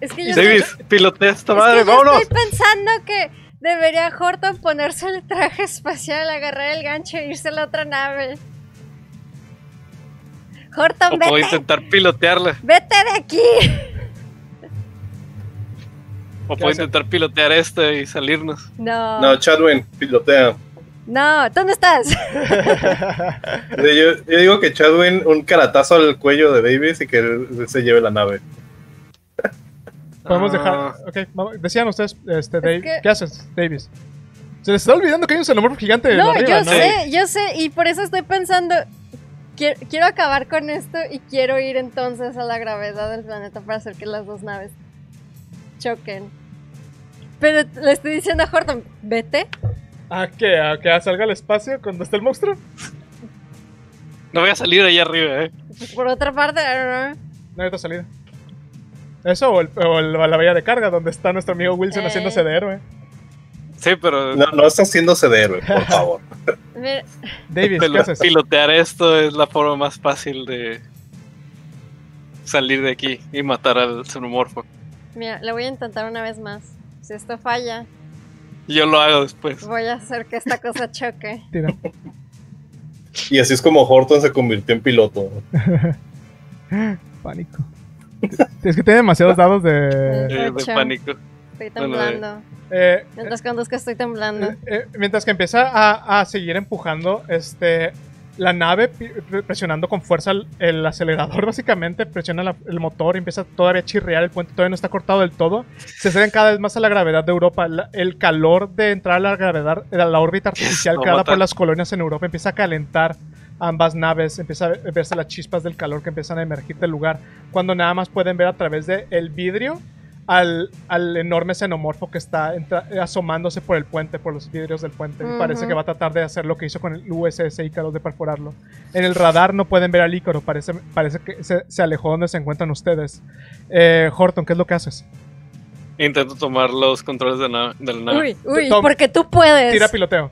[SPEAKER 2] es que yo,
[SPEAKER 4] Davis, pilotea esta
[SPEAKER 2] es
[SPEAKER 4] madre,
[SPEAKER 2] yo
[SPEAKER 4] vámonos.
[SPEAKER 2] estoy pensando que debería Horton ponerse el traje espacial, agarrar el gancho e irse a la otra nave. Horton,
[SPEAKER 4] O puedo
[SPEAKER 2] vete,
[SPEAKER 4] intentar pilotearla.
[SPEAKER 2] vete de aquí.
[SPEAKER 4] O
[SPEAKER 1] ¿Qué
[SPEAKER 4] puedo intentar pilotear esta y salirnos.
[SPEAKER 2] No,
[SPEAKER 3] no, Chadwin, pilotea.
[SPEAKER 2] no, ¿dónde estás?
[SPEAKER 3] Yo, yo digo que Chadwin un caratazo al cuello de Davis y que él se lleve la nave.
[SPEAKER 1] Podemos
[SPEAKER 4] Ah,
[SPEAKER 1] dejar. Ok, vamos- decían ustedes, este, Dave,
[SPEAKER 2] que-
[SPEAKER 1] ¿qué haces, Davis? Se les está olvidando que hay un xenomorfo gigante
[SPEAKER 2] No,
[SPEAKER 1] arriba,
[SPEAKER 2] yo
[SPEAKER 1] ¿no?
[SPEAKER 2] sé, yo sé, y por eso estoy pensando. Quiero, quiero acabar con esto y quiero ir entonces a la gravedad del planeta para hacer que las dos naves choquen. Pero le estoy diciendo a Horton, vete.
[SPEAKER 1] ¿A qué? ¿A que salga al espacio cuando esté el monstruo?
[SPEAKER 4] No voy a salir ahí arriba, eh.
[SPEAKER 2] Por otra parte, I don't know.
[SPEAKER 1] No hay otra salida. Eso o, el- o el- la valla de carga donde está nuestro amigo Wilson
[SPEAKER 2] Eh.
[SPEAKER 1] haciéndose de héroe.
[SPEAKER 4] Sí, pero
[SPEAKER 3] No, no está haciéndose de héroe, por favor.
[SPEAKER 1] Davis, ¿qué haces?
[SPEAKER 4] pilotear esto es la forma más fácil de salir de aquí y matar al xenomorfo.
[SPEAKER 2] mira, le voy a intentar una vez más. Si esto falla,
[SPEAKER 4] Yo lo hago después.
[SPEAKER 2] voy a hacer que esta cosa choque.
[SPEAKER 1] Tira.
[SPEAKER 3] Y así es como Horton se convirtió en piloto.
[SPEAKER 1] Pánico. Es que tiene demasiados dados de.
[SPEAKER 4] De pánico.
[SPEAKER 2] Estoy
[SPEAKER 4] Bueno,
[SPEAKER 2] temblando.
[SPEAKER 1] Eh,
[SPEAKER 2] Mientras conduzco estoy temblando.
[SPEAKER 1] Eh, eh, mientras que empieza a, a seguir empujando este, la nave, presionando con fuerza el, el acelerador, básicamente, presiona la- el motor y empieza todavía a chirriar. El puente todavía no está cortado del todo. Se acercan cada vez más a la gravedad de Europa. La- el calor de entrar a la gravedad, a la órbita artificial creada por las colonias en Europa, empieza a calentar ambas naves. Empieza a ve- verse las chispas del calor que empiezan a emergir del lugar. Cuando nada más pueden ver a través del el vidrio al, al enorme xenomorfo que está asomándose por el puente, por los vidrios del puente. Y Parece que va a tratar de hacer lo que hizo con el USS Ícaro de perforarlo. En el radar no pueden ver al Ícaro, parece, parece que se, se alejó donde se encuentran ustedes. Eh, Horton, ¿qué es lo que haces?
[SPEAKER 4] Intento tomar los controles de, na- de la nave.
[SPEAKER 2] Uy, uy,
[SPEAKER 1] Tom,
[SPEAKER 2] porque tú puedes.
[SPEAKER 1] Tira piloteo.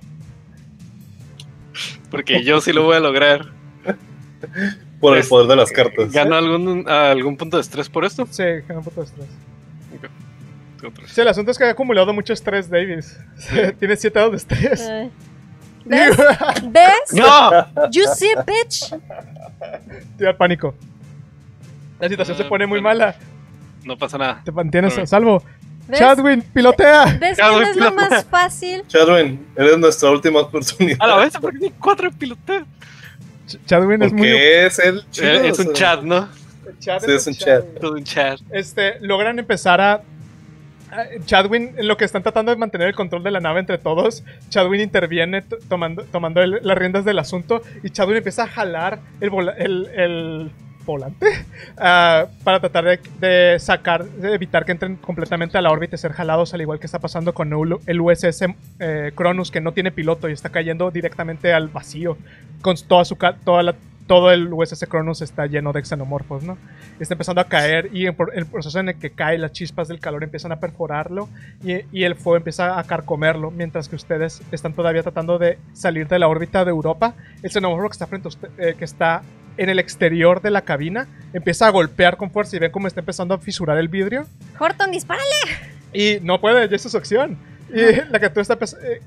[SPEAKER 4] Porque yo sí lo voy a lograr.
[SPEAKER 3] Por el
[SPEAKER 4] Es-
[SPEAKER 3] poder de las cartas.
[SPEAKER 4] ¿Gano algún, algún punto de estrés por esto?
[SPEAKER 1] Sí, gana un punto de estrés.
[SPEAKER 4] Otros.
[SPEAKER 1] Sí, el asunto es que ha acumulado mucho estrés, Davis. Tiene 7 dados de estrés.
[SPEAKER 2] ¿Ves? ¿Ves?
[SPEAKER 4] ¡No!
[SPEAKER 2] You see, bitch.
[SPEAKER 1] Tira pánico. La situación se
[SPEAKER 4] Ah,
[SPEAKER 1] pone muy
[SPEAKER 4] bueno.
[SPEAKER 1] mala.
[SPEAKER 4] No pasa nada.
[SPEAKER 1] Te mantienes a salvo.
[SPEAKER 2] ¿Ves?
[SPEAKER 1] Chadwin, pilotea.
[SPEAKER 2] ¿Ves
[SPEAKER 4] Chadwin,
[SPEAKER 2] quién es lo
[SPEAKER 4] pilotea.
[SPEAKER 2] más fácil?
[SPEAKER 3] Chadwin, eres nuestra última oportunidad.
[SPEAKER 4] A la vez, porque ni cuatro.
[SPEAKER 1] Ch- Chadwin es muy.
[SPEAKER 3] Es el chido,
[SPEAKER 4] es
[SPEAKER 3] o
[SPEAKER 4] un
[SPEAKER 3] sea,
[SPEAKER 4] chat, ¿no?
[SPEAKER 1] Chad
[SPEAKER 3] Sí, es un chat.
[SPEAKER 4] Todo un chat.
[SPEAKER 1] este, logran empezar a... Chadwin, en lo que están tratando de mantener el control de la nave entre todos, Chadwin interviene tomando, tomando el- las riendas del asunto y Chadwin empieza a jalar el, el volante ah, para tratar de, sacar, de evitar que entren completamente a la órbita y ser jalados, al igual que está pasando con el USS eh, Cronus, que no tiene piloto y está cayendo directamente al vacío, con toda su, toda todo el USS Cronus está lleno de xenomorfos, ¿no? está empezando a caer y en el proceso en el que cae las chispas del calor empiezan a perforarlo y, y el fuego empieza a carcomerlo mientras que ustedes están todavía tratando de salir de la órbita de Europa el xenomorfo que está frente a usted- eh, que está en el exterior de la cabina, empieza a golpear con fuerza y ven cómo está empezando a fisurar el vidrio.
[SPEAKER 2] Horton, dispárale.
[SPEAKER 1] Y no puede, ya es su acción. Y la criatura está eh,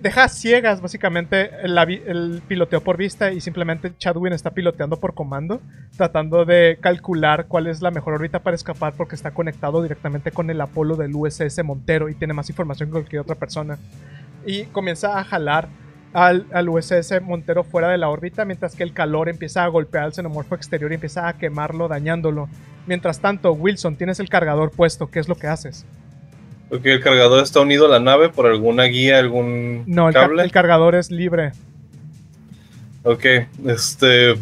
[SPEAKER 1] deja ciegas básicamente vi- el piloteo por vista y simplemente Chadwin está piloteando por comando, tratando de calcular cuál es la mejor órbita para escapar porque está conectado directamente con el Apolo del USS Montero y tiene más información que cualquier otra persona. Y comienza a jalar al, al USS Montero fuera de la órbita mientras que el calor empieza a golpear al xenomorfo exterior y empieza a quemarlo, dañándolo. Mientras tanto, Wilson, tienes el cargador puesto, ¿qué es lo que haces?
[SPEAKER 3] Porque el cargador está unido a la nave por alguna guía, algún
[SPEAKER 1] No, el, ca-
[SPEAKER 3] cable.
[SPEAKER 1] el cargador es libre.
[SPEAKER 3] Ok, este.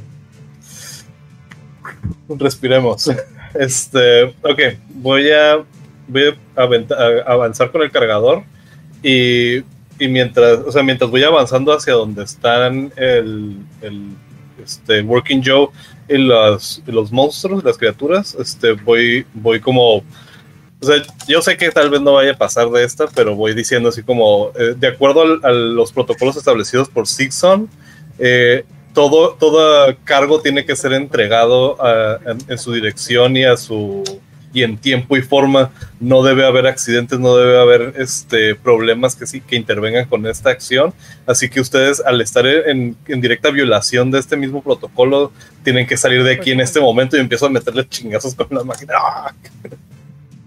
[SPEAKER 3] Respiremos. Este. Ok, voy a. Voy a avanzar con el cargador. Y, y mientras. O sea, mientras voy avanzando hacia donde están el. el este, Working Joe y los, los monstruos, las criaturas. Este, voy. Voy como. O sea, yo sé que tal vez no vaya a pasar de esta, pero voy diciendo así como, eh, de acuerdo a los protocolos establecidos por Sixon, eh, todo, todo cargo tiene que ser entregado en su dirección y a su y en tiempo y forma. No debe haber accidentes, no debe haber este, problemas que sí que intervengan con esta acción. Así que ustedes, al estar en, en directa violación de este mismo protocolo, tienen que salir de aquí en este momento y empiezo a meterle chingazos con la máquina. ¡Ah!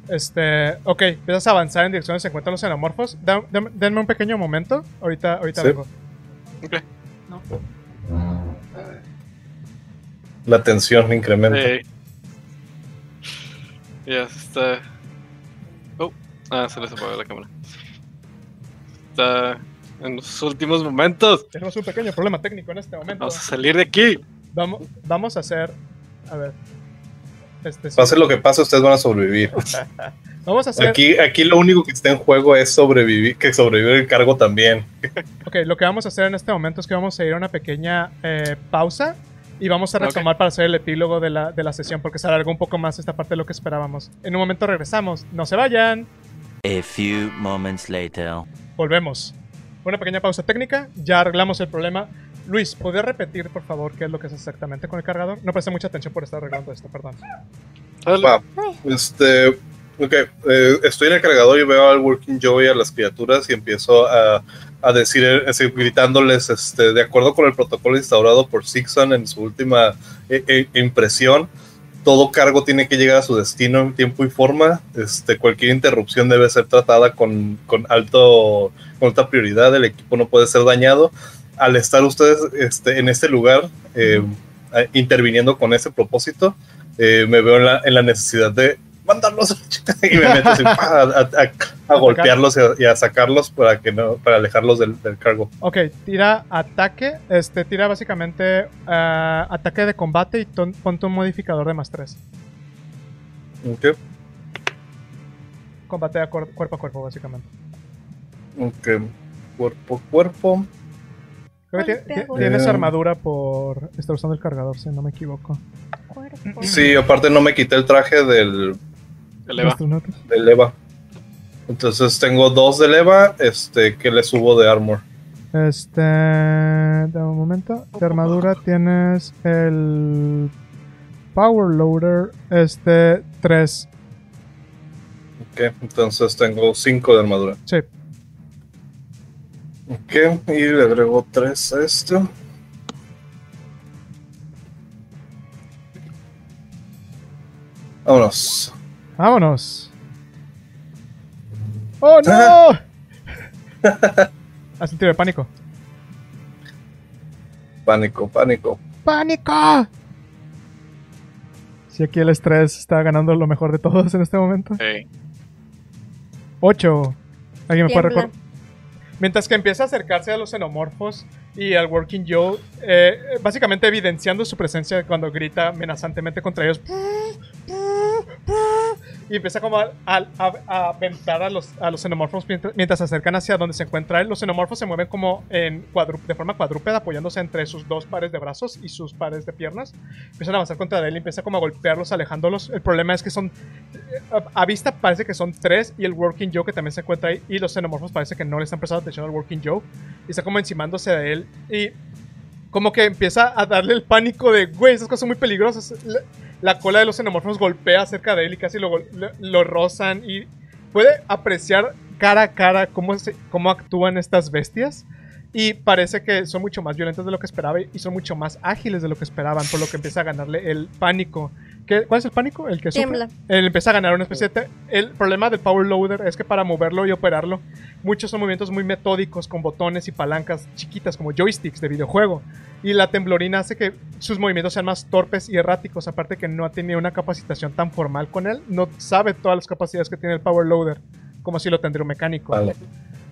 [SPEAKER 1] Este, ok, empiezas a avanzar en dirección donde se encuentran los xenomorfos. Da- denme un pequeño momento. Ahorita, ahorita
[SPEAKER 3] Sí.
[SPEAKER 1] vengo.
[SPEAKER 4] Ok.
[SPEAKER 3] La tensión incrementa.
[SPEAKER 4] Eh, ya está. Oh, ah, se les apagó la cámara. Está en los últimos momentos.
[SPEAKER 1] Tenemos un pequeño problema técnico en este momento.
[SPEAKER 4] Vamos a salir de aquí.
[SPEAKER 1] Vamos, vamos a hacer. A ver. Este, sí.
[SPEAKER 3] Pase lo que pase, ustedes van a sobrevivir.
[SPEAKER 1] Vamos a hacer.
[SPEAKER 3] Aquí, aquí lo único que está en juego es sobrevivir, que sobrevivir el cargo también.
[SPEAKER 1] Ok, lo que vamos a hacer en este momento es que vamos a ir a una pequeña eh, pausa y vamos a retomar para hacer el epílogo de la, de la sesión porque se alargó un poco más esta parte de lo que esperábamos. En un momento regresamos. No se vayan.
[SPEAKER 5] A few moments later.
[SPEAKER 1] Volvemos. Una pequeña pausa técnica. Ya arreglamos el problema. Luis, ¿podrías repetir, por favor, qué es lo que es exactamente con el cargador? No presté mucha atención por estar arreglando esto, perdón.
[SPEAKER 3] Va. Este, ok, eh, estoy en el cargador y veo al Working Joe y a las criaturas y empiezo a, a decir, eh, así, gritándoles, este, de acuerdo con el protocolo instaurado por Sixon en su última eh, eh, impresión, todo cargo tiene que llegar a su destino en tiempo y forma. Este, cualquier interrupción debe ser tratada con, con alto, con alta prioridad. El equipo no puede ser dañado. Al estar ustedes este, en este lugar, eh, eh, interviniendo con ese propósito, eh, me veo en la, en la necesidad de mandarlos y me meto así, a, a- a golpearlos y a, y a sacarlos para que no para alejarlos del, del cargo.
[SPEAKER 1] Ok, tira ataque. Este, tira básicamente ah, ataque de combate y ton- ponte un modificador de más 3.
[SPEAKER 3] Ok,
[SPEAKER 1] Combate a cuer- cuerpo a cuerpo, básicamente.
[SPEAKER 3] ok. Cuerpo a cuerpo.
[SPEAKER 1] Creo que tienes
[SPEAKER 3] Eh.
[SPEAKER 1] armadura por estar usando el cargador, si no me equivoco.
[SPEAKER 3] Sí, aparte no me quité el traje del,
[SPEAKER 1] Tus notas.
[SPEAKER 3] del Eva. Entonces tengo dos del Eva este, que le subo de armor.
[SPEAKER 1] Este. Un momento. De armadura tienes el. Power Loader. Este. 3.
[SPEAKER 3] Ok, entonces tengo cinco de armadura.
[SPEAKER 1] Sí.
[SPEAKER 3] Ok, y le agrego tres a esto. Vámonos.
[SPEAKER 1] Vámonos. ¡Oh, no! Haz un tiro de pánico.
[SPEAKER 3] Pánico, pánico.
[SPEAKER 1] ¡Pánico! Si aquí el estrés está ganando lo mejor de todos en este momento.
[SPEAKER 4] Ey.
[SPEAKER 1] 8. ¿Alguien me puede recordar? Mientras que empieza a acercarse a los xenomorfos y al Working Joe, eh, básicamente evidenciando su presencia cuando grita amenazantemente contra ellos. Y empieza como a, aventar a los, a los xenomorfos mientras, se acercan hacia donde se encuentra él. Los xenomorfos se mueven como en de forma cuadrúpeda, apoyándose entre sus dos pares de brazos y sus pares de piernas. Empiezan a avanzar contra él y empieza como a golpearlos, alejándolos. El problema es que son a, a vista parece que son tres y el Working Joe que también se encuentra ahí y los xenomorfos parece que no le están prestando atención al Working Joe y está como encimándose de él y como que empieza a darle el pánico de, güey, esas cosas son muy peligrosas. La, la cola de los xenomorfos golpea cerca de él y casi lo, lo, lo rozan y puede apreciar cara a cara cómo, se- cómo actúan estas bestias. Y parece que son mucho más violentas de lo que esperaba y son mucho más ágiles de lo que esperaban, por lo que empieza a ganarle el pánico. ¿Qué- ¿Cuál es el pánico? El que sufre.
[SPEAKER 2] Tiembla.
[SPEAKER 1] Él empieza a ganar una especie de... El problema del Power Loader es que para moverlo y operarlo, muchos son movimientos muy metódicos con botones y palancas chiquitas como joysticks de videojuego. Y la temblorina hace que sus movimientos sean más torpes y erráticos, aparte que no ha tenido una capacitación tan formal con él. No sabe todas las capacidades que tiene el Power Loader, como si lo tendría un mecánico.
[SPEAKER 3] Vale.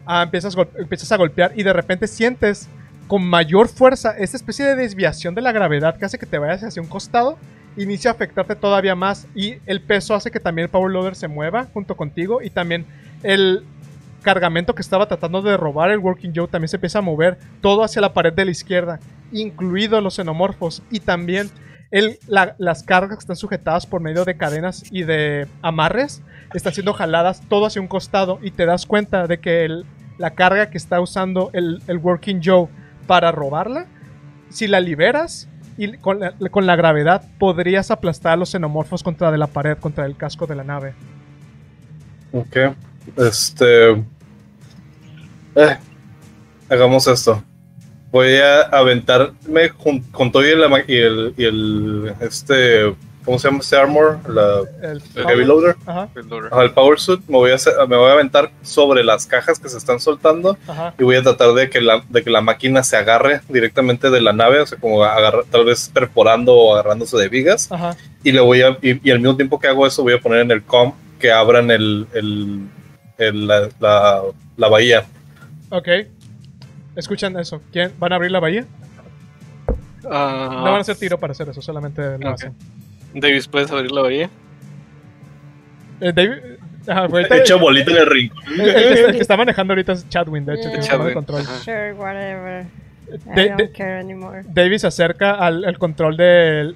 [SPEAKER 1] Ah, empiezas, a golpear y de repente sientes con mayor fuerza esta especie de desviación de la gravedad que hace que te vayas hacia un costado, inicia a afectarte todavía más y el peso hace que también el Power Loader se mueva junto contigo y también el cargamento que estaba tratando de robar el Working Joe también se empieza a mover todo hacia la pared de la izquierda, incluidos los xenomorfos y también el- la- las cargas que están sujetadas por medio de cadenas y de amarres están siendo jaladas todo hacia un costado y te das cuenta de que la carga que está usando el, el Working Joe para robarla, si la liberas y con la, gravedad podrías aplastar a los xenomorfos contra de la pared, contra el casco de la nave.
[SPEAKER 3] Ok. Este. eh, hagamos esto. Voy a aventarme con todo y el, y el- Este. ¿Cómo se llama este armor? La,
[SPEAKER 1] El,
[SPEAKER 3] el Heavy Loader.
[SPEAKER 1] Ajá,
[SPEAKER 3] Ajá, el Power Suit. Me voy, a hacer- me voy a aventar sobre las cajas que se están soltando.
[SPEAKER 1] ajá.
[SPEAKER 3] Y voy a tratar de que la, de que la máquina se agarre directamente de la nave. O sea, como agarra, tal vez perforando o agarrándose de vigas.
[SPEAKER 1] Ajá.
[SPEAKER 3] y le voy a y, y al mismo tiempo que hago eso voy a poner en el com que abran el, el, el- la, la, la bahía
[SPEAKER 1] Ok. Escuchan eso. ¿Quién? ¿Van a abrir la bahía?
[SPEAKER 4] Ah,
[SPEAKER 1] No van a hacer tiro para hacer eso, solamente lo
[SPEAKER 4] Ok.
[SPEAKER 1] hacen.
[SPEAKER 4] Davis, ¿puedes abrir la bahía?
[SPEAKER 1] Eh, David, ajá,
[SPEAKER 3] hecho bolita en el rincón
[SPEAKER 1] el, el que, está- el que está manejando ahorita es Chadwin, de hecho,
[SPEAKER 2] Yeah.
[SPEAKER 1] tiene
[SPEAKER 4] Chadwin,
[SPEAKER 1] el control.
[SPEAKER 2] Sure, whatever. I
[SPEAKER 1] De-
[SPEAKER 2] don't
[SPEAKER 1] de-
[SPEAKER 2] care anymore.
[SPEAKER 1] David se acerca al, al control de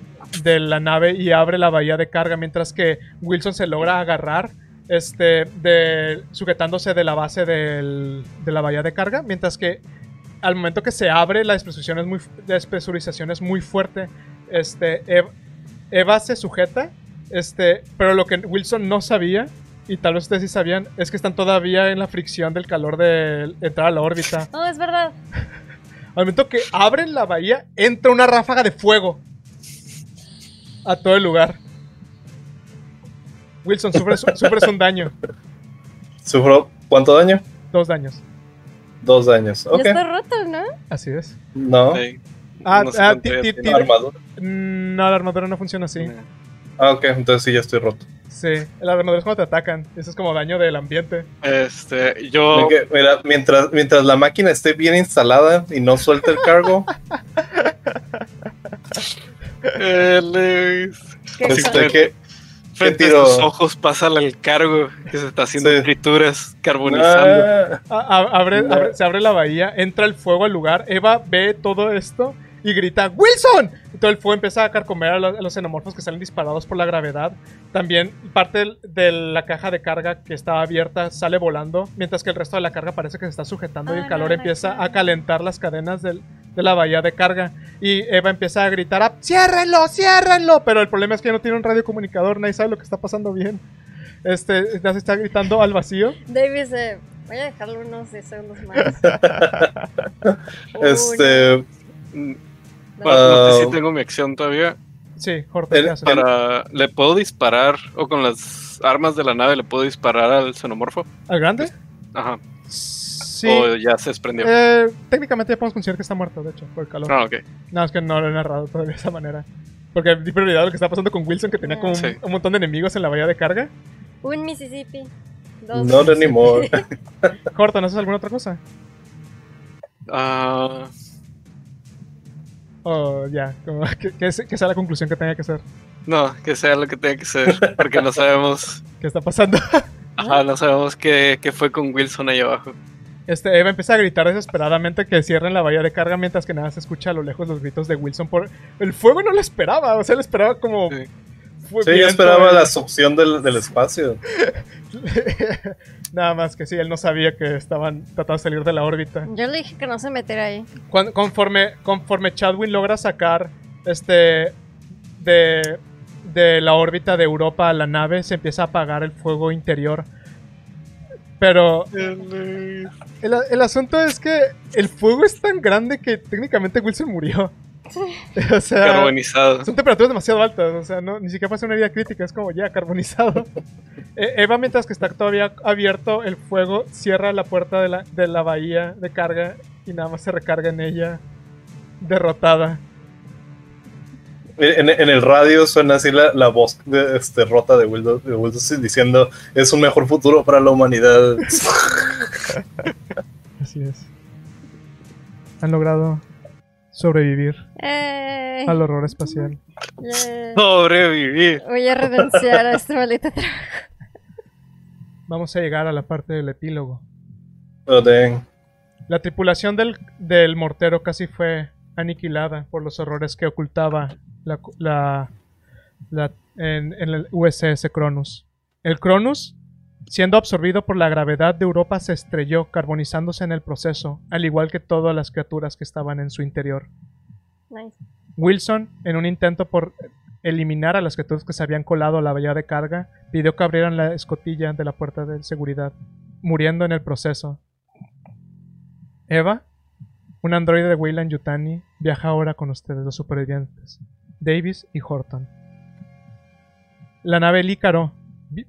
[SPEAKER 1] la nave y abre la bahía de carga mientras que Wilson se logra agarrar este de sujetándose de la base del- de la bahía de carga mientras que al momento que se abre la despresurización es muy, la despresurización es muy fuerte este Eva, Eva se sujeta este pero lo que Wilson no sabía y tal vez ustedes sí sabían es que están todavía en la fricción del calor de entrar a la órbita
[SPEAKER 2] Oh, es verdad.
[SPEAKER 1] al momento que abren la bahía, entra una ráfaga de fuego a todo el lugar. Wilson, sufres, sufres un daño.
[SPEAKER 3] sufro cuánto daño
[SPEAKER 1] Dos daños.
[SPEAKER 3] dos daños ok
[SPEAKER 2] Ya está roto, ¿no?
[SPEAKER 1] Así es.
[SPEAKER 3] no
[SPEAKER 4] Sí.
[SPEAKER 1] Ah,
[SPEAKER 4] No sé
[SPEAKER 1] ah,
[SPEAKER 3] armadura
[SPEAKER 1] No, la armadura no funciona así.
[SPEAKER 3] ah ok entonces sí ya estoy roto
[SPEAKER 1] Sí, la armadura es cuando te atacan. Eso es como daño del ambiente.
[SPEAKER 4] Este, yo.
[SPEAKER 3] Mira mientras mientras la máquina esté bien instalada y no suelte el cargo
[SPEAKER 4] Eh, Lewis.
[SPEAKER 2] ¿Qué
[SPEAKER 3] este
[SPEAKER 4] Frente a
[SPEAKER 3] tiro?
[SPEAKER 4] tus ojos pasa el cargo que se está haciendo
[SPEAKER 3] Sí.
[SPEAKER 4] frituras carbonizando.
[SPEAKER 3] Ah,
[SPEAKER 1] A- a- abre-
[SPEAKER 3] No.
[SPEAKER 1] abre- se abre la bahía, entra el fuego al lugar. Eva ve todo esto y grita: ¡Wilson! Y todo el fuego empieza a carcomer a los, a los xenomorfos que salen disparados por la gravedad. También parte de la caja de carga que estaba abierta sale volando, mientras que el resto de la carga parece que se está sujetando y
[SPEAKER 2] Ah,
[SPEAKER 1] el calor
[SPEAKER 2] no,
[SPEAKER 1] empieza a calentar las cadenas del- de la bahía de carga. Y Eva empieza a gritar: "¡Ah, ¡Ciérrenlo! ¡Ciérrenlo! Pero el problema es que ya no tiene un radiocomunicador, nadie sabe lo que está pasando bien. Este, ya se está gritando al vacío.
[SPEAKER 2] David dice, voy a dejarlo unos 10 segundos más.
[SPEAKER 3] este
[SPEAKER 4] Bueno, no sé
[SPEAKER 3] Ah.
[SPEAKER 4] si tengo mi acción todavía.
[SPEAKER 1] Sí, Jorge.
[SPEAKER 4] Para. ¿Le puedo disparar? O con las armas de la nave le puedo disparar al xenomorfo.
[SPEAKER 1] ¿Al grande?
[SPEAKER 4] Ajá.
[SPEAKER 1] Sí.
[SPEAKER 4] O ya se desprendió.
[SPEAKER 1] Eh, técnicamente ya podemos considerar que está muerto, de hecho, por el calor.
[SPEAKER 4] Ah, ok.
[SPEAKER 1] No, es que no lo he narrado todavía de esa manera. Porque di prioridad a lo que está pasando con Wilson, que tenía como un,
[SPEAKER 4] Sí.
[SPEAKER 1] un montón de enemigos en la bahía de carga.
[SPEAKER 2] Un Mississippi. Dos
[SPEAKER 3] not anymore
[SPEAKER 1] Horton, ¿haces alguna otra cosa?
[SPEAKER 4] Ah,
[SPEAKER 1] O ya, como que, que, se- que sea la conclusión que tenga que ser.
[SPEAKER 4] no, que sea lo que tenga que ser. Porque no sabemos.
[SPEAKER 1] ¿Qué está pasando?
[SPEAKER 4] Ajá, no sabemos qué, qué fue con Wilson ahí abajo.
[SPEAKER 1] Este, Eva empieza a gritar desesperadamente que cierren la bahía de carga mientras que nada se escucha a lo lejos los gritos de Wilson por... El fuego no lo esperaba, o sea, le esperaba como
[SPEAKER 4] Sí.
[SPEAKER 1] Fue
[SPEAKER 3] Sí, yo esperaba
[SPEAKER 1] eh.
[SPEAKER 3] la succión del, del espacio.
[SPEAKER 1] Nada más que sí, él no sabía que estaban tratando de salir de la órbita.
[SPEAKER 2] Yo le dije que no se metiera ahí.
[SPEAKER 1] Cuan- conforme, conforme Chadwin logra sacar este de, de la órbita de Europa a la nave, se empieza a apagar el fuego interior. Pero el, el asunto es que el fuego es tan grande que técnicamente Wilson murió. o sea,
[SPEAKER 4] Carbonizado.
[SPEAKER 1] son temperaturas demasiado altas, o sea, no, ni siquiera pasa una herida crítica, es como ya carbonizado. Eh, Eva, mientras que está todavía abierto el fuego, cierra la puerta de la, de la bahía de carga y nada más se recarga en ella, derrotada.
[SPEAKER 3] En, en el radio suena así la, la voz de, este, rota de Will, de diciendo es un mejor futuro para la humanidad.
[SPEAKER 1] Así es. Han logrado sobrevivir
[SPEAKER 2] ¡Ey!
[SPEAKER 1] al horror espacial.
[SPEAKER 2] Yeah.
[SPEAKER 4] Sobrevivir.
[SPEAKER 2] Voy a renunciar a este maldito trabajo.
[SPEAKER 1] Vamos a llegar a la parte del epílogo.
[SPEAKER 3] Oh.
[SPEAKER 1] La tripulación del, del mortero casi fue aniquilada por los horrores que ocultaba la, la- la- en, en el USS Cronus. El Cronus, siendo absorbido por la gravedad de Europa, se estrelló, carbonizándose en el proceso, al igual que todas las criaturas que estaban en su interior. Wilson, en un intento por eliminar a las criaturas que se habían colado a la bahía de carga, pidió que abrieran la escotilla de la puerta de seguridad, muriendo en el proceso. Eva, un androide de Weyland Yutani, viaja ahora con ustedes, los supervivientes, Davis y Horton. La nave El Ícaro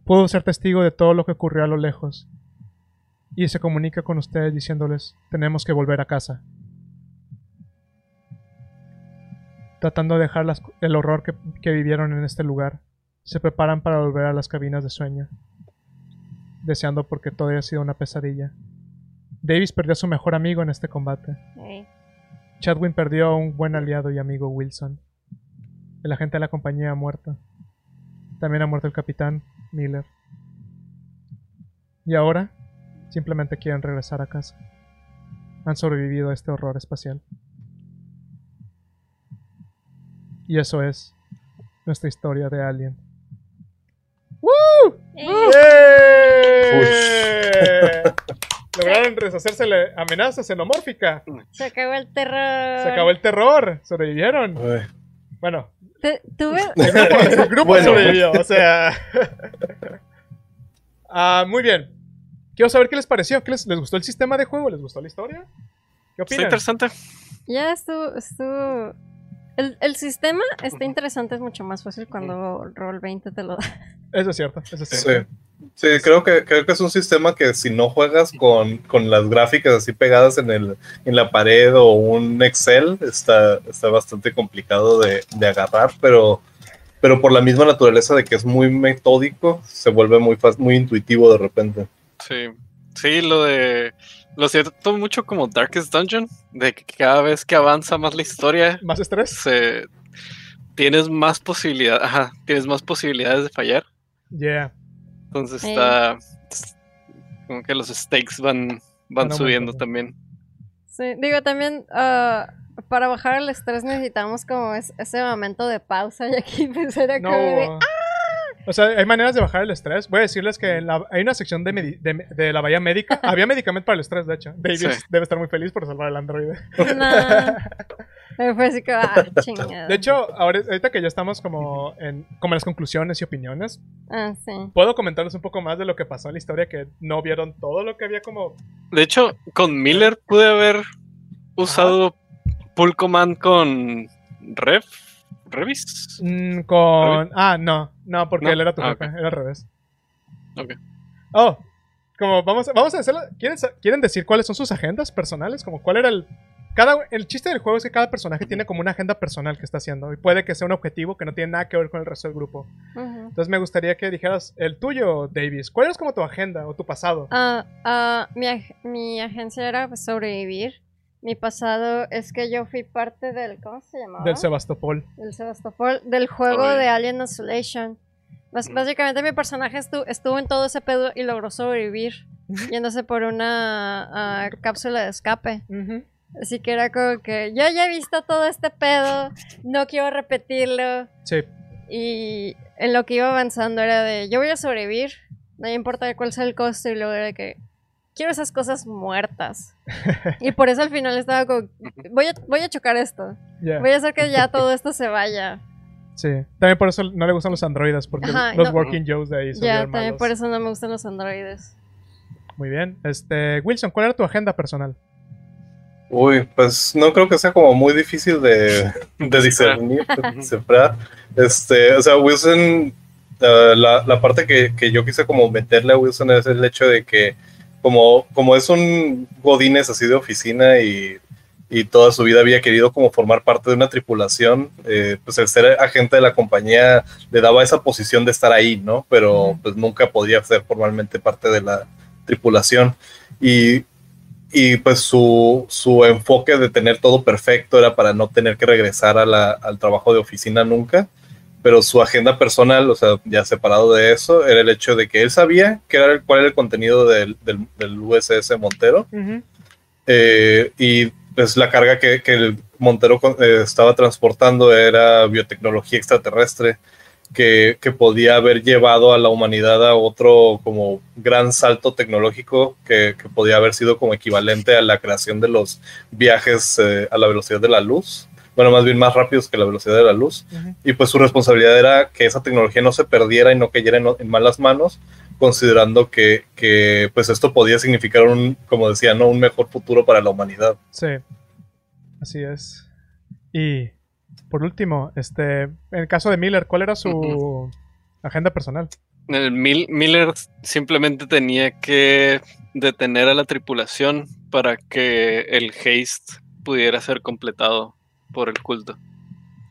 [SPEAKER 1] pudo ser testigo de todo lo que ocurrió a lo lejos y se comunica con ustedes diciéndoles, tenemos que volver a casa. Tratando de dejar las- el horror que, que vivieron en este lugar. Se preparan para volver a las cabinas de sueño, deseando porque todo haya sido una pesadilla. Davis perdió a su mejor amigo en este combate. Chadwin perdió a un buen aliado y amigo Wilson. El agente de la compañía ha muerto. También ha muerto el capitán Miller. Y ahora simplemente quieren regresar a casa. Han sobrevivido a este horror espacial. Y eso es nuestra historia de Alien.
[SPEAKER 2] Ey.
[SPEAKER 1] ¡Eh! Lograron deshacerse la amenaza xenomórfica.
[SPEAKER 2] Se acabó el terror.
[SPEAKER 1] Se acabó el terror. Sobrevivieron.
[SPEAKER 3] Uy.
[SPEAKER 1] Bueno,
[SPEAKER 2] tuve,
[SPEAKER 1] el grupo, el grupo
[SPEAKER 3] Bueno.
[SPEAKER 1] sobrevivió. O sea. Ah, muy bien. Quiero saber qué les pareció. ¿Qué les, les gustó el sistema de juego? ¿Les gustó la historia? ¿Qué
[SPEAKER 4] Está
[SPEAKER 1] opinan?
[SPEAKER 4] interesante.
[SPEAKER 2] ya estuvo, estuvo... El, el sistema está interesante, es mucho más fácil cuando Roll 20 te lo da.
[SPEAKER 1] Eso es cierto. Eso es
[SPEAKER 3] Sí.
[SPEAKER 1] cierto.
[SPEAKER 3] Sí, creo que, creo que es un sistema que si no juegas con, con las gráficas así pegadas en, el, en la pared o un Excel, está, está bastante complicado de, de agarrar, pero, pero por la misma naturaleza de que es muy metódico, se vuelve muy, fácil- muy intuitivo de repente.
[SPEAKER 4] Sí. Sí, lo de. Lo siento mucho como Darkest Dungeon. De que cada vez que avanza más la historia,
[SPEAKER 1] ¿Más estrés?
[SPEAKER 4] se. Tienes más posibilidades. Ajá, tienes más posibilidades de fallar.
[SPEAKER 1] Yeah.
[SPEAKER 4] Entonces
[SPEAKER 2] Sí.
[SPEAKER 4] está. Como que los stakes van, van subiendo también.
[SPEAKER 2] Sí, digo, también ah, para bajar el estrés necesitamos como es- ese momento de pausa y aquí pues era
[SPEAKER 1] No.
[SPEAKER 2] como de...
[SPEAKER 1] O sea, hay maneras de bajar el estrés. Voy a decirles que en la- hay una sección de, medi- de, de la bahía médica. Había medicamento para el estrés, de hecho. Davis
[SPEAKER 4] Sí.
[SPEAKER 1] debe estar muy feliz por salvar al androide.
[SPEAKER 2] No. Me fue así como, ah, chingada.
[SPEAKER 1] De hecho, ahora, ahorita que ya estamos como en, como en las conclusiones y opiniones,
[SPEAKER 2] Ah, sí.
[SPEAKER 1] puedo comentarles un poco más de lo que pasó en la historia que no vieron todo lo que había como...
[SPEAKER 4] De hecho, con Miller pude haber usado Pull Command con Rev. ¿Revis?
[SPEAKER 1] mm, con... Ah, no, no, porque
[SPEAKER 4] ¿No?
[SPEAKER 1] él era tu
[SPEAKER 4] Ah,
[SPEAKER 1] jefe, era al revés.
[SPEAKER 4] Ok.
[SPEAKER 1] Oh, como vamos, a- vamos a hacerlo... ¿quieren, ¿Quieren decir cuáles son sus agendas personales? Como cuál era el... Cada, el chiste del juego es que cada personaje tiene como una agenda personal que está haciendo y puede que sea un objetivo que no tiene nada que ver con el resto del grupo. Entonces me gustaría que dijeras el tuyo, Davis. ¿Cuál es como tu agenda o tu pasado?
[SPEAKER 2] Ah, ah, mi, ag- mi agencia era sobrevivir. Mi pasado es que yo fui parte del... ¿Cómo se llamaba?
[SPEAKER 1] Del Sebastopol.
[SPEAKER 2] del Sebastopol, del juego de Alien Isolation.
[SPEAKER 4] Mm.
[SPEAKER 2] básicamente mi personaje estu- estuvo en todo ese pedo y logró sobrevivir yéndose por una ah, cápsula de escape. Así que era como que yo ya he visto todo este pedo, no quiero repetirlo.
[SPEAKER 1] Sí.
[SPEAKER 2] Y en lo que iba avanzando era de, yo voy a sobrevivir, no importa cuál sea el costo, y luego era de que quiero esas cosas muertas. y por eso al final estaba como, voy a, voy a chocar esto, voy a hacer que ya todo esto se vaya.
[SPEAKER 1] Sí. También por eso no le gustan los androides, porque
[SPEAKER 2] Ajá,
[SPEAKER 1] los
[SPEAKER 2] no.
[SPEAKER 1] Working Joes de ahí son
[SPEAKER 2] Ya, también por eso no me gustan los androides.
[SPEAKER 1] Muy bien. Este, Wilson, ¿cuál era tu agenda personal?
[SPEAKER 3] Uy, pues no creo que sea como muy difícil de, de discernir, de. Este, o sea, Wilson, eh, la, la parte que, que yo quise como meterle a Wilson es el hecho de que como, como es un godines así de oficina y, y toda su vida había querido como formar parte de una tripulación, eh, pues el ser agente de la compañía le daba esa posición de estar ahí, ¿no? Pero pues nunca podía ser formalmente parte de la tripulación. Y y pues su, su enfoque de tener todo perfecto era para no tener que regresar a la- al trabajo de oficina nunca, pero su agenda personal, o sea, ya separado de eso, era el hecho de que él sabía que era el- cuál era el contenido del, del, del USS Montero eh, y pues la carga que, que el Montero eh, estaba transportando era biotecnología extraterrestre que, que podía haber llevado a la humanidad a otro como gran salto tecnológico que, que podía haber sido como equivalente a la creación de los viajes eh, a la velocidad de la luz. Bueno, más bien más rápidos que la velocidad de la luz. Y pues su responsabilidad era que esa tecnología no se perdiera y no cayera en, en malas manos, considerando que, que, pues esto podía significar un, como decía, ¿no? un mejor futuro para la humanidad.
[SPEAKER 1] Sí. Así es. Y por último, este, en el caso de Miller, ¿cuál era su agenda personal?
[SPEAKER 4] El Mil- Miller simplemente tenía que detener a la tripulación para que el haste pudiera ser completado por el culto.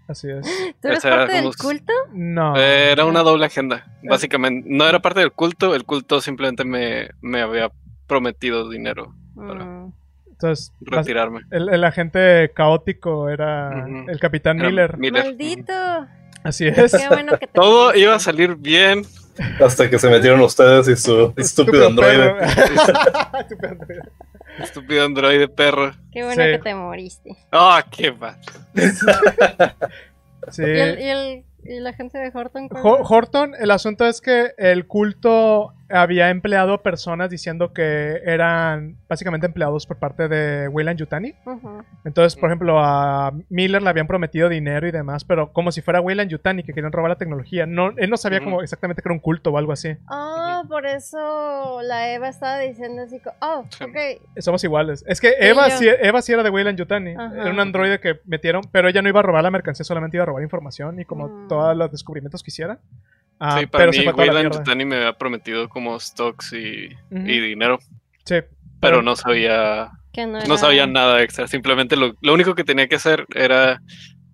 [SPEAKER 1] Así es.
[SPEAKER 2] ¿Tú eres
[SPEAKER 4] Esa era
[SPEAKER 2] parte del culto?
[SPEAKER 1] No.
[SPEAKER 4] Eh, Era una doble agenda, básicamente. No era parte del culto, el culto simplemente me, me había prometido dinero para
[SPEAKER 2] Mm.
[SPEAKER 1] Entonces, bas-
[SPEAKER 4] retirarme.
[SPEAKER 1] el, el agente caótico era
[SPEAKER 4] Ujú.
[SPEAKER 1] el capitán
[SPEAKER 4] Era
[SPEAKER 1] Miller.
[SPEAKER 4] Miller.
[SPEAKER 2] Maldito.
[SPEAKER 1] Así es.
[SPEAKER 2] Qué bueno que te
[SPEAKER 4] Todo iba a salir bien.
[SPEAKER 3] Hasta que se metieron ustedes y su estúpido androide.
[SPEAKER 1] perro. Estúpido androide.
[SPEAKER 4] Estúpido androide perro.
[SPEAKER 2] Qué bueno
[SPEAKER 1] Sí.
[SPEAKER 2] que te moriste.
[SPEAKER 4] Ah, qué mal.
[SPEAKER 1] Sí.
[SPEAKER 2] ¿Y, el, y, el, ¿Y la gente de Horton?
[SPEAKER 1] Horton, el asunto es que el culto había empleado personas diciendo que eran básicamente empleados por parte de Weyland Yutani. Entonces, por ejemplo, a Miller le habían prometido dinero y demás, pero como si fuera Weyland Yutani que querían robar la tecnología. No, él no sabía
[SPEAKER 4] Ujú.
[SPEAKER 1] como exactamente que era un culto o algo así.
[SPEAKER 2] Ah, por eso la Eva estaba diciendo así, oh, ok.
[SPEAKER 1] Somos iguales. Es que Eva sí, Eva sí era de Weyland Yutani. Era un androide que metieron, pero ella no iba a robar la mercancía, solamente iba a robar información y como
[SPEAKER 2] Mm.
[SPEAKER 1] todos los descubrimientos que hiciera. Ah,
[SPEAKER 4] sí, para
[SPEAKER 1] pero
[SPEAKER 4] mí,
[SPEAKER 1] se
[SPEAKER 4] Weyland. Yutani me había prometido como stocks y,
[SPEAKER 1] Ujú.
[SPEAKER 4] y dinero,
[SPEAKER 1] Sí,
[SPEAKER 4] pero no sabía,
[SPEAKER 2] Que no,
[SPEAKER 4] no sabía nada extra. Simplemente lo, lo único que tenía que hacer era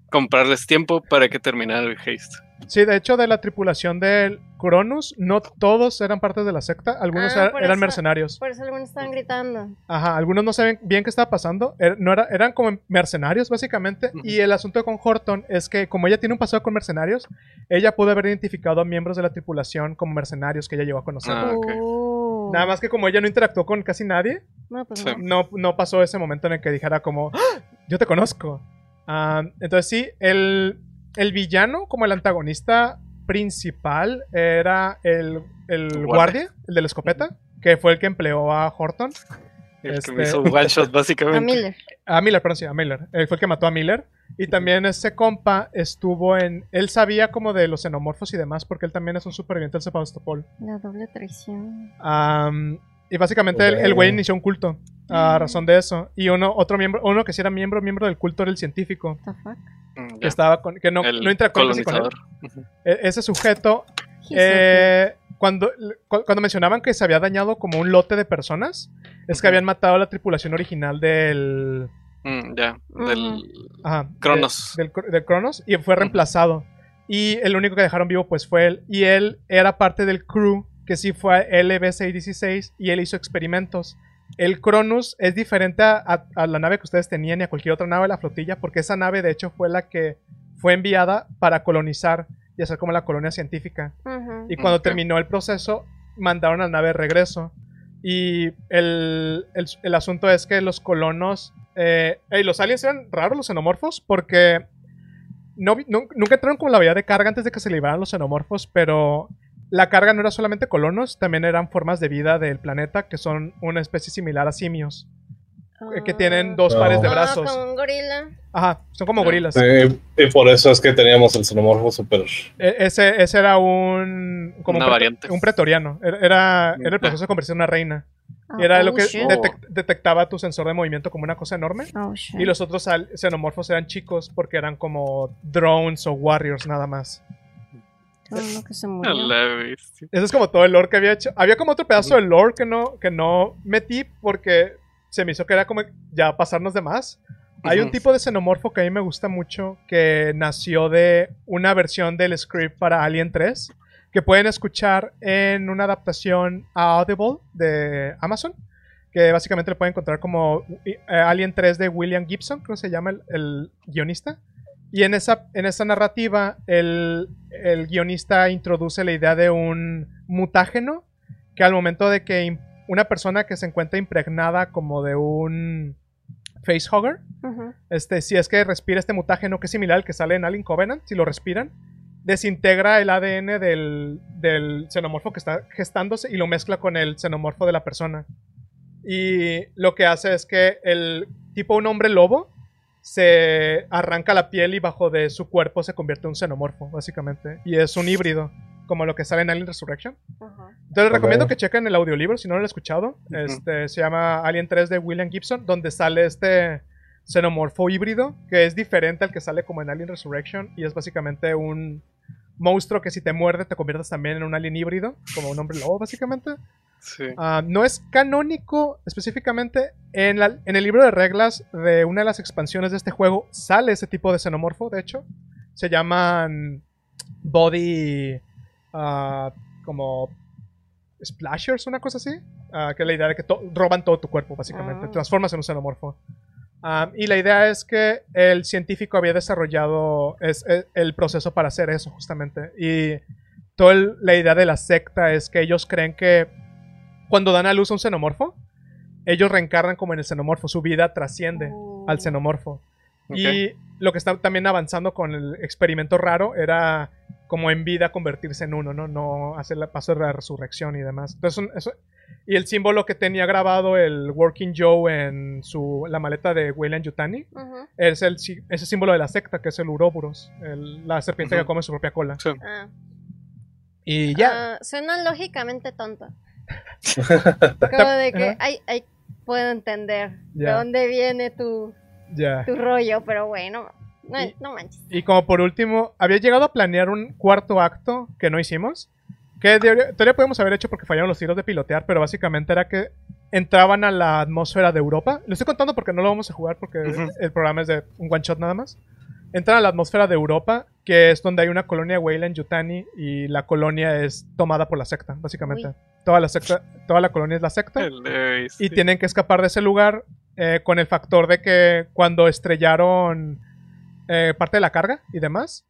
[SPEAKER 4] comprarles tiempo para que terminara el haste.
[SPEAKER 1] Sí, de hecho, de la tripulación del Cronus, no todos eran parte de la secta, algunos
[SPEAKER 2] Ah,
[SPEAKER 1] er- eran
[SPEAKER 2] eso-
[SPEAKER 1] mercenarios.
[SPEAKER 2] Por eso algunos estaban gritando.
[SPEAKER 1] Ajá, algunos no saben bien qué estaba pasando, er- no era, eran como mercenarios básicamente, y el asunto con Horton es que como ella tiene un pasado con mercenarios, ella pudo haber identificado a miembros de la tripulación como mercenarios que ella llegó a conocer.
[SPEAKER 4] Ah, ok.
[SPEAKER 2] Uh.
[SPEAKER 1] Nada más que como ella no interactuó con casi nadie,
[SPEAKER 2] No, pues
[SPEAKER 4] Sí.
[SPEAKER 2] no.
[SPEAKER 1] no, no pasó ese momento en el que dijera como, "¡Ah! yo te conozco. Entonces sí, el, el villano como el antagonista principal era el, el guardia,
[SPEAKER 4] guardia.
[SPEAKER 1] el de la escopeta, que fue el que empleó a Horton.
[SPEAKER 4] El
[SPEAKER 1] Este-
[SPEAKER 4] que me hizo one shot, básicamente.
[SPEAKER 2] A Miller.
[SPEAKER 1] A Miller, perdón, sí, a Miller. Él fue el que mató a Miller. Y también ese compa estuvo en... Él sabía como de los xenomorfos y demás, porque él también es un superviviente del Sebastopol.
[SPEAKER 2] La doble traición.
[SPEAKER 1] Y básicamente el- el güey inició un culto a
[SPEAKER 2] Mm.
[SPEAKER 1] razón de eso. Y uno, otro miembro, uno que sí era miembro, miembro del culto era el científico.
[SPEAKER 2] What the fuck?
[SPEAKER 4] Mm,
[SPEAKER 1] Que estaba con, que no, no interactuó con él. E- ese sujeto, eh, cuando, cu- cuando mencionaban que se había dañado como un lote de personas, es que habían matado a la tripulación original del...
[SPEAKER 4] Mm, ya, del
[SPEAKER 1] Ajá,
[SPEAKER 4] Cronos.
[SPEAKER 1] de- del Cronos y fue reemplazado. Y el único que dejaron vivo pues fue él. Y él era parte del crew que sí fue a LB616 y él hizo experimentos. El Cronus es diferente a, a- a la nave que ustedes tenían y a cualquier otra nave de la flotilla porque esa nave de hecho fue la que fue enviada para colonizar y hacer como la colonia científica. Y cuando terminó el proceso, mandaron a la nave de regreso. Y el, el- el asunto es que los colonos. Eh, ey, los aliens eran raros, los xenomorfos, porque no, nunca entraron con la habilidad de carga antes de que se liberaran los xenomorfos, pero la carga no era solamente colonos, también eran formas de vida del planeta que son una especie similar a simios, eh, que tienen dos
[SPEAKER 3] Ah.
[SPEAKER 1] pares de
[SPEAKER 2] Ah,
[SPEAKER 1] brazos.
[SPEAKER 2] como un gorila.
[SPEAKER 1] Ajá, son como gorilas.
[SPEAKER 3] Sí, y por eso es que teníamos el xenomorfo super.
[SPEAKER 1] E- Ese, ese era un. Como
[SPEAKER 4] Una
[SPEAKER 1] un,
[SPEAKER 4] variante.
[SPEAKER 1] un pretoriano. Era, era, era el proceso de convertirse en una reina. Y era
[SPEAKER 2] Ah,
[SPEAKER 1] lo
[SPEAKER 2] oh,
[SPEAKER 1] que detectaba tu sensor de movimiento como una cosa enorme.
[SPEAKER 2] Oh.
[SPEAKER 1] Y los otros xenomorfos eran chicos porque eran como drones o warriors nada más.
[SPEAKER 2] Todo lo que se murió.
[SPEAKER 4] la.
[SPEAKER 1] Eso es como todo el lore que había hecho. Había como otro pedazo de lore que no, que no metí porque se me hizo que era como ya pasarnos de más. Hay un tipo de xenomorfo que a mí me gusta mucho que nació de una versión del script para Alien 3 que pueden escuchar en una adaptación a Audible de Amazon que básicamente le pueden encontrar como eh, Alien 3 de William Gibson, creo que se llama el, el guionista. Y en esa, en esa narrativa, el, el guionista introduce la idea de un mutágeno que al momento de que una persona que se encuentra impregnada como de un facehugger, este, si es que respira este mutágeno que es similar al que sale en Alien Covenant, si lo respiran, desintegra el ADN del, del xenomorfo que está gestándose y lo mezcla con el xenomorfo de la persona. Y lo que hace es que el tipo un hombre lobo se arranca la piel y bajo de su cuerpo se convierte en un xenomorfo, básicamente. Y es un híbrido, como lo que sale en Alien Resurrection.
[SPEAKER 2] Ajá.
[SPEAKER 1] Entonces les recomiendo que chequen el audiolibro si no lo han escuchado. Este se llama Alien 3 de William Gibson, donde sale este xenomorfo híbrido que es diferente al que sale como en Alien Resurrection y es básicamente un monstruo que si te muerde te conviertes también en un alien híbrido, como un hombre lobo básicamente.
[SPEAKER 4] Sí.
[SPEAKER 1] Ah, no es canónico específicamente. En, la- en el libro de reglas de una de las expansiones de este juego sale ese tipo de xenomorfo, de hecho. Se llaman body ah, como splashers, una cosa así. Ah, que es la idea de que to- roban todo tu cuerpo, básicamente.
[SPEAKER 2] Ah.
[SPEAKER 1] Transformas en un xenomorfo. Ah, y la idea es que el científico había desarrollado es- es- el proceso para hacer eso, justamente. Y toda el- la idea de la secta es que ellos creen que cuando dan a luz a un xenomorfo, ellos reencarnan como en el xenomorfo. Su vida trasciende
[SPEAKER 2] Uh.
[SPEAKER 1] al xenomorfo. Y lo que está también avanzando con el experimento raro era como en vida convertirse en uno, ¿no? No hacer el paso de la resurrección y demás. Entonces, un- eso- y el símbolo que tenía grabado el Working Joe en su, la maleta de Weyland Yutani es el, ese símbolo de la secta, que es el Uroboros, el- la serpiente que come su propia cola.
[SPEAKER 4] Sí.
[SPEAKER 2] Ah.
[SPEAKER 1] Y ya.
[SPEAKER 2] Ah, suena lógicamente tonto. Como de que,
[SPEAKER 1] ajá,
[SPEAKER 2] ay, ay, puedo entender de dónde viene tu, tu rollo, pero bueno, no,
[SPEAKER 1] Y-
[SPEAKER 2] no manches.
[SPEAKER 1] Y como por último, había llegado a planear un cuarto acto que no hicimos. Que de- todavía podemos haber hecho porque fallaron los tiros de pilotear, pero básicamente era que entraban a la atmósfera de Europa. Lo estoy contando porque no lo vamos a jugar porque el programa es de un one shot nada más. Entran a la atmósfera de Europa, que es donde hay una colonia Weyland Yutani y la colonia es tomada por la secta, básicamente.
[SPEAKER 2] Uy.
[SPEAKER 1] Toda la secta, toda la colonia es la secta y
[SPEAKER 4] sí.
[SPEAKER 1] tienen que escapar de ese lugar eh, con el factor de que cuando estrellaron eh, parte de la carga y demás,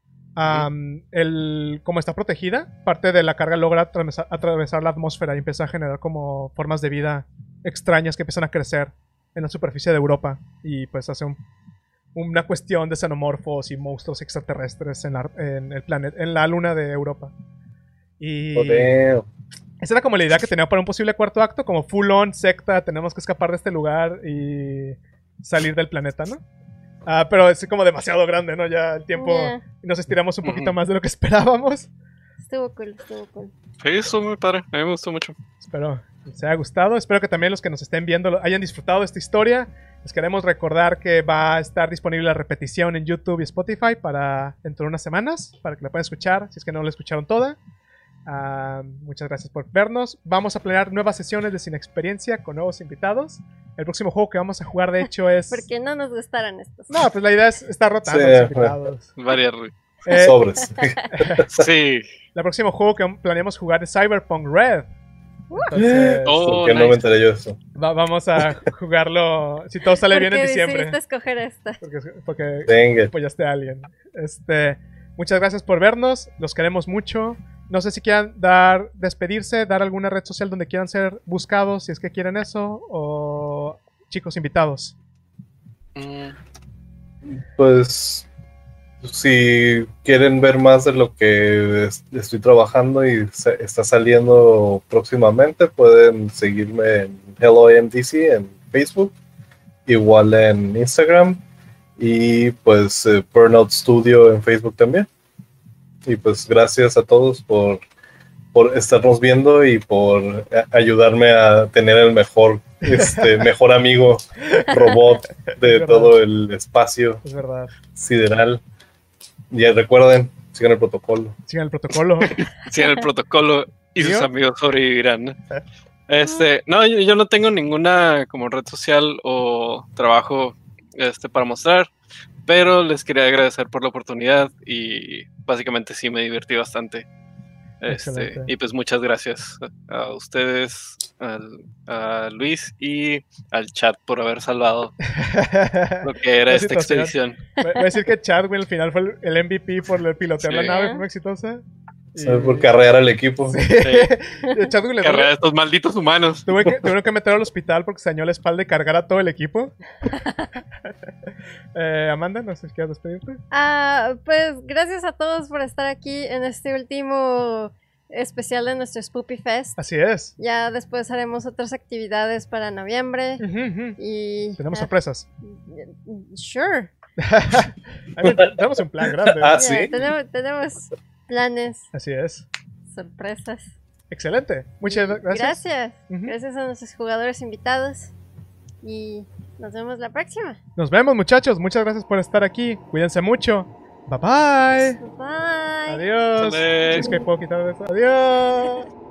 [SPEAKER 1] el, como está protegida, parte de la carga logra atravesar, atravesar la atmósfera y empieza a generar como formas de vida extrañas que empiezan a crecer en la superficie de Europa y pues hace un- una cuestión de xenomorfos y monstruos extraterrestres en la, en el planeta, en la luna de Europa. Y
[SPEAKER 3] Joder.
[SPEAKER 1] esa era como la idea que tenía para un posible cuarto acto, como full on, secta, tenemos que escapar de este lugar y salir del planeta, ¿no? Ah, pero es como demasiado grande, ¿no? Ya el tiempo
[SPEAKER 2] Ya,
[SPEAKER 1] y nos estiramos un poquito más de lo que esperábamos.
[SPEAKER 2] estuvo cool, estuvo cool.
[SPEAKER 4] Sí, estuvo muy padre. A mí me gustó mucho.
[SPEAKER 1] Espero que les haya gustado. Espero que también los que nos estén viendo lo- hayan disfrutado de esta historia. Les queremos recordar que va a estar disponible la repetición en YouTube y Spotify para dentro de unas semanas, para que la puedan escuchar si es que no la escucharon toda. Ah, muchas gracias por vernos. Vamos a planear nuevas sesiones de Sin Experiencia con nuevos invitados. El próximo juego que vamos a jugar, de hecho, es...
[SPEAKER 2] Porque no nos gustaran estos.
[SPEAKER 1] No, pues la idea es estar rotando
[SPEAKER 3] Sí,
[SPEAKER 1] los invitados.
[SPEAKER 4] Varias.
[SPEAKER 1] Eh,
[SPEAKER 3] Sobres.
[SPEAKER 4] Sí.
[SPEAKER 1] el próximo juego que planeamos jugar es Cyberpunk Red. Entonces,
[SPEAKER 4] Oh,
[SPEAKER 3] ¿Por qué no
[SPEAKER 4] nice.
[SPEAKER 3] me enteré yo de eso?
[SPEAKER 1] va- vamos a jugarlo, si todo sale
[SPEAKER 2] ¿Por
[SPEAKER 1] bien en diciembre.
[SPEAKER 2] escoger esta?
[SPEAKER 1] Porque, porque apoyaste a alguien. Este, muchas gracias por vernos. Los queremos mucho. No sé si quieran dar, despedirse, dar alguna red social donde quieran ser buscados, si es que quieren eso, o chicos invitados.
[SPEAKER 4] Mm,
[SPEAKER 3] Pues si quieren ver más de lo que es- estoy trabajando y está saliendo próximamente, pueden seguirme en HelloAMDC en Facebook, igual en Instagram y pues eh, Burnout Studio en Facebook también. Y pues gracias a todos por, por estarnos viendo y por ayudarme a tener el mejor, este, mejor amigo robot de todo el espacio
[SPEAKER 1] Es verdad.
[SPEAKER 3] sideral. Y recuerden, sigan el protocolo.
[SPEAKER 1] Sigan el protocolo.
[SPEAKER 4] Sigan el protocolo y sus amigos sobrevivirán. Este, no, yo, yo no tengo ninguna como red social o trabajo este, para mostrar, pero les quería agradecer por la oportunidad y básicamente sí me divertí bastante. Este, y pues muchas gracias a ustedes, al- a Luis y al chat por haber salvado lo que era
[SPEAKER 1] La
[SPEAKER 4] esta
[SPEAKER 1] situación.
[SPEAKER 4] expedición.
[SPEAKER 1] Voy a decir que Chadwin al final fue el- MVP por el pilotear la
[SPEAKER 4] Sí.
[SPEAKER 1] nave, fue muy exitosa.
[SPEAKER 3] ¿Sabes? Por carrear al equipo.
[SPEAKER 1] Sí.
[SPEAKER 4] Sí.
[SPEAKER 1] Y Chadwick le
[SPEAKER 4] Carrera de estos malditos humanos.
[SPEAKER 1] Tuve que, tuvieron que meterlo al hospital porque se dañó la espalda y cargar a todo el equipo. Eh, Amanda, no sé si quieres despedirte.
[SPEAKER 2] Ah, pues gracias a todos por estar aquí en este último especial de nuestro Spoopy Fest.
[SPEAKER 1] Así es.
[SPEAKER 2] Ya después haremos otras actividades para noviembre. Y.
[SPEAKER 1] Tenemos
[SPEAKER 2] ah,
[SPEAKER 1] sorpresas.
[SPEAKER 2] Sure.
[SPEAKER 1] I mean, tenemos un plan grande.
[SPEAKER 3] Ah,
[SPEAKER 2] Ya,
[SPEAKER 3] sí.
[SPEAKER 2] tenemos, tenemos planes,
[SPEAKER 1] Así es.
[SPEAKER 2] sorpresas.
[SPEAKER 1] Excelente. Muchas gracias.
[SPEAKER 2] Gracias. Gracias a nuestros jugadores invitados. Y nos vemos la próxima.
[SPEAKER 1] Nos vemos, muchachos. Muchas gracias por estar aquí. Cuídense mucho. Bye bye.
[SPEAKER 2] Bye.
[SPEAKER 1] Adiós.
[SPEAKER 4] Sale.
[SPEAKER 1] Si es que puedo quitar eso. Adiós.